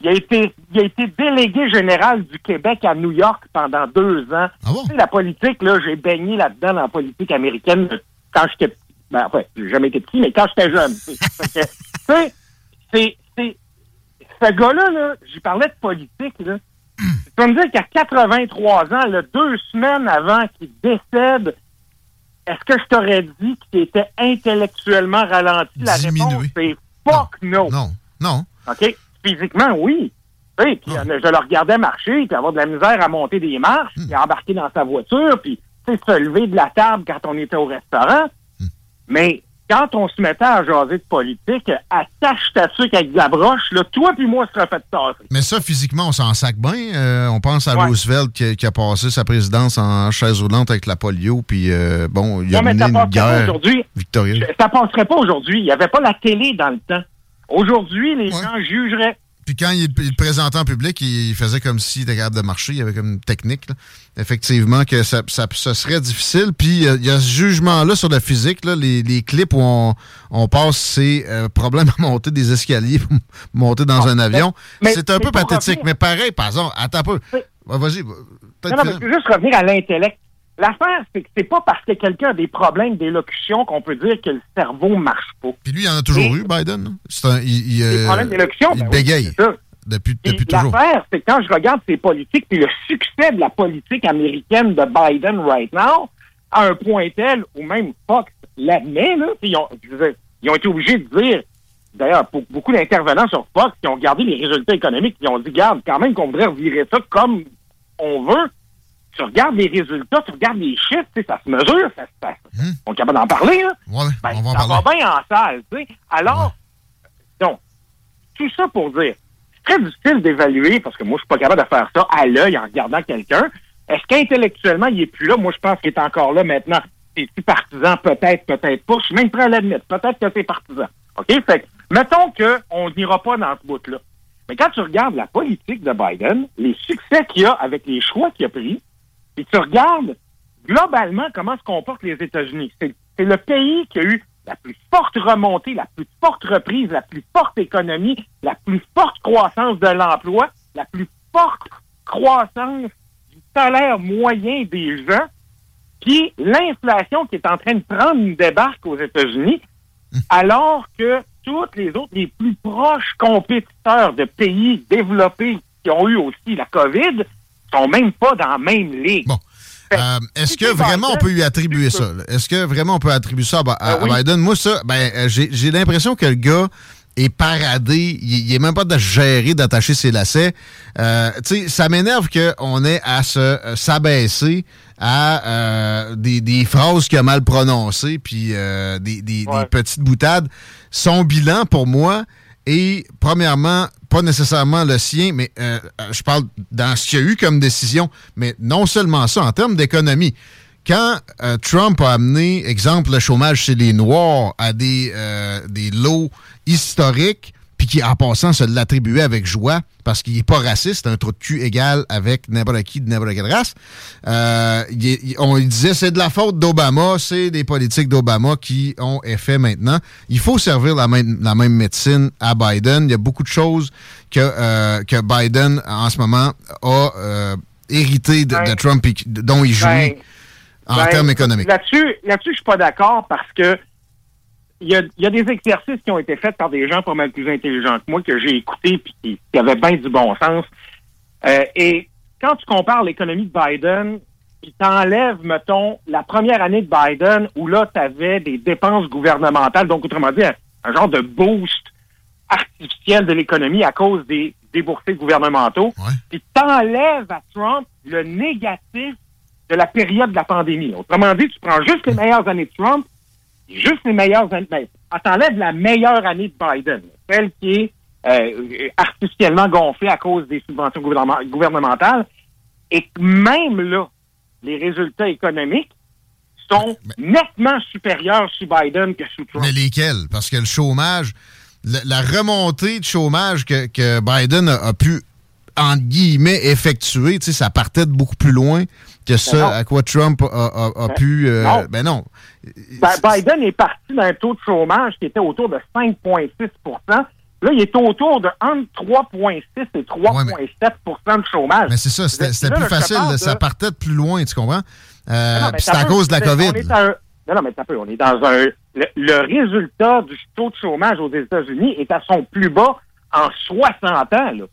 Il a, été, il a été délégué général du Québec à New York pendant deux ans. Ah bon? Tu sais, la politique, là, j'ai baigné là-dedans dans la politique américaine quand j'étais petit. Ben, enfin, j'ai jamais été petit, mais quand j'étais jeune. tu sais, c'est, c'est, ce gars-là, là, j'y parlais de politique, là. Tu peux me dire qu'à 83 ans, là, deux semaines avant qu'il décède, est-ce que je t'aurais dit qu'il était intellectuellement ralenti? La réponse, c'est fuck no. Non, non. OK? Physiquement, oui. puis je le regardais marcher, puis avoir de la misère à monter des marches, hmm. puis embarquer dans sa voiture, puis se lever de la table quand on était au restaurant. Hmm. Mais quand on se mettait à jaser de politique, attache ta sucre avec de la broche, là, toi puis moi, on serait fait tasser. Mais ça, physiquement, on s'en sac bien. Euh, on pense à Roosevelt qui, a passé sa présidence en chaise roulante avec la polio, puis euh, bon, il a mené une guerre victorieuse. Ça passerait pas aujourd'hui. Il n'y avait pas la télé dans le temps. Aujourd'hui, les gens jugeraient. Puis quand il, le présentait en public, il faisait comme s'il était capable de marcher. Il y avait comme une technique. Effectivement, que ça, ça, serait difficile. Puis il y a ce jugement-là sur la physique. Là, les, clips où on, on passe ces euh, problèmes à monter des escaliers pour monter dans un avion. C'est un peu pathétique. Mais pareil, par exemple, attends un peu. Vas-y. Non, non, mais juste revenir à l'intellect. L'affaire, c'est que c'est pas parce que quelqu'un a des problèmes d'élocution qu'on peut dire que le cerveau marche pas. Puis lui, il en a toujours eu, Biden. C'est un, il, il, des problèmes d'élocution, il ben bégaye. depuis, depuis toujours. L'affaire, c'est quand je regarde ses politiques, puis le succès de la politique américaine de Biden right now, à un point tel où même Fox l'admet, là, ils ont, ils ont été obligés de dire, d'ailleurs, pour beaucoup d'intervenants sur Fox qui ont regardé les résultats économiques, ils ont dit, garde, quand même qu'on voudrait revirer ça comme on veut tu regardes les résultats, tu regardes les chiffres, ça se mesure, ça se passe. Hmm. On est capable d'en parler? Ouais, ben, on va ça va bien en salle, tu sais. Alors, donc, tout ça pour dire, c'est très difficile d'évaluer, parce que moi, je suis pas capable de faire ça à l'œil en regardant quelqu'un. Est-ce qu'intellectuellement, il est plus là? Moi, je pense qu'il est encore là maintenant. C'est-tu partisan? Peut-être, peut-être pas. Je suis même prêt à l'admettre. Peut-être que c'est partisan. OK? Fait que, mettons qu'on n'ira pas dans ce bout-là. Mais quand tu regardes la politique de Biden, les succès qu'il a avec les choix qu'il a pris, et tu regardes globalement comment se comportent les États-Unis. C'est le pays qui a eu la plus forte remontée, la plus forte reprise, la plus forte économie, la plus forte croissance de l'emploi, la plus forte croissance du salaire moyen des gens, puis l'inflation qui est en train de prendre une débarque aux États-Unis, alors que toutes les autres, les plus proches compétiteurs de pays développés qui ont eu aussi la COVID, sont même pas dans la même ligue. Bon. Euh, est-ce que vraiment on peut lui attribuer ça? Est-ce que vraiment on peut attribuer ça à, ben Biden? Moi, ça, ben, euh, j'ai l'impression que le gars est paradé. Il n'est même pas de gérer, d'attacher ses lacets. Euh, ça m'énerve qu'on ait à se s'abaisser à des, phrases qu'il a mal prononcées, puis des, des, petites boutades. Son bilan, pour moi, est premièrement pas nécessairement le sien, mais euh, euh, je parle dans ce qu'il y a eu comme décision, mais non seulement ça, en termes d'économie. Quand euh, Trump a amené, exemple, le chômage chez les Noirs à des, des lots historiques, puis qui, en passant, se l'attribuait avec joie parce qu'il n'est pas raciste, un trou de cul égal avec n'importe qui de n'importe quelle race. Euh, on disait c'est de la faute d'Obama, c'est des politiques d'Obama qui ont effet maintenant. Il faut servir la même, la même médecine à Biden. Il y a beaucoup de choses que, euh, que Biden, en ce moment, a euh, hérité de, Trump et dont il jouit Ben, en ben, termes économiques. Là-dessus, là-dessus, je suis pas d'accord parce que il y a, il y a des exercices qui ont été faits par des gens pas mal plus intelligents que moi que j'ai écoutés puis qui, qui avaient bien du bon sens. Euh, et quand tu compares l'économie de Biden, puis t'enlèves, mettons, la première année de Biden où là, tu avais des dépenses gouvernementales, donc autrement dit, un, un genre de boost artificiel de l'économie à cause des déboursés gouvernementaux. Puis t'enlèves à Trump le négatif de la période de la pandémie. Autrement dit, tu prends juste les meilleures années de Trump, juste les meilleures années. Ben, t'enlèves la meilleure année de Biden, celle qui est euh, artificiellement gonflée à cause des subventions gouvernement- gouvernementales, et que même là, les résultats économiques sont nettement supérieurs sous Biden que sous Trump. Mais lesquels? Parce que le chômage, la, la remontée de chômage que, que Biden a, a pu, entre guillemets, effectuer, tu sais, ça partait de beaucoup plus loin que Ben non. ça à quoi Trump a, a- a Ben, pu... euh, non. ben non. Ben, Biden est parti d'un taux de chômage qui était autour de 5,6% Là, il est autour de entre 3,6 et 3,7% de chômage. Mais c'est ça, c'était plus facile. de- Ça partait de plus loin, tu comprends? Euh, Non, puis c'était à cause de la c'est- COVID. un- Non, non, mais ça peut. On est dans un. Le, le résultat du taux de chômage aux États-Unis est à son plus bas en 60 ans. Là.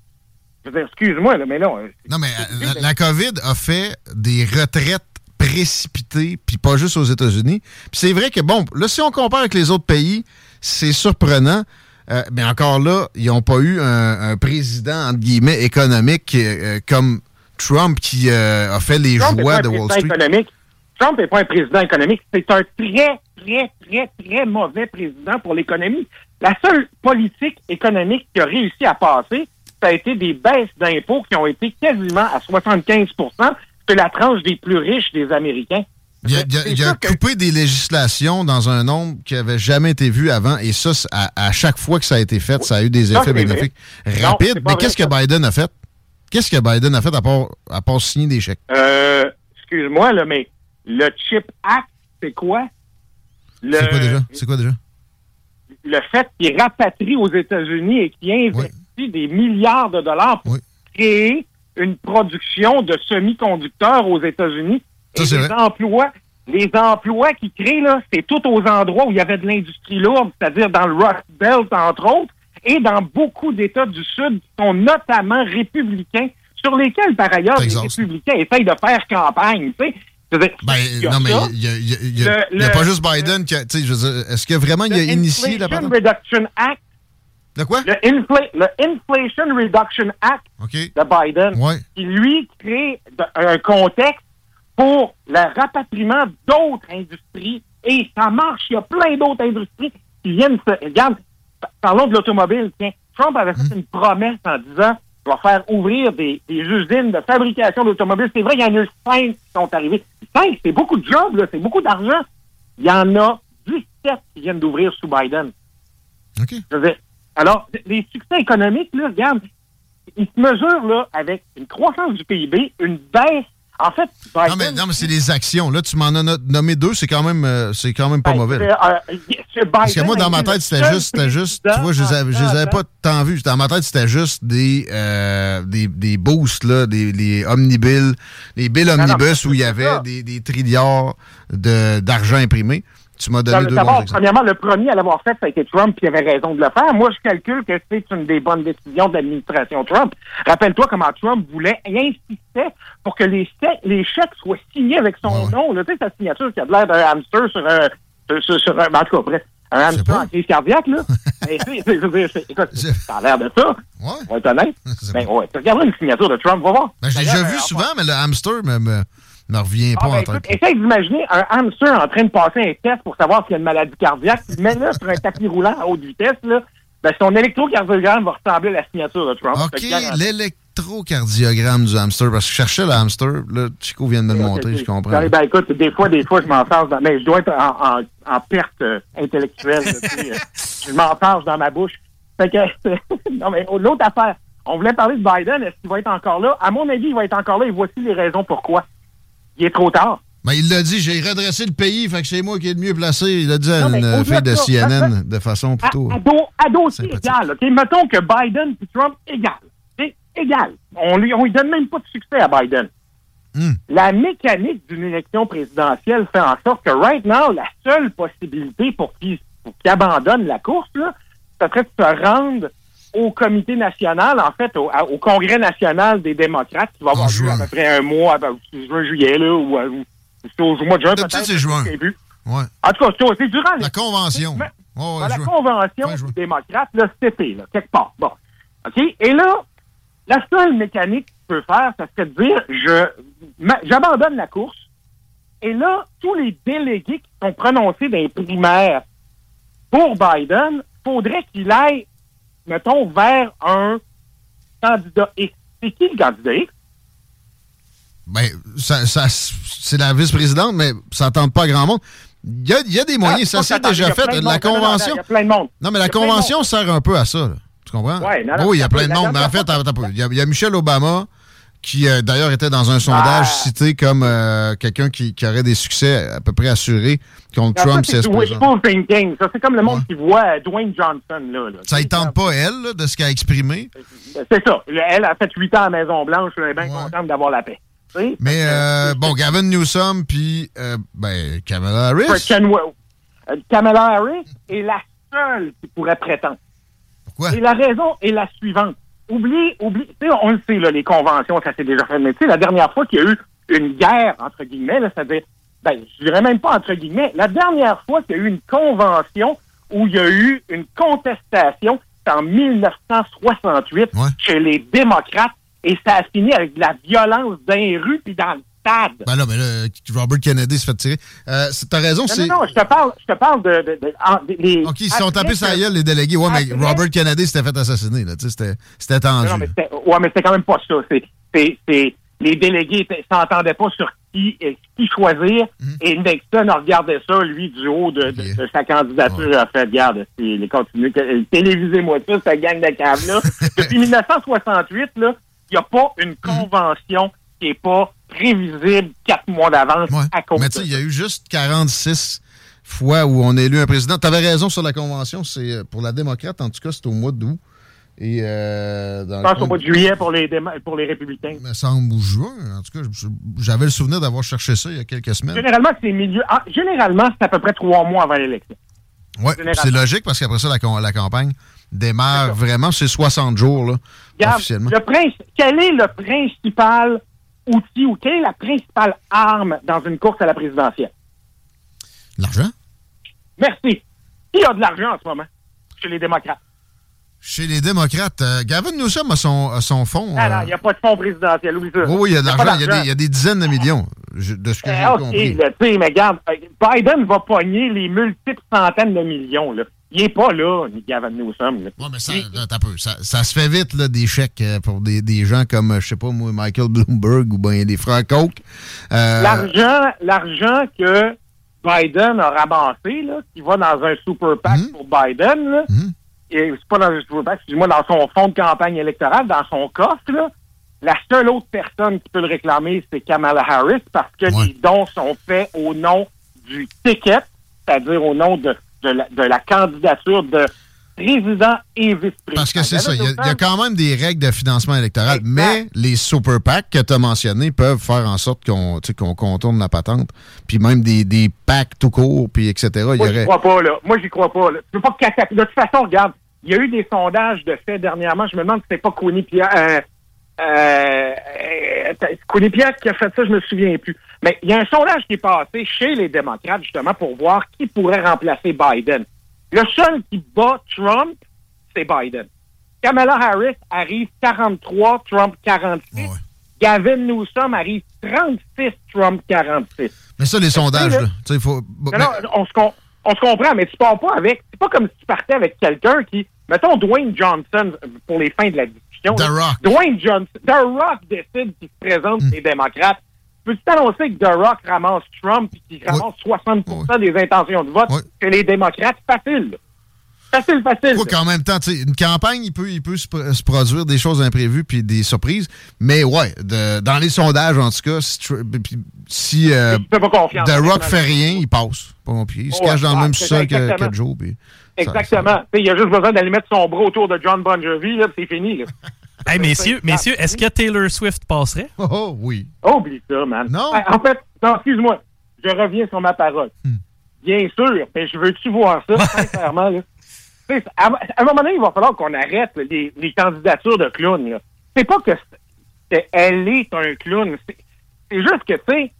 Je veux dire, excuse-moi, mais là. Non, mais euh, la, la COVID a fait des retraites précipitées, puis pas juste aux États-Unis. Puis c'est vrai que, bon, là, si on compare avec les autres pays, c'est surprenant. Euh, mais encore là, ils n'ont pas eu un, un président, entre guillemets, économique euh, comme Trump qui euh, a fait les Trump joies de Wall Street. économique. Trump n'est pas un président économique. C'est un très, très, très, très mauvais président pour l'économie. La seule politique économique qui a réussi à passer, ça a été des baisses d'impôts qui ont été quasiment à 75 c'est la tranche des plus riches des Américains. Il a, il a- il a coupé des législations dans un nombre qui n'avait jamais été vu avant. Et ça, à, à chaque fois que ça a été fait, ça a eu des Non, effets vrai. bénéfiques Non, rapides. Mais qu'est-ce que Biden a fait? Qu'est-ce que Biden a fait à part, à part signer des chèques? Euh, excuse-moi, là, mais le Chip Act, c'est quoi? Le, C'est quoi déjà? C'est quoi déjà? le fait qu'il rapatrie aux États-Unis et qu'il investit des milliards de dollars pour créer une production de semi-conducteurs aux États-Unis. Ça, Et les vrai. emplois, les emplois qu'il crée, là, c'est tout aux endroits où il y avait de l'industrie lourde, c'est-à-dire dans le Rust Belt, entre autres, et dans beaucoup d'États du Sud qui sont notamment républicains, sur lesquels, par ailleurs, les républicains essayent de faire campagne, tu sais. Ben, il non, mais ça. il y a, pas juste Biden qui a. tu sais, je veux dire, Est-ce que vraiment il a initié la? Reduction Act. De quoi? Le, infla- le Inflation Reduction Act de Biden, Ouais. qui lui crée de- un contexte pour le rapatriement d'autres industries. Et ça marche. Il y a plein d'autres industries qui viennent se... Regarde, pa- parlons de l'automobile. Tiens, Trump avait fait une promesse en disant vais faire ouvrir des, des usines de fabrication d'automobiles. C'est vrai, il y en a eu cinq qui sont arrivés. Cinq, c'est beaucoup de jobs, c'est beaucoup d'argent. Il y en a 17 qui viennent d'ouvrir sous Biden. OK. Je veux dire, alors, les succès économiques, là, regarde, ils se mesurent là, avec une croissance du PIB, une baisse. En fait, Biden, Non, mais, non, mais c'est des actions. Là, tu m'en as no- nommé deux, c'est quand même, euh, c'est quand même pas mauvais. euh, euh, ce Parce que moi, dans ma tête, c'était juste, c'était juste, tu vois, je les avais, je les avais pas tant vus. Dans ma tête, c'était juste des, euh, des, des boosts, là, des, les omnibills, les non, omnibus où il y avait ça. des, des trilliards de, d'argent imprimé. Tu m'as donné deux bons premièrement, le premier à l'avoir fait, ça a été Trump, qui avait raison de le faire. Moi, je calcule que c'est une des bonnes décisions de l'administration Trump. Rappelle-toi comment Trump voulait et insistait pour que les, chèques- les chèques soient signés avec son nom. là. Tu sais, sa signature qui a l'air d'un hamster sur un... Sur, sur- sur un en tout cas, bref, un hamster en crise cardiaque, là. Mais écoute, ça a l'air de ça. Ouais. On va être honnête. Ben, ouais. Tu regarderas une signature de Trump, va voir. Ben, je l'ai déjà vu euh, souvent, mais le hamster me, me revient ah, pas ben, en essaye d'imaginer un hamster en train de passer un test pour savoir s'il y a une maladie cardiaque. Mets-le sur un tapis roulant à haute vitesse. Là. Ben, son électrocardiogramme va ressembler à la signature de Trump. OK, l'électrocardiogramme du hamster, parce que je cherchais le hamster. Là, Chico vient de me le montrer, je comprends. Ben, ben, écoute, des fois, des fois, je dans... Mais je dois être en, en, en perte euh, intellectuelle. là, euh, je m'enfarge dans ma bouche. Fait que, non, mais l'autre affaire, on voulait parler de Biden. Est-ce qu'il va être encore là? À mon avis, il va être encore là et voici les raisons pourquoi. Il est trop tard. Ben, il l'a dit, j'ai redressé le pays, fait que c'est moi qui est le mieux placé. Il l'a dit à Non, mais une au-delà fille de ça, CNN de façon plutôt. À, à, do- à dossier sympathique. égal? Mettons que Biden et Trump égal. C'est égal. On lui, on lui donne même pas de succès à Biden. Hmm. La mécanique d'une élection présidentielle fait en sorte que, right now, la seule possibilité pour qu'il abandonne la course, là, ce serait de se rendre au comité national, en fait, au, congrès national des démocrates, qui va avoir lieu à peu près un mois, ben, juin, juillet, là, ou, euh, ou- ou au mois de juin, peut-être. c'est juin. Ouais. En tout cas, c'est- durant La convention. Mais- Ouais, ouais, dans la convention Fin juin. des démocrates, là, quelque part. Bon. OK? Et là, la seule mécanique que tu peux faire, ça serait de dire, je, j'abandonne la course. Et là, tous les délégués qui sont prononcés dans les primaires pour Biden, faudrait qu'il aille, mettons, vers un candidat X. C'est qui le candidat X? Ben, ça, ça, c'est la vice-présidente, mais ça tente pas grand monde. Il y a, il y a des moyens, Ah, ça pas s'est déjà fait. La monde. Non, non, non, convention. Il y a plein de monde. Non, mais la convention sert un peu à ça. là. Tu comprends? Non, non, oui, il y a ça plein de monde. Mais en fait, il y, a, Michelle Obama qui, euh, d'ailleurs, était dans un sondage Ah. cité comme euh, quelqu'un qui, qui aurait des succès à peu près assurés contre Trump. c'est du wishful thinking. Ça, c'est comme le monde qui voit euh, Dwayne Johnson, là. là. Ça ne tente pas, elle, là, de ce qu'elle a exprimé? C'est ça. Elle a fait 8 ans à Maison-Blanche. Elle est bien contente d'avoir la paix. Mais, euh, bon, Gavin Newsom, puis, ben, Kamala Harris. Kamala Harris est la seule qui pourrait prétendre. Pourquoi? Et la raison est la suivante. Oublie, oublie, tu sais, on le sait, là, les conventions, ça s'est déjà fait. Mais tu sais, la dernière fois qu'il y a eu une guerre, entre guillemets, c'est-à-dire, ben, je dirais même pas entre guillemets, la dernière fois qu'il y a eu une convention où il y a eu une contestation, c'est en 1968 chez les démocrates et ça a fini avec de la violence dans les rues puis dans le stade. Ben là, mais là, Robert Kennedy se fait tirer. Euh, T'as raison, Non, c'est. non, non, je te parle, je te parle de, de, de- en- des- les- OK, ils se sont tapés sur la gueule, les délégués. Ouais, mais Robert Kennedy s'était fait assassiner, là. Tu sais, c'était- tendu. Non, non, mais c'était, ouais, mais c'était quand même pas ça. C'est, les délégués s'entendaient pas sur qui, euh, qui choisir. Mhm. Et Nixon regardait ça, lui, du haut de, de- de sa candidature. Il a fait, regarde, c'est, les continuez, que- télévisez-moi ça, cette gang de caves-là. Depuis 1968, là, il n'y a pas une convention qui est pas prévisible quatre mois d'avance à cause Mais tu sais, il y a eu juste 46 fois où on a élu un président. Tu avais raison sur la convention. C'est euh, pour la démocrate, en tout cas, c'est au mois d'août. Et euh, dans Je pense au mois de juillet pour les, pour les républicains. me semble ou juin. En tout cas, j'avais le souvenir d'avoir cherché ça il y a quelques semaines. Généralement, c'est milieu. ah, généralement, c'est à peu près trois mois avant l'élection. Généralement. c'est logique parce qu'après ça, la, campagne démarre vraiment. C'est 60 jours, là, Regarde, officiellement. le quel est le principal outil ou quelle est la principale arme dans une course à la présidentielle? L'argent? Merci. Qui a de l'argent en ce moment chez les démocrates? Chez les démocrates, euh, Gavin Newsom a son, a son fonds. Ah euh, non, il n'y a pas de fonds présidentiel. Oublie ça. oui, oui, il y a de l'argent. Il y a des- il y, a des dizaines de millions, je- de ce que j'ai Eh, OK, compris. là, mais regarde, euh, Biden va pogner les multiples centaines de millions. Là. Il n'est pas là, ni Gavin Newsom. Là. mais ça, peu. Ça, ça se fait vite, là, des chèques euh, pour des, des gens comme, euh, je sais pas moi, Michael Bloomberg ou bien les frères Koch. Euh, L'argent, l'argent que Biden a ramassé, là, qui va dans un super PAC Mhm. pour Biden, là, et c'est pas dans un super PAC, excuse-moi, dans son fonds de campagne électorale, dans son coffre, là, la seule autre personne qui peut le réclamer, c'est Kamala Harris, parce que les dons sont faits au nom du ticket, c'est-à-dire au nom de, de, la, de la candidature de président et vice-président. Parce que c'est ça, il y, a- il y a Gavin quand même des règles de financement électoral, mais les super PAC que tu as mentionnés peuvent faire en sorte qu'on contourne la patente, puis même des, des PAC tout court, puis etc. Il y Moi, j'y aurait... crois pas, là. Moi, j'y crois pas, là. Tu peux pas catapuler. De toute façon, regarde, il y a eu des sondages de fait dernièrement. Je me demande si c'est pas Quinnipiac, euh, euh, euh, Quinnipiac qui a fait ça, je me souviens plus. Mais il y a un sondage qui est passé chez les démocrates, justement, pour voir qui pourrait remplacer Biden. Le seul qui bat Trump, c'est Biden. Kamala Harris arrive 43, Trump 46. Gavin Newsom arrive 36, Trump 46. Mais ça, les sondages, là- il faut... Non, non, on se, com- on se comprend, mais tu pars pas avec. C'est pas comme si tu partais avec quelqu'un qui. Mettons Dwayne Johnson pour les fins de la discussion. The Rock. Dwayne Johnson. The Rock décide qu'il se présente Hmm. les démocrates. Peux-tu t'annoncer que The Rock ramasse Trump et qu'il ramasse 60% des intentions de vote chez les démocrates? Facile. Facile, facile. Quoi qu'en même temps, une campagne, il peut, il peut se, pr- se produire des choses imprévues puis des surprises. Mais ouais, de- dans les sondages, en tout cas, si, si euh. The Rock fait rien, il passe. Il se cache dans le même sol que, que Joe. puis ça- Exactement. Tu sais, Il a juste besoin d'aller mettre son bras autour de John Bon Jovi, c'est fini. Là. Hey, messieurs, messieurs, est-ce que Taylor Swift passerait? Oh, oh, oui. Oublie ça, man. Non. Ah, En fait, non, excuse-moi. Je reviens sur ma parole. Hmm. Bien sûr, mais je veux-tu voir ça, sincèrement, là? À, à un moment donné, il va falloir qu'on arrête là, les, les candidatures de clowns. C'est pas que c'est- c'est- elle est un clown. C'est juste que, tu sais,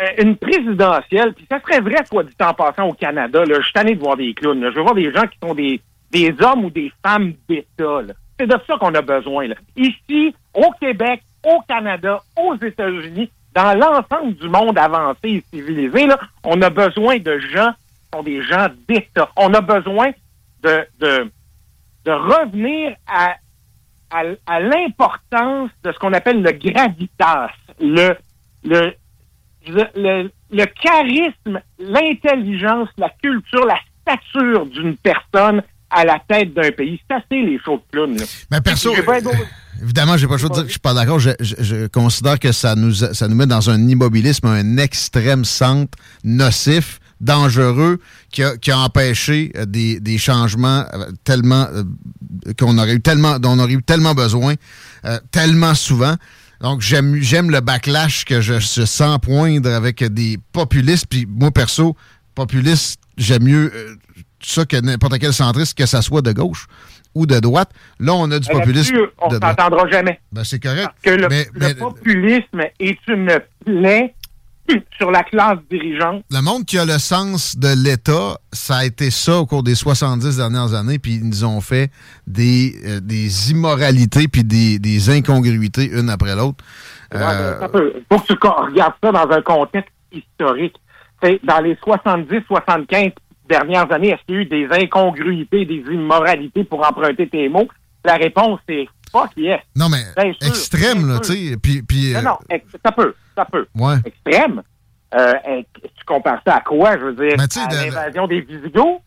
euh, une présidentielle, puis ça serait vrai, soit dit en passant au Canada, là, je suis tanné de voir des clowns. là. Je veux voir des gens qui sont des, des hommes ou des femmes d'État. C'est de ça qu'on a besoin. Ici, au Québec, au Canada, aux États-Unis, dans l'ensemble du monde avancé et civilisé, on a besoin de gens qui sont des gens d'État. On a besoin de, de, revenir à, à, l'importance de ce qu'on appelle le gravitas, le, le, le, le charisme, l'intelligence, la culture, la stature d'une personne à la tête d'un pays. C'est assez les choses de. Là. Mais perso, un euh, évidemment, j'ai pas le choix de dire que je suis pas d'accord. Je, je- je considère que ça nous, ça nous met dans un immobilisme, un extrême centre nocif, dangereux, qui a, qui a empêché euh, des, des changements euh, tellement euh, qu'on aurait eu tellement, dont on aurait eu tellement besoin, euh, tellement souvent. Donc, j'aime, j'aime le backlash que je, je sens poindre avec des populistes. Puis moi, perso, populiste, j'aime mieux euh, ça que n'importe quel centriste, que ça soit de gauche ou de droite. Là, on a du populisme on droite. s'entendra jamais. Ben, c'est correct. Que le, mais, le mais populisme est une plaie sur la classe dirigeante. le monde qui a le sens de l'État, ça a été ça au cours des 70 dernières années, puis ils nous ont fait des, euh, des immoralités puis des, des incongruités une après l'autre. Ouais, Euh, faut que tu regardes ça dans un contexte historique. T'sais, dans les 70-75 dernières années, est-ce qu'il y a eu des incongruités, des immoralités pour emprunter tes mots? La réponse est fuck yes. non, mais sûr, extrême, là, tu sais. Puis, puis, Non, euh, non, ça peut, ça peut. ouais. Extrême. Euh, tu compares ça à quoi, je veux dire? Ben, à l'invasion des Visigoths?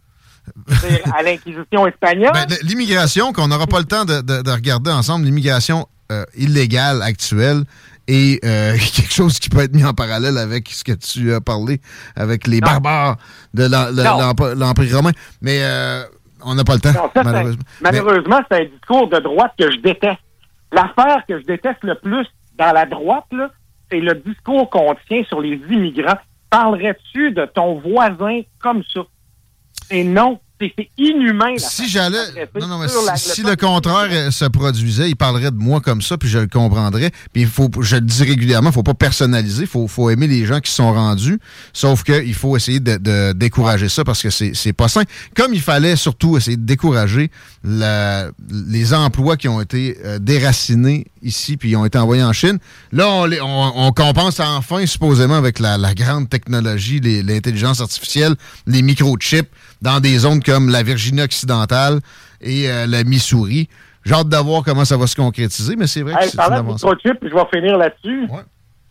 À l'Inquisition espagnole? Ben, l'immigration, qu'on n'aura pas le temps de, de- de regarder ensemble, l'immigration euh, illégale actuelle est euh, quelque chose qui peut être mis en parallèle avec ce que tu as parlé, avec les Non. barbares de l'Empire romain. Mais euh, on n'a pas le temps, Non, ça, c'est- malheureusement. Malheureusement, c'est un discours de droite que je déteste. L'affaire que je déteste le plus dans la droite, c'est le discours qu'on tient sur les immigrants. Parlerais-tu de ton voisin comme ça? Et non, c'est inhumain. la si j'allais. d'adresser Non, non, mais sur si, la- si le le contraire se produisait, il parlerait de moi comme ça, puis je le comprendrais. Puis il faut, je le dis régulièrement, il faut pas personnaliser, il faut, faut aimer les gens qui sont rendus. Sauf qu'il faut essayer de, de décourager ça parce que c'est c'est pas sain. Comme il fallait surtout essayer de décourager la- les emplois qui ont été euh, déracinés ici puis ils ont été envoyés en Chine. Là, on, les- on, on compense enfin, supposément, avec la, la grande technologie, l'intelligence artificielle, les microchips dans des zones comme la Virginie occidentale et euh, la Missouri. J'ai hâte de voir comment ça va se concrétiser, mais c'est vrai que Hey, c'est parlant une de avancée. microchip, puis je vais finir là-dessus. Ouais.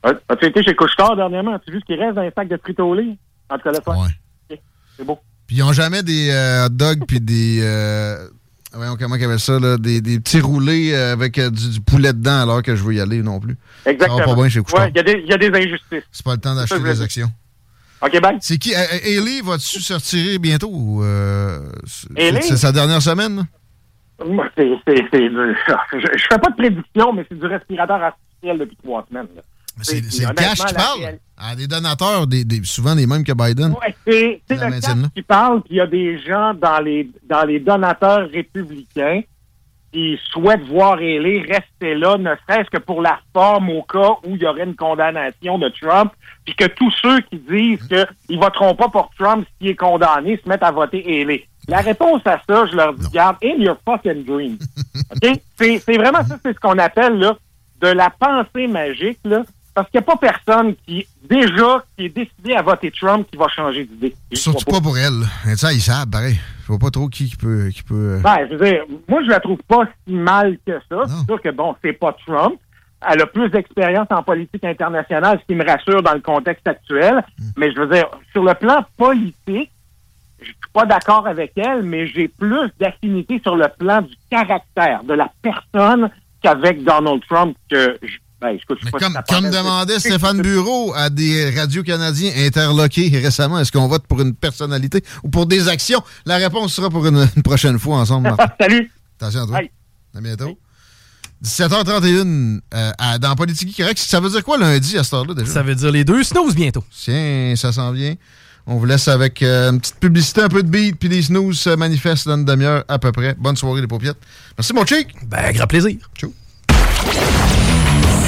Ouais. As-tu été chez Couchetard dernièrement? As-tu vu ce qui reste dans les sacs de frito-lait? En tout cas, ça. Ouais. C'est beau. Puis ils n'ont jamais des euh, hot dogs puis des. Euh, voyons comment ils appellent ça, là, des, des petits roulés euh, avec euh, du, du poulet dedans alors que je veux y aller non plus. Exactement. Ça va pas bien chez Couchetard. Ouais, il y, a des- il y a des injustices. C'est pas le temps d'acheter des actions. OK, bye. C'est qui? Euh, Hailey, vas-tu se retirer bientôt? euh, c'est- sa dernière semaine? Moi, c'est, je, je fais pas de prédiction, mais c'est du respirateur artificiel depuis trois semaines. là. C'est le cash qui parle. réelle- des donateurs, des, des- souvent les mêmes que Biden. Ouais, c'est, le cash qui parle, puis il y a des gens dans les, dans les donateurs républicains qui souhaitent voir Haley rester là, ne serait-ce que pour la forme au cas où il y aurait une condamnation de Trump, puis que tous ceux qui disent qu'ils voteront pas pour Trump s'il est condamné se mettent à voter Haley. La réponse à ça, je leur dis, garde, in your fucking dream. C'est vraiment ça, c'est ce qu'on appelle là, de la pensée magique, là, parce qu'il n'y a pas personne qui, déjà, qui est décidé à voter Trump qui va changer d'idée. Surtout pas pour elle. Mais ça, ils savent, pareil. Je vois pas trop qui, qui peut. Qui peut euh, Ben, je veux dire, moi, je la trouve pas si mal que ça. C'est sûr que, bon, c'est pas Trump. Elle a plus d'expérience en politique internationale, ce qui me rassure dans le contexte actuel. Mais je veux dire, sur le plan politique, je suis pas d'accord avec elle, mais j'ai plus d'affinité sur le plan du caractère de la personne qu'avec Donald Trump que je ben, écoute, je sais Mais pas comme, demandait Stéphane Bureau à des radios canadiens interloqués récemment, est-ce qu'on vote pour une personnalité ou pour des actions? La réponse sera pour une, une prochaine fois ensemble, Martin. Salut! Attention à toi. Bye. À bientôt. 17h31 euh, à- dans Politique Correct. Ça veut dire quoi lundi à cette heure-là déjà? Ça veut dire les deux snooze bientôt. Tiens, ça s'en vient. On vous laisse avec euh, une petite publicité, un peu de beat, puis les snooze se manifestent dans une demi-heure à peu près. Bonne soirée, les paupiètes. Merci, mon chic. Ben, grand plaisir. Ciao.